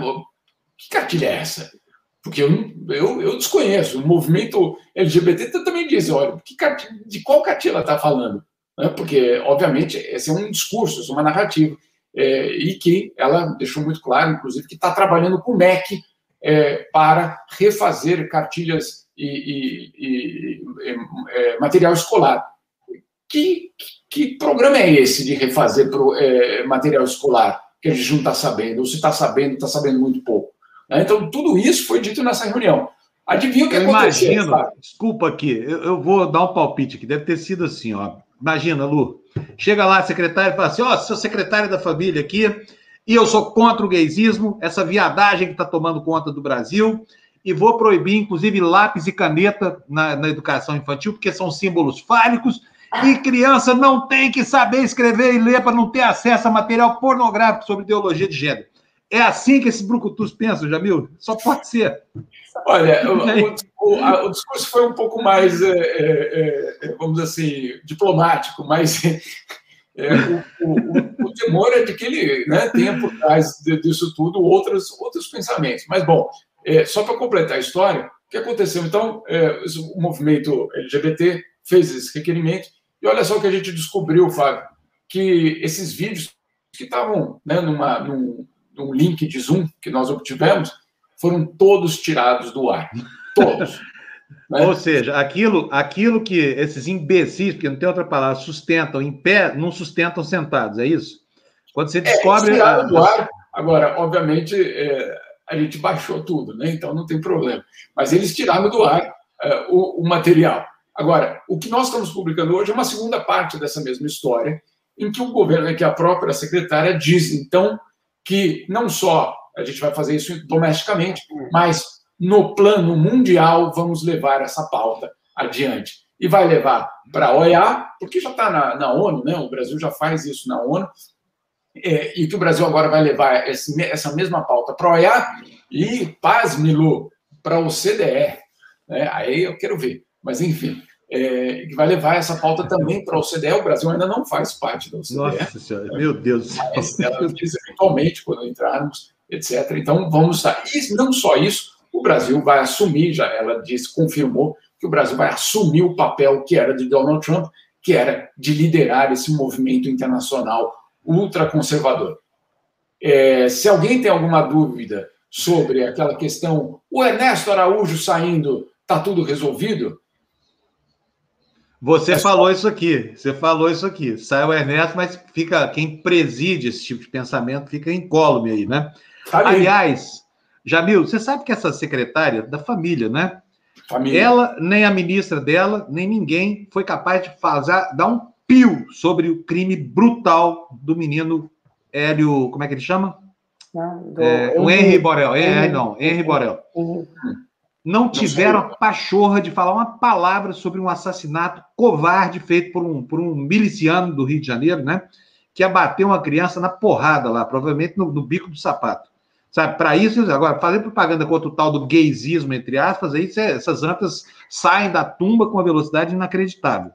[SPEAKER 4] que cartilha é essa? Porque eu, eu, eu desconheço. O movimento LGBT também diz: olha, que de qual cartilha ela está falando? Né? Porque, obviamente, esse é um discurso, é uma narrativa. É, e que ela deixou muito claro, inclusive, que está trabalhando com o MEC é, para refazer cartilhas e, e, e, e é, material escolar. Que, que programa é esse de refazer pro, é, material escolar que a gente não está sabendo? Ou se está sabendo, está sabendo muito pouco? Né? Então, tudo isso foi dito nessa reunião. Adivinha o que eu aconteceu? Imagino,
[SPEAKER 1] desculpa aqui, eu, eu, vou dar um palpite aqui, deve ter sido assim, ó. Imagina, Lu, chega lá a secretária e fala assim, ó, oh, sou secretária da família aqui, e eu sou contra o gaysismo, essa viadagem que está tomando conta do Brasil, e vou proibir, inclusive, lápis e caneta na, na educação infantil, porque são símbolos fálicos, e criança não tem que saber escrever e ler para não ter acesso a material pornográfico sobre ideologia de gênero. É assim que esses brucutus pensam, Jamil? Só pode ser.
[SPEAKER 4] Olha, o, o, a, o discurso foi um pouco mais, é, é, é vamos dizer assim, diplomático, mas é, o, o, temor é de que ele né, tenha por trás disso tudo outros, outros pensamentos. Mas, bom, é, só para completar a história, o que aconteceu? Então, é, o movimento LGBT fez esse requerimento, e olha só o que a gente descobriu, Fábio, que esses vídeos que estavam né, numa, num, num link de Zoom que nós obtivemos, foram todos tirados do ar. Todos.
[SPEAKER 1] Né? Ou seja, aquilo, aquilo que esses imbecis, porque não tem outra palavra, sustentam em pé, não sustentam sentados, é isso? Quando você é, descobre.
[SPEAKER 4] É, do ar, agora, obviamente, é, a gente baixou tudo, né? então não tem problema. Mas eles tiraram do ar é, o, o material. Agora, o que nós estamos publicando hoje é uma segunda parte dessa mesma história, em que o governo, que a própria secretária diz, então, que não só a gente vai fazer isso domesticamente, mas no plano mundial vamos levar essa pauta adiante. E vai levar para a OEA, porque já está na, na, ONU, né? o Brasil já faz isso na ONU, é, e que o Brasil agora vai levar esse, essa mesma pauta para a OEA e, pasme para o CDE. Né? Aí eu quero ver. Mas, enfim, é, que vai levar essa pauta também para a OCDE. O Brasil ainda não faz parte da OCDE.
[SPEAKER 1] Nossa Senhora, meu Deus do
[SPEAKER 4] céu. Ela diz eventualmente, quando entrarmos, etc. Então, vamos estar. E não só isso, o Brasil vai assumir, já ela disse, confirmou, que o Brasil vai assumir o papel que era de Donald Trump, que era de liderar esse movimento internacional ultraconservador. É, se alguém tem alguma dúvida sobre aquela questão, o Ernesto Araújo saindo, está tudo resolvido?
[SPEAKER 1] Você é falou só... isso aqui, você falou isso aqui. Sai o Ernesto, mas fica quem preside esse tipo de pensamento fica incólume aí, né? Tá Aliás, Jamil, você sabe que essa secretária da família, né? Família. Ela, nem a ministra dela, nem ninguém foi capaz de fazer, dar um pio sobre o crime brutal do menino Hélio, como é que ele chama? Não, do... é, o Henry Borel. Henry, não, Henry Borel. Henry não tiveram a pachorra de falar uma palavra sobre um assassinato covarde feito por um, por um miliciano do Rio de Janeiro, né? Que abateu uma criança na porrada lá, provavelmente no, no bico do sapato. Sabe, para isso, agora, fazer propaganda contra o tal do gaysismo, entre aspas, aí essas antas saem da tumba com uma velocidade inacreditável.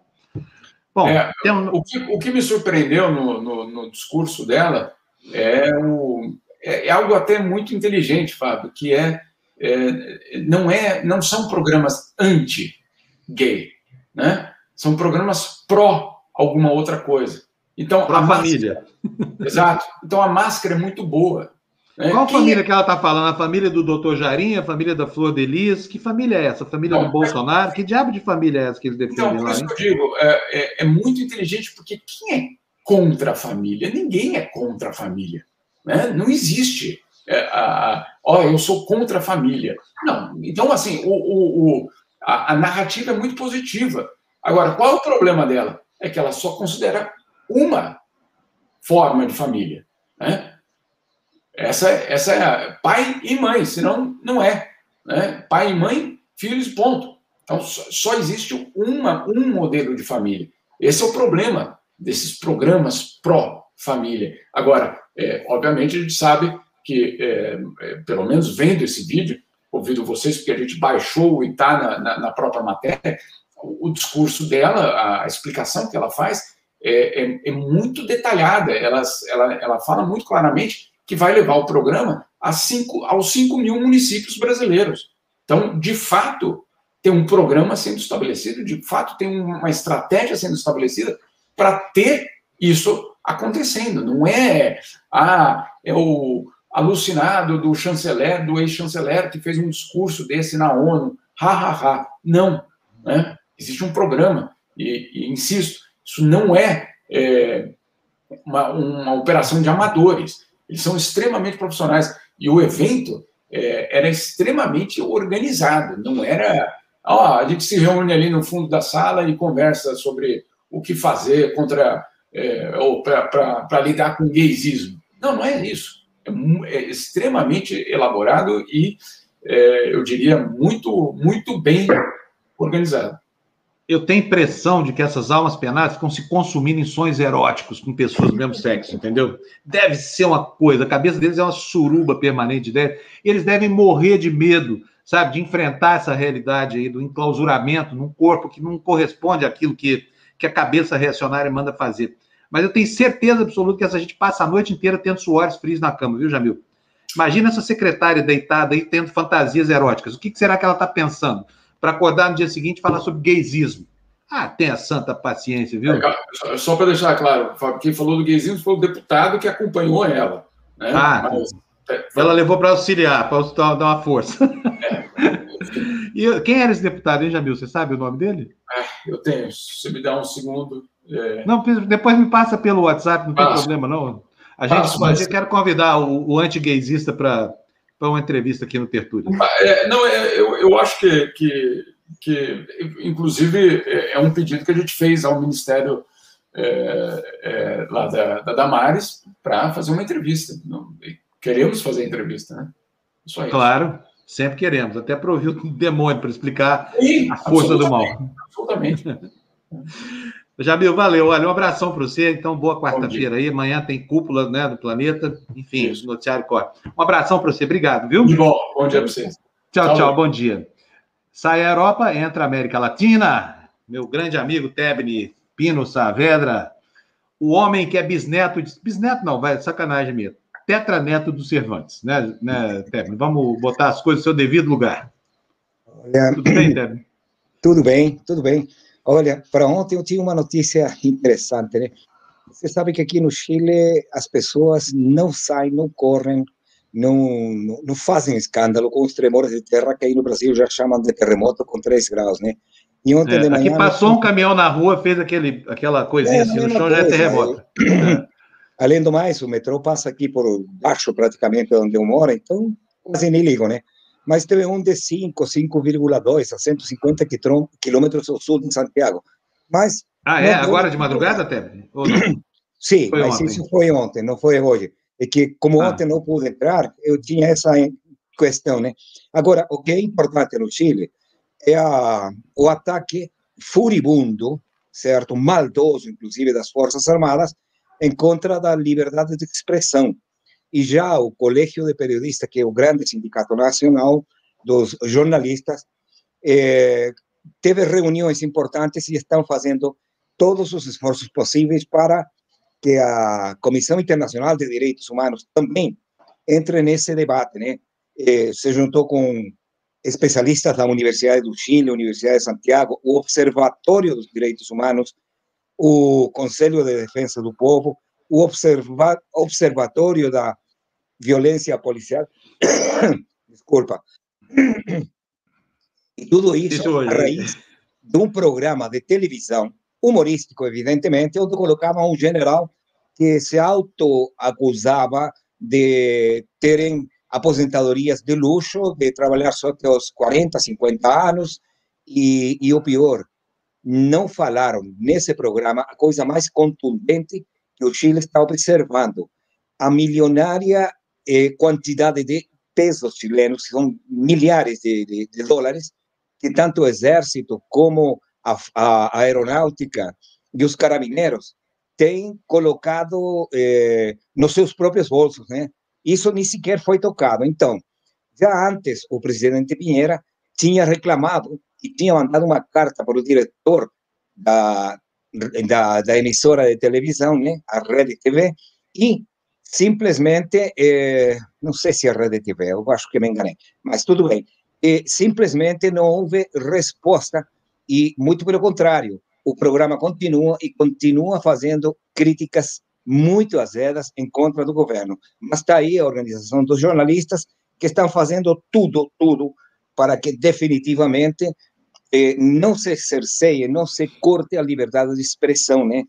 [SPEAKER 4] Bom, é, um... o, que, o, que, me surpreendeu no, no, no discurso dela é, o, é, é algo até muito inteligente, Fábio, que é é, não, é, não são programas anti-gay, né? São programas pró alguma outra coisa. Então
[SPEAKER 1] a família.
[SPEAKER 4] Máscara, exato. Então a máscara é muito boa.
[SPEAKER 1] Né? Qual Quem família é... que ela está falando? A família do doutor Jarinha, a família da Flor de Lis? Que família é essa? A família não, do Bolsonaro? É... Que diabo de família é essa que eles defendem então,
[SPEAKER 4] por
[SPEAKER 1] lá?
[SPEAKER 4] Isso que eu digo, é, é, é, muito inteligente, porque quem é contra a família? Ninguém é contra a família. Né? Não existe é, a, ó, eu sou contra a família. Não, então, assim, o, o, o a, a, narrativa é muito positiva. Agora, qual é o problema dela? É que ela só considera uma forma de família. Né? Essa, essa é pai e mãe, senão não é. Né? Pai e mãe, filhos, ponto. Então, só, só existe uma, um modelo de família. Esse é o problema desses programas pró-família. Agora, é, obviamente, a gente sabe que, é, é, pelo menos vendo esse vídeo, ouvindo vocês, porque a gente baixou e está na, na, na, própria matéria, o, o, discurso dela, a explicação que ela faz, é, é, é muito detalhada. Ela, ela, ela fala muito claramente que vai levar o programa a cinco, aos 5 mil municípios brasileiros. Então, de fato, tem um programa sendo estabelecido, de fato, tem uma estratégia sendo estabelecida para ter isso acontecendo. Não é, ah, é o, alucinado do chanceler, do ex-chanceler, que fez um discurso desse na ONU. Ha, ha, ha. Não. Né? Existe um programa. E, e insisto, isso não é, é uma, uma, operação de amadores. Eles são extremamente profissionais. E o evento é, era extremamente organizado. Não era. Ó, a gente se reúne ali no fundo da sala e conversa sobre o que fazer contra. É, ou para lidar com o gaysismo. Não, não é isso é, é extremamente elaborado e, é, eu diria, muito, muito bem organizado.
[SPEAKER 1] eu tenho impressão de que essas almas penadas ficam se consumindo em sonhos eróticos com pessoas do mesmo sexo, entendeu? Deve ser uma coisa, a cabeça deles é uma suruba permanente, deve, e eles devem morrer de medo, sabe, de enfrentar essa realidade aí do enclausuramento num corpo que não corresponde àquilo que, que a cabeça reacionária manda fazer. Mas eu tenho certeza absoluta que essa gente passa a noite inteira tendo suores frios na cama, viu, Jamil? Imagina essa secretária deitada aí tendo fantasias eróticas. O que será que ela está pensando? para acordar no dia seguinte e falar sobre gaysismo. Ah, tenha santa paciência, viu?
[SPEAKER 4] É, só para deixar claro, quem falou do gaysismo foi o deputado que acompanhou ela. Né?
[SPEAKER 1] Ah, Mas, é, ela levou para auxiliar, para dar uma força. É. e quem era esse deputado, hein, Jamil? Você sabe o nome dele?
[SPEAKER 4] É, eu tenho. Se me dá um segundo. É...
[SPEAKER 1] Não, depois me passa pelo WhatsApp, não tem Passo. problema, não. A gente, Passo, mas... quer convidar o, o anti-gaysista para uma entrevista aqui no Tertúlio?
[SPEAKER 4] É, não, é, eu, eu acho que, que, que, inclusive, é, é um pedido que a gente fez ao Ministério é, é lá da, da Damares para fazer uma entrevista. Queremos fazer entrevista, né?
[SPEAKER 1] Isso aí. Claro, sempre queremos, até para ouvir o demônio, para explicar Sim, a força do mal.
[SPEAKER 4] Absolutamente.
[SPEAKER 1] Jamil, valeu. Olha, um abração para você. Então, boa quarta-feira aí. Amanhã tem cúpula né, do planeta. Enfim, Isso. noticiário corre. Um abração para você. Obrigado, viu?
[SPEAKER 4] De bom. Bom dia para você.
[SPEAKER 1] Tchau, tchau, tchau. Bom dia. Sai a Europa, entra a América Latina. Meu grande amigo Tebni Pino Saavedra. O homem que é bisneto. De... Bisneto não, vai, sacanagem mesmo. Tetraneto do Cervantes, né, né Tebni? Vamos botar as coisas no seu devido lugar.
[SPEAKER 5] Olha... Tudo bem, Tebni? Tudo bem, tudo bem. Olha, para ontem eu tinha uma notícia interessante, né? Você sabe que aqui no Chile as pessoas não saem, não correm, não, não, não fazem escândalo com os tremores de terra que aí no Brasil já chamam de terremoto com 3 graus, né?
[SPEAKER 1] E ontem é, de manhã... Aqui passou um caminhão na rua, fez aquele, aquela coisinha é, assim no chão, coisa, já é terremoto. É.
[SPEAKER 5] Além do mais, o metrô passa aqui por baixo praticamente onde eu moro, então quase nem ligo, né? Mas teve um de 5, 5,2 a 150 quilômetros ao sul de Santiago. Mas
[SPEAKER 1] ah, é? Agora de madrugada, até?
[SPEAKER 5] Sim, foi mas ontem. isso foi ontem, não foi hoje. É que, como ah. ontem não pude entrar, eu tinha essa questão, né? Agora, o que é importante no Chile é a, o ataque furibundo, certo? Maldoso, inclusive, das Forças Armadas, em contra da liberdade de expressão e já o Colégio de Periodistas, que é o grande sindicato nacional dos jornalistas, eh, teve reuniões importantes e estão fazendo todos os esforços possíveis para que a Comissão Internacional de Direitos Humanos também entre nesse debate, né? Eh, se juntou com especialistas da Universidade do Chile, Universidade de Santiago, o Observatório dos Direitos Humanos, o Conselho de Defesa do Povo, o observa Observatório da violência policial. Desculpa. E tudo isso, a raiz de um programa de televisão, humorístico, evidentemente, onde colocava um general que se auto-acusava de terem aposentadorias de luxo, de trabalhar só até os 40, 50 anos, e, e o pior, não falaram nesse programa a coisa mais contundente que o Chile está observando, a milionária eh, quantidade de pesos chilenos, que são milhares de, de, de dólares, que tanto o exército como a, a, aeronáutica e os carabineiros têm colocado eh, nos seus próprios bolsos, né? Isso nem sequer foi tocado. Então, já antes, o presidente Pinheira tinha reclamado e tinha mandado uma carta para o diretor da, da, da emissora de televisão, né, a Rede TV, e simplesmente, eh, não sei se a rede TV, eu acho que me enganei, mas tudo bem, eh, simplesmente não houve resposta e, muito pelo contrário, o programa continua e continua fazendo críticas muito azedas em contra do governo. Mas está aí a organização dos jornalistas que estão fazendo tudo, tudo, para que definitivamente eh, não se cerceie, não se corte a liberdade de expressão, né?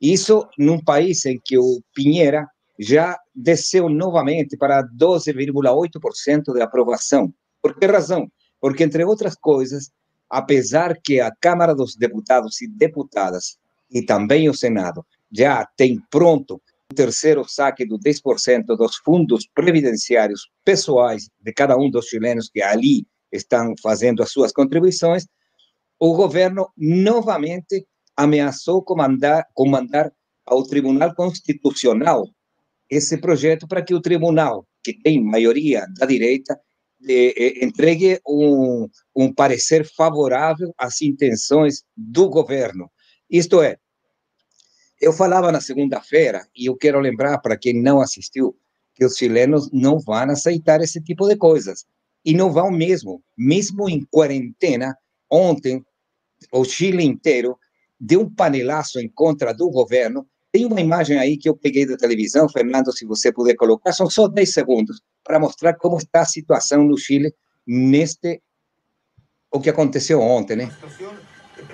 [SPEAKER 5] Isso num país em que o Pinheira já desceu novamente para 12,8% de aprovação. Por que razão? Porque, entre outras coisas, apesar que a Câmara dos Deputados e Deputadas e também o Senado já tem pronto o terceiro saque do 10% dos fundos previdenciários pessoais de cada um dos chilenos que ali estão fazendo as suas contribuições, o governo novamente ameaçou comandar, comandar ao Tribunal Constitucional esse projeto para que o tribunal, que tem maioria da direita, eh, entregue um, um parecer favorável às intenções do governo. Isto é, eu falava na segunda-feira, e eu quero lembrar para quem não assistiu, que os chilenos não vão aceitar esse tipo de coisas. E não vão mesmo. Mesmo em quarentena, ontem, o Chile inteiro deu um panelaço em contra do governo. Tem uma imagem aí que eu peguei da televisão, Fernando, se você puder colocar, são só 10 segundos, para mostrar como está a situação no Chile neste, o que aconteceu ontem, né?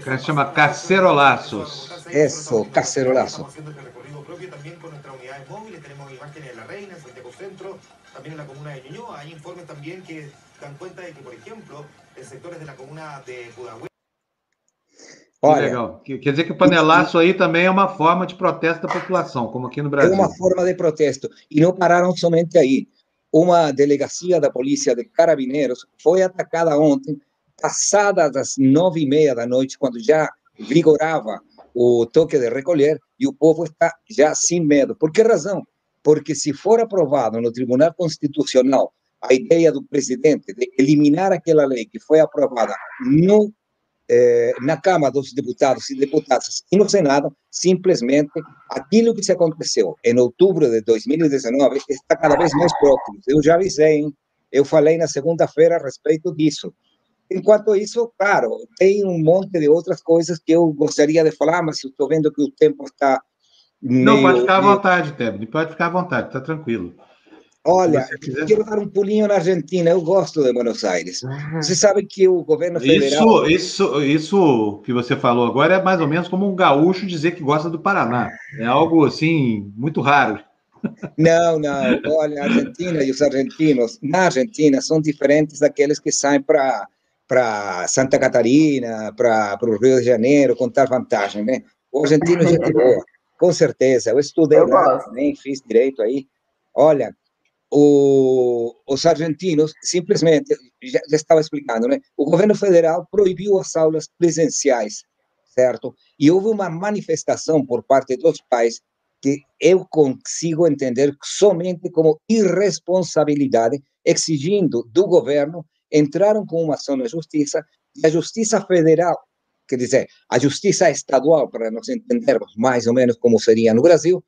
[SPEAKER 1] Que se chama Cacerolaços.
[SPEAKER 5] Eso, Cacerolazo.
[SPEAKER 6] También en la comuna de Ñuñoa. Hay informes también que dan cuenta de que, por ejemplo, en sectores de la comuna de Pudahuel.
[SPEAKER 1] Olha, legal. Quer dizer que o panelaço aí também é uma forma de protesto da população, como aqui no Brasil.
[SPEAKER 5] É uma forma de protesto. E não pararam somente aí. Uma delegacia da Polícia de Carabineiros foi atacada ontem, passadas as nove e meia da noite, quando já vigorava o toque de recolher, e o povo está já sem medo. Por que razão? Porque se for aprovado no Tribunal Constitucional a ideia do presidente de eliminar aquela lei que foi aprovada no, eh, na Câmara dos Deputados e Deputadas e no Senado, simplesmente aquilo que se aconteceu em outubro de 2019 está cada vez mais próximo. Eu já avisei, hein? eu falei na segunda-feira a respeito disso. Enquanto isso, claro, tem um monte de outras coisas que eu gostaria de falar, mas estou vendo que o tempo está
[SPEAKER 1] não, pode ficar à vontade, Tebni, pode ficar à vontade, está tranquilo.
[SPEAKER 5] Olha, quero dar um pulinho na Argentina, eu gosto de Buenos Aires. Ah. Você sabe que o governo
[SPEAKER 1] federal... Isso, isso, isso que você falou agora é mais ou menos como um gaúcho dizer que gosta do Paraná. É algo, assim, muito raro.
[SPEAKER 5] Não, não. Olha, a Argentina e os argentinos, na Argentina, são diferentes daqueles que saem para para Santa Catarina, para o Rio de Janeiro, contar vantagem, né? O argentino é gente boa. Com certeza, eu estudei eu também, fiz direito aí. Olha, o, os argentinos simplesmente, já, já, estava explicando, né? O governo federal proibiu as aulas presenciais, certo? E houve uma manifestação por parte dos pais que eu consigo entender somente como irresponsabilidade, exigindo do governo, entraram com uma ação na justiça, e a Justiça Federal quer dizer, a justiça estadual, para nós entendermos mais ou menos como seria no Brasil,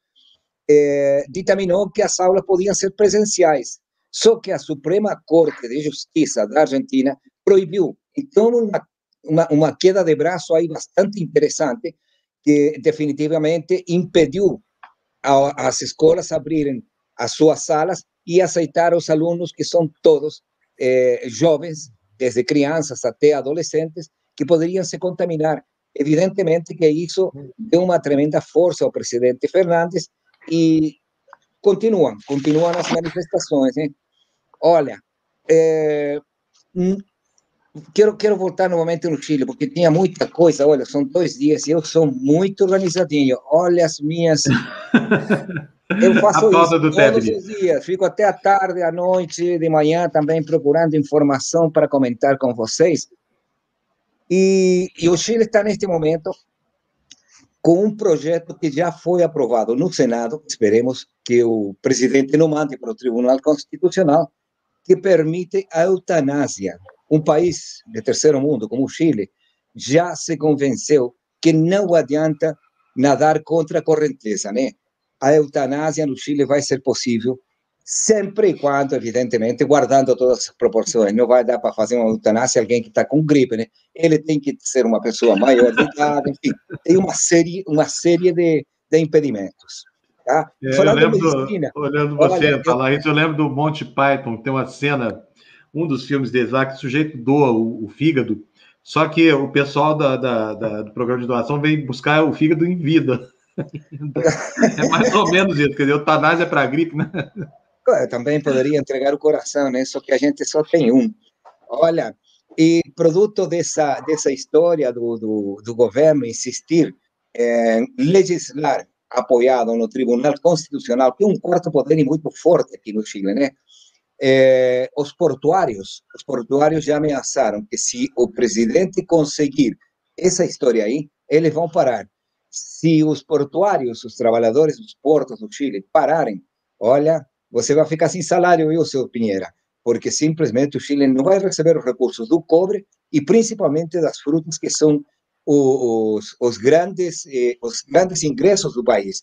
[SPEAKER 5] eh, ditaminou que as aulas podiam ser presenciais. Só que a Suprema Corte de Justiça da Argentina proibiu. Então, uma, uma, uma queda de braço aí bastante interessante, que definitivamente impediu a, as escolas abrirem as suas salas e aceitar os alunos que são todos eh, jovens, desde crianças até adolescentes, que poderiam se contaminar. Evidentemente que isso deu uma tremenda força ao presidente Fernandes e continuam, continuam as manifestações. Hein? Olha, é, quero, quero voltar novamente no Chile, porque tinha muita coisa. Olha, são dois dias e eu sou muito organizadinho. Olha as minhas. Eu faço isso todos os dias, fico até a tarde, à noite, de manhã também procurando informação para comentar com vocês. E, e o Chile está neste momento com um projeto que já foi aprovado no Senado, esperemos que o presidente não mande para o Tribunal Constitucional, que permite a eutanásia. Um país de terceiro mundo como o Chile já se convenceu que não adianta nadar contra a correnteza, né? A eutanásia no Chile vai ser possível sempre e quando, evidentemente, guardando todas as proporções. Não vai dar para fazer uma eutanásia alguém que está com gripe, né? Ele tem que ser uma pessoa maior de idade, enfim, tem uma série, uma série de, de impedimentos. Tá?
[SPEAKER 1] É, eu lembro, olhando você olha, falar eu... isso, eu lembro do Monty Python, tem uma cena, um dos filmes lá, que o sujeito doa o, o fígado, só que o pessoal da, da, da, do programa de doação vem buscar o fígado em vida. é mais ou menos isso, quer dizer, eutanásia é para gripe, né?
[SPEAKER 5] Também poderia entregar o coração, né? Só que a gente só tem um. Olha, e produto dessa dessa história do, do, do governo insistir em legislar apoiado no Tribunal Constitucional, que é um quarto poder muito forte aqui no Chile, né? eh, os portuários, os portuários já ameaçaram que se o presidente conseguir essa história aí, eles vão parar. Se os portuários, os trabalhadores dos portos do Chile pararem, olha, você vai ficar sem salário, viu, seu Pinheira? Porque simplesmente o Chile não vai receber os recursos do cobre e principalmente das frutas que são os, os grandes eh, os grandes ingressos do país.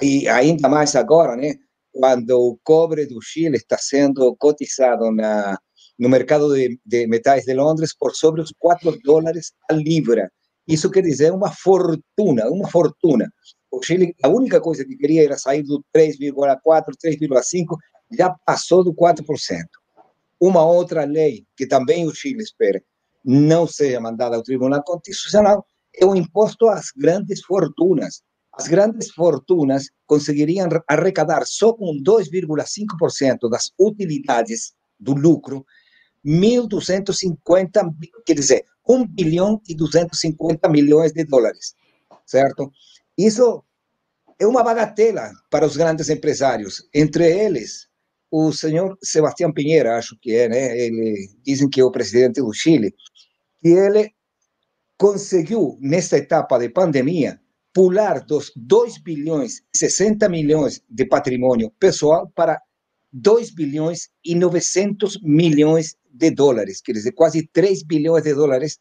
[SPEAKER 5] E ainda mais agora, né? Quando o cobre do Chile está sendo cotizado na, no mercado de, de metais de Londres por sobre os 4 dólares a libra. Isso quer dizer uma fortuna, uma fortuna. O Chile, a única coisa que queria era sair do 3,4, 3,5, já passou do 4%. Uma outra lei que também o Chile espera não seja mandada ao Tribunal Constitucional é o imposto às grandes fortunas. As grandes fortunas conseguiriam arrecadar só com 2,5% das utilidades do lucro 1.250, quer dizer, 1 bilhão e 250 milhões de dólares, certo? Isso é uma bagatela para os grandes empresários, entre eles o senhor Sebastião Pinheira, acho que é, né? Ele dizem que é o presidente do Chile, e ele conseguiu nesta etapa de pandemia pular dos 2 bilhões e 60 milhões de patrimônio pessoal para 2 bilhões e 900 milhões de dólares, quer dizer, quase 3 bilhões de dólares,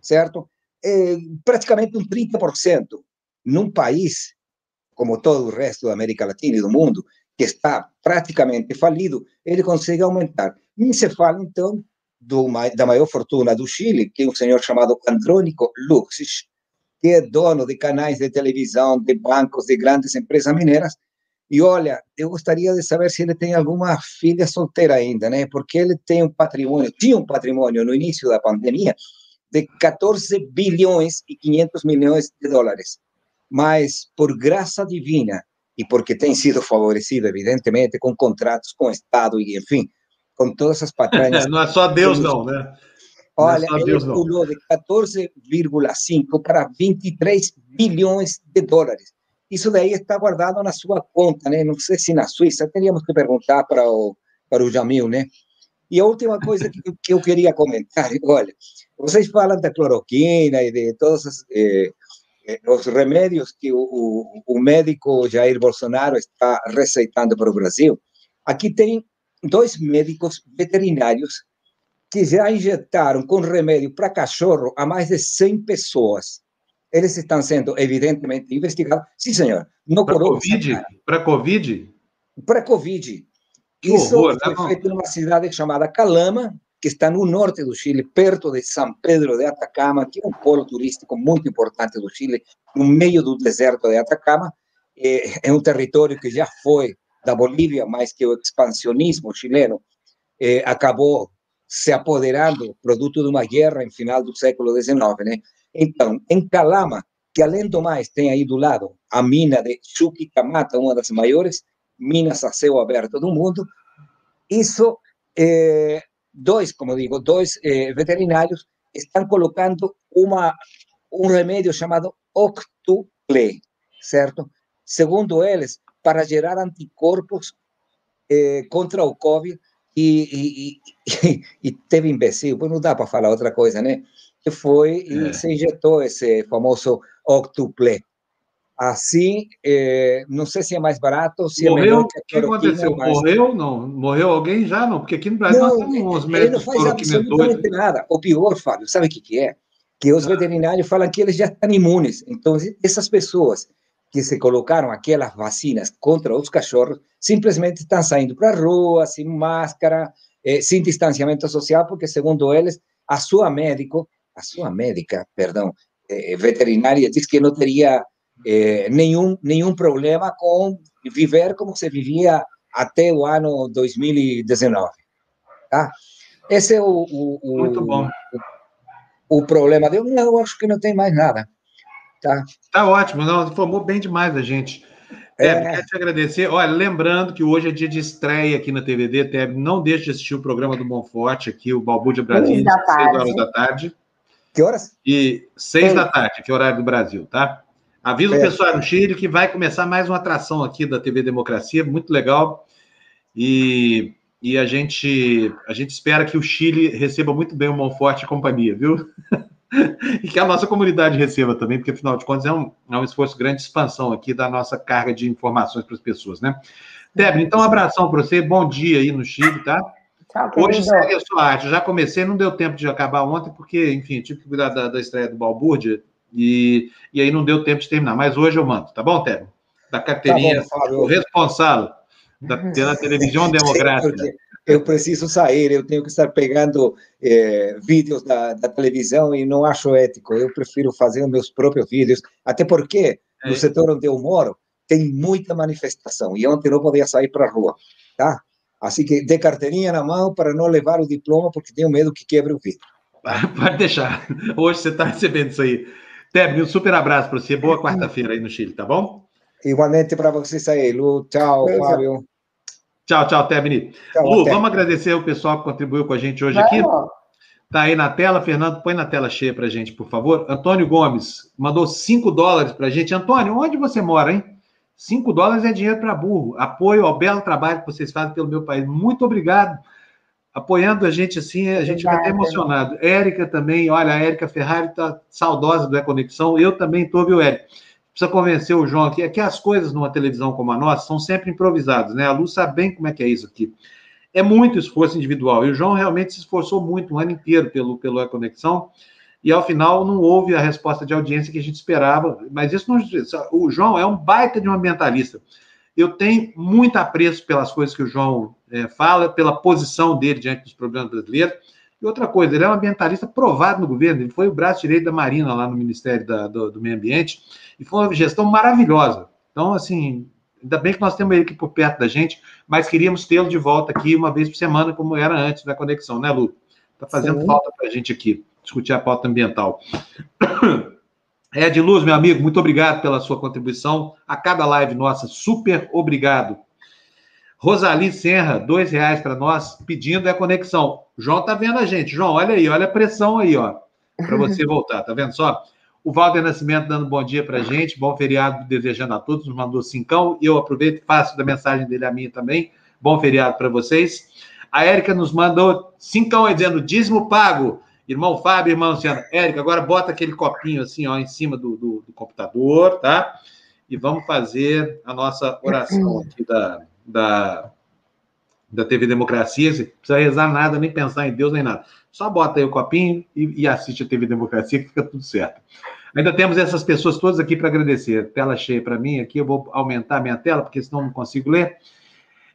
[SPEAKER 5] certo? É praticamente um 30%. Num país, como todo o resto da América Latina e do mundo, que está praticamente falido, ele consegue aumentar. Nem se fala, então, do, da maior fortuna do Chile, que é um senhor chamado Andrônico Luxis, que é dono de canais de televisão, de bancos, de grandes empresas mineiras, e olha, eu gostaria de saber se ele tem alguma filha solteira ainda, né? Porque ele tem um patrimônio, tinha um patrimônio no início da pandemia de 14 bilhões e 500 milhões de dólares. Mas, por graça divina, e porque tem sido favorecido, evidentemente, com contratos com o Estado e, enfim, com todas essas patrañas.
[SPEAKER 1] não é só Deus, não, né?
[SPEAKER 5] Olha, é ele Deus, pulou de 14,5 para 23 bilhões de dólares. Isso daí está guardado na sua conta, né? Não sei se na Suíça, teríamos que perguntar para o, para o Jamil, né? E a última coisa que, que eu queria comentar, olha, vocês falam da cloroquina e de todos os, eh, eh, os remédios que o, o, médico Jair Bolsonaro está receitando para o Brasil. Aqui tem dois médicos veterinários que já injetaram com remédio para cachorro a mais de 100 pessoas eles estão sendo evidentemente investigados. Sim, senhor.
[SPEAKER 1] No para Covid? Para Covid?
[SPEAKER 5] Para Covid. Que Isso horror, foi né? feito numa cidade chamada Calama, que está no norte do Chile, perto de São Pedro de Atacama, que é um polo turístico muito importante do Chile, no meio do deserto de Atacama. É, é um território que já foi da Bolívia, mas que o expansionismo chileno é, acabou se apoderando, produto de uma guerra em final do século XIX, né? Então, em Calama, que além do mais tem aí do lado a mina de Chuquicamata, uma das maiores minas a céu aberto do mundo, isso, eh, dois, como digo, dois eh, veterinários estão colocando uma, um remédio chamado Octuple, certo? Segundo eles, para gerar anticorpos eh, contra o Covid, e, e, e, e teve imbecil, pois não dá para falar outra coisa, né? que foi e é. se injetou esse famoso octuple. Assim, é, não sei se é mais barato, se
[SPEAKER 1] Morreu?
[SPEAKER 5] é
[SPEAKER 1] O que aconteceu? Mas... Morreu? Não. Morreu alguém já? Não, porque aqui no Brasil não, nós temos uns médicos
[SPEAKER 5] não faz absolutamente nada. O pior, Fábio, sabe o que, que é? Que os ah. veterinários falam que eles já estão imunes. Então, essas pessoas que se colocaram aquelas vacinas contra os cachorros simplesmente estão saindo para a rua, sem máscara, eh, sem distanciamento social, porque, segundo eles, a sua médico a sua médica, perdão, eh, veterinária, diz que não teria eh, nenhum, nenhum problema com viver como se vivia até o ano 2019. Tá? Esse é o, o, o
[SPEAKER 1] Muito bom.
[SPEAKER 5] O, o problema. Eu, eu acho que não tem mais nada. Tá,
[SPEAKER 1] tá ótimo, não, informou bem demais a gente. É, quero te agradecer. Olha, lembrando que hoje é dia de estreia aqui na TVD, Teb, não deixe de assistir o programa do Monforte aqui, o Balbúrdia Brasil, às 6 horas da tarde.
[SPEAKER 5] Que horas?
[SPEAKER 1] E seis da tarde, que é horário do Brasil, tá? Avisa é. o pessoal no Chile que vai começar mais uma atração aqui da TV Democracia, muito legal. E e a gente, a gente espera que o Chile receba muito bem o Monforte e companhia, viu? e que a nossa comunidade receba também, porque afinal de contas é um, é um esforço grande de expansão aqui da nossa carga de informações para as pessoas, né? Debre, então um abração para você, bom dia aí no Chile, tá? Tchau, Hoje segue a sua arte. Eu já comecei, não deu tempo de acabar ontem, porque, enfim, tive que cuidar da, da estreia do Balbúrdia e, e aí não deu tempo de terminar. Mas hoje eu mando, tá bom, Tébio? Da carteirinha, tá bom, o responsável da, pela televisão democrática.
[SPEAKER 5] Eu preciso sair, eu tenho que estar pegando eh, vídeos da, da, televisão e não acho ético. Eu prefiro fazer meus próprios vídeos, até porque é. no setor onde eu moro tem muita manifestação e ontem não podia sair para a rua, tá? Assim que de carteirinha na mão para não levar o diploma, porque tenho medo que quebre o vidro.
[SPEAKER 1] Pode deixar. Hoje você está recebendo isso aí. Tebni, um super abraço para você. Boa quarta-feira aí no Chile, tá bom?
[SPEAKER 5] Igualmente para vocês aí, Lu. Tchau, Beijo. Fábio.
[SPEAKER 1] Tchau, tchau, Tebni. Lu, até. vamos agradecer o pessoal que contribuiu com a gente hoje aqui. Tá aí na tela, Fernando, põe na tela cheia para a gente, por favor. Antônio Gomes mandou 5 dólares para a gente. Antônio, onde você mora, hein? 5 dólares é dinheiro para burro. Apoio ao belo trabalho que vocês fazem pelo meu país. Muito obrigado. Apoiando a gente assim, a gente fica até emocionado. Érica também, olha, a Érica Ferrari está saudosa do E-Conexão. Eu também estou, viu, Érica? Precisa convencer o João aqui. É que as coisas numa televisão como a nossa são sempre improvisadas, né? A Lu sabe bem como é que é isso aqui. É muito esforço individual. E o João realmente se esforçou muito, um ano inteiro, pelo, pelo E-Conexão e ao final não houve a resposta de audiência que a gente esperava. Mas isso não. O João é um baita de um ambientalista. Eu tenho muito apreço pelas coisas que o João é, fala, pela posição dele diante dos problemas brasileiros. E outra coisa, ele é um ambientalista provado no governo, ele foi o braço direito da Marina lá no Ministério da, do, do Meio Ambiente, e foi uma gestão maravilhosa. Então, assim, ainda bem que nós temos ele aqui por perto da gente, mas queríamos tê-lo de volta aqui uma vez por semana, como era antes da conexão, né, Lu? Está fazendo Sim. falta para a gente aqui discutir a pauta ambiental. Ed Luz, meu amigo, muito obrigado pela sua contribuição. A cada live nossa, super obrigado. Rosali Serra, dois reais para nós, pedindo a conexão. João tá vendo a gente. João, olha aí, olha a pressão aí, ó, para você voltar. Tá vendo só? O Walter Nascimento dando bom dia para gente, bom feriado desejando a todos, nos mandou cincão. E eu aproveito e faço da mensagem dele a minha também. Bom feriado para vocês. A Érica nos mandou cincão dizendo dízimo pago. Irmão Fábio, irmão Luciano. Érica, agora bota aquele copinho assim, ó, em cima do, do, do, computador, tá? E vamos fazer a nossa oração aqui da, da, da TV Democracia. Você não precisa rezar nada, nem pensar em Deus, nem nada. Só bota aí o copinho e, e assiste a TV Democracia, que fica tudo certo. Ainda temos essas pessoas todas aqui para agradecer. Tela cheia para mim aqui, eu vou aumentar a minha tela, porque senão não consigo ler.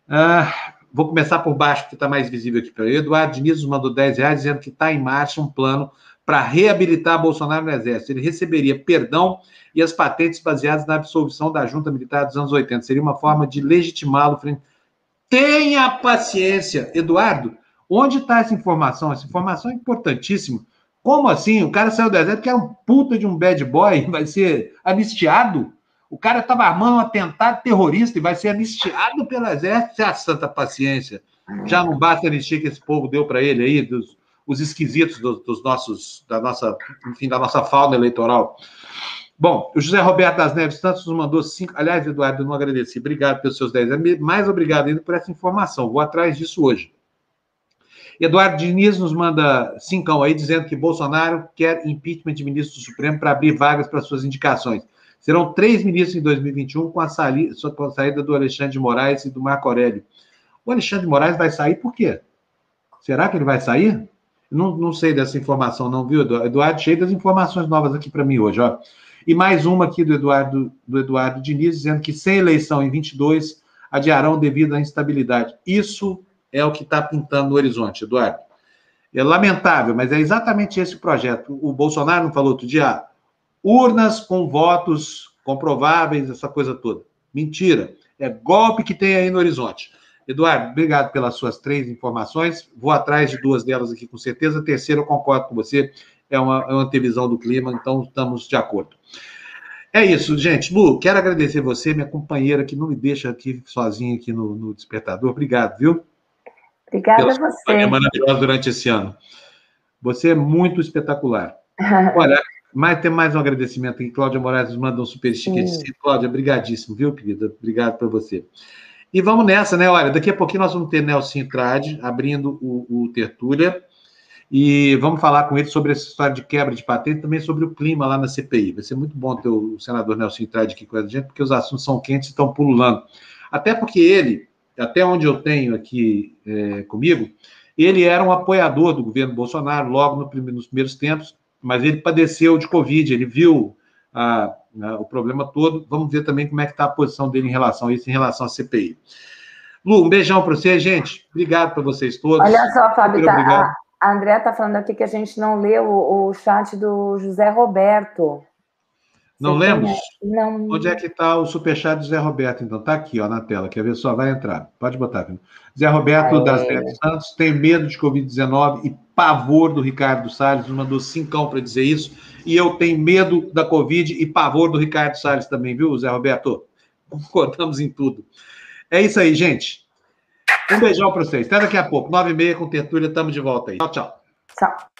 [SPEAKER 1] Ah, Vou começar por baixo, que está mais visível aqui para Eduardo Diniz mandou 10 reais, dizendo que está em marcha um plano para reabilitar Bolsonaro no Exército. Ele receberia perdão e as patentes baseadas na absolvição da junta militar dos anos 80. Seria uma forma de legitimá-lo. Tenha paciência, Eduardo. Onde está essa informação? Essa informação é importantíssima. Como assim? O cara saiu do exército que é um puta de um bad boy, vai ser anistiado? O cara estava armando um atentado terrorista e vai ser anistiado pelo exército. É a santa paciência. Já não basta a anistia que esse povo deu para ele aí, dos, os esquisitos dos, dos, nossos, da nossa, enfim, da nossa fauna eleitoral. Bom, o José Roberto das Neves Santos nos mandou cinco. Aliás, Eduardo, não agradeci. Obrigado pelos seus 10. Mais obrigado ainda por essa informação. Vou atrás disso hoje. Eduardo Diniz nos manda cincão aí, dizendo que Bolsonaro quer impeachment de ministro do Supremo para abrir vagas para suas indicações. Serão três ministros em 2021 com a, com a saída do Alexandre de Moraes e do Marco Aurélio. O Alexandre de Moraes vai sair por quê? Será que ele vai sair? Não, não sei dessa informação, não, viu, Eduardo? Cheio das informações novas aqui para mim hoje, ó. E mais uma aqui do Eduardo, do Eduardo Diniz, dizendo que sem eleição em 22 adiarão devido à instabilidade. Isso é o que está pintando no horizonte, Eduardo. É lamentável, mas é exatamente esse projeto. O Bolsonaro não falou outro dia, urnas com votos comprováveis, essa coisa toda. Mentira. É golpe que tem aí no horizonte. Eduardo, obrigado pelas suas três informações. Vou atrás de duas delas aqui com certeza. A terceira, eu concordo com você, é uma, é uma antevisão do clima, então estamos de acordo. É isso, gente. Lu, quero agradecer você, minha companheira, que não me deixa aqui sozinha aqui no, no despertador. Obrigado, viu?
[SPEAKER 2] Obrigada a você.
[SPEAKER 1] maravilhosa durante esse ano. Você é muito espetacular. Olha, mas tem mais um agradecimento aqui. Cláudia Moraes nos manda um super sticker de Cláudia, brigadíssimo, viu, querida? Obrigado para você. E vamos nessa, né? Olha, daqui a pouquinho nós vamos ter Nelson Trade abrindo o, o Tertúlia e vamos falar com ele sobre essa história de quebra de patente, também sobre o clima lá na CPI. Vai ser muito bom ter o senador Nelson Trade aqui com a gente, porque os assuntos são quentes e estão pululando. Até porque ele, até onde eu tenho aqui é, comigo, ele era um apoiador do governo Bolsonaro logo no, nos primeiros tempos, mas ele padeceu de Covid, ele viu a, a, o problema todo. Vamos ver também como é que está a posição dele em relação a isso, em relação à CPI. Lu, um beijão para você, gente. Obrigado para vocês todos.
[SPEAKER 2] Olha só, Fábio, tá, a, a André está falando aqui que a gente não leu o, o chat do José Roberto.
[SPEAKER 1] Não lemos? Não. Onde é que está o superchat do Zé Roberto? Então, está aqui, ó, na tela. Quer ver só? Vai entrar. Pode botar aqui. Zé Roberto Aê. das Neves Santos tem medo de Covid-19 e pavor do Ricardo Salles. Nos mandou cincão para dizer isso. E eu tenho medo da Covid e pavor do Ricardo Salles também, viu, Zé Roberto? Concordamos em tudo. É isso aí, gente. Um beijão para vocês. Até daqui a pouco. Nove e meia com Tertúlia. Estamos de volta aí. Tchau, tchau. Tchau.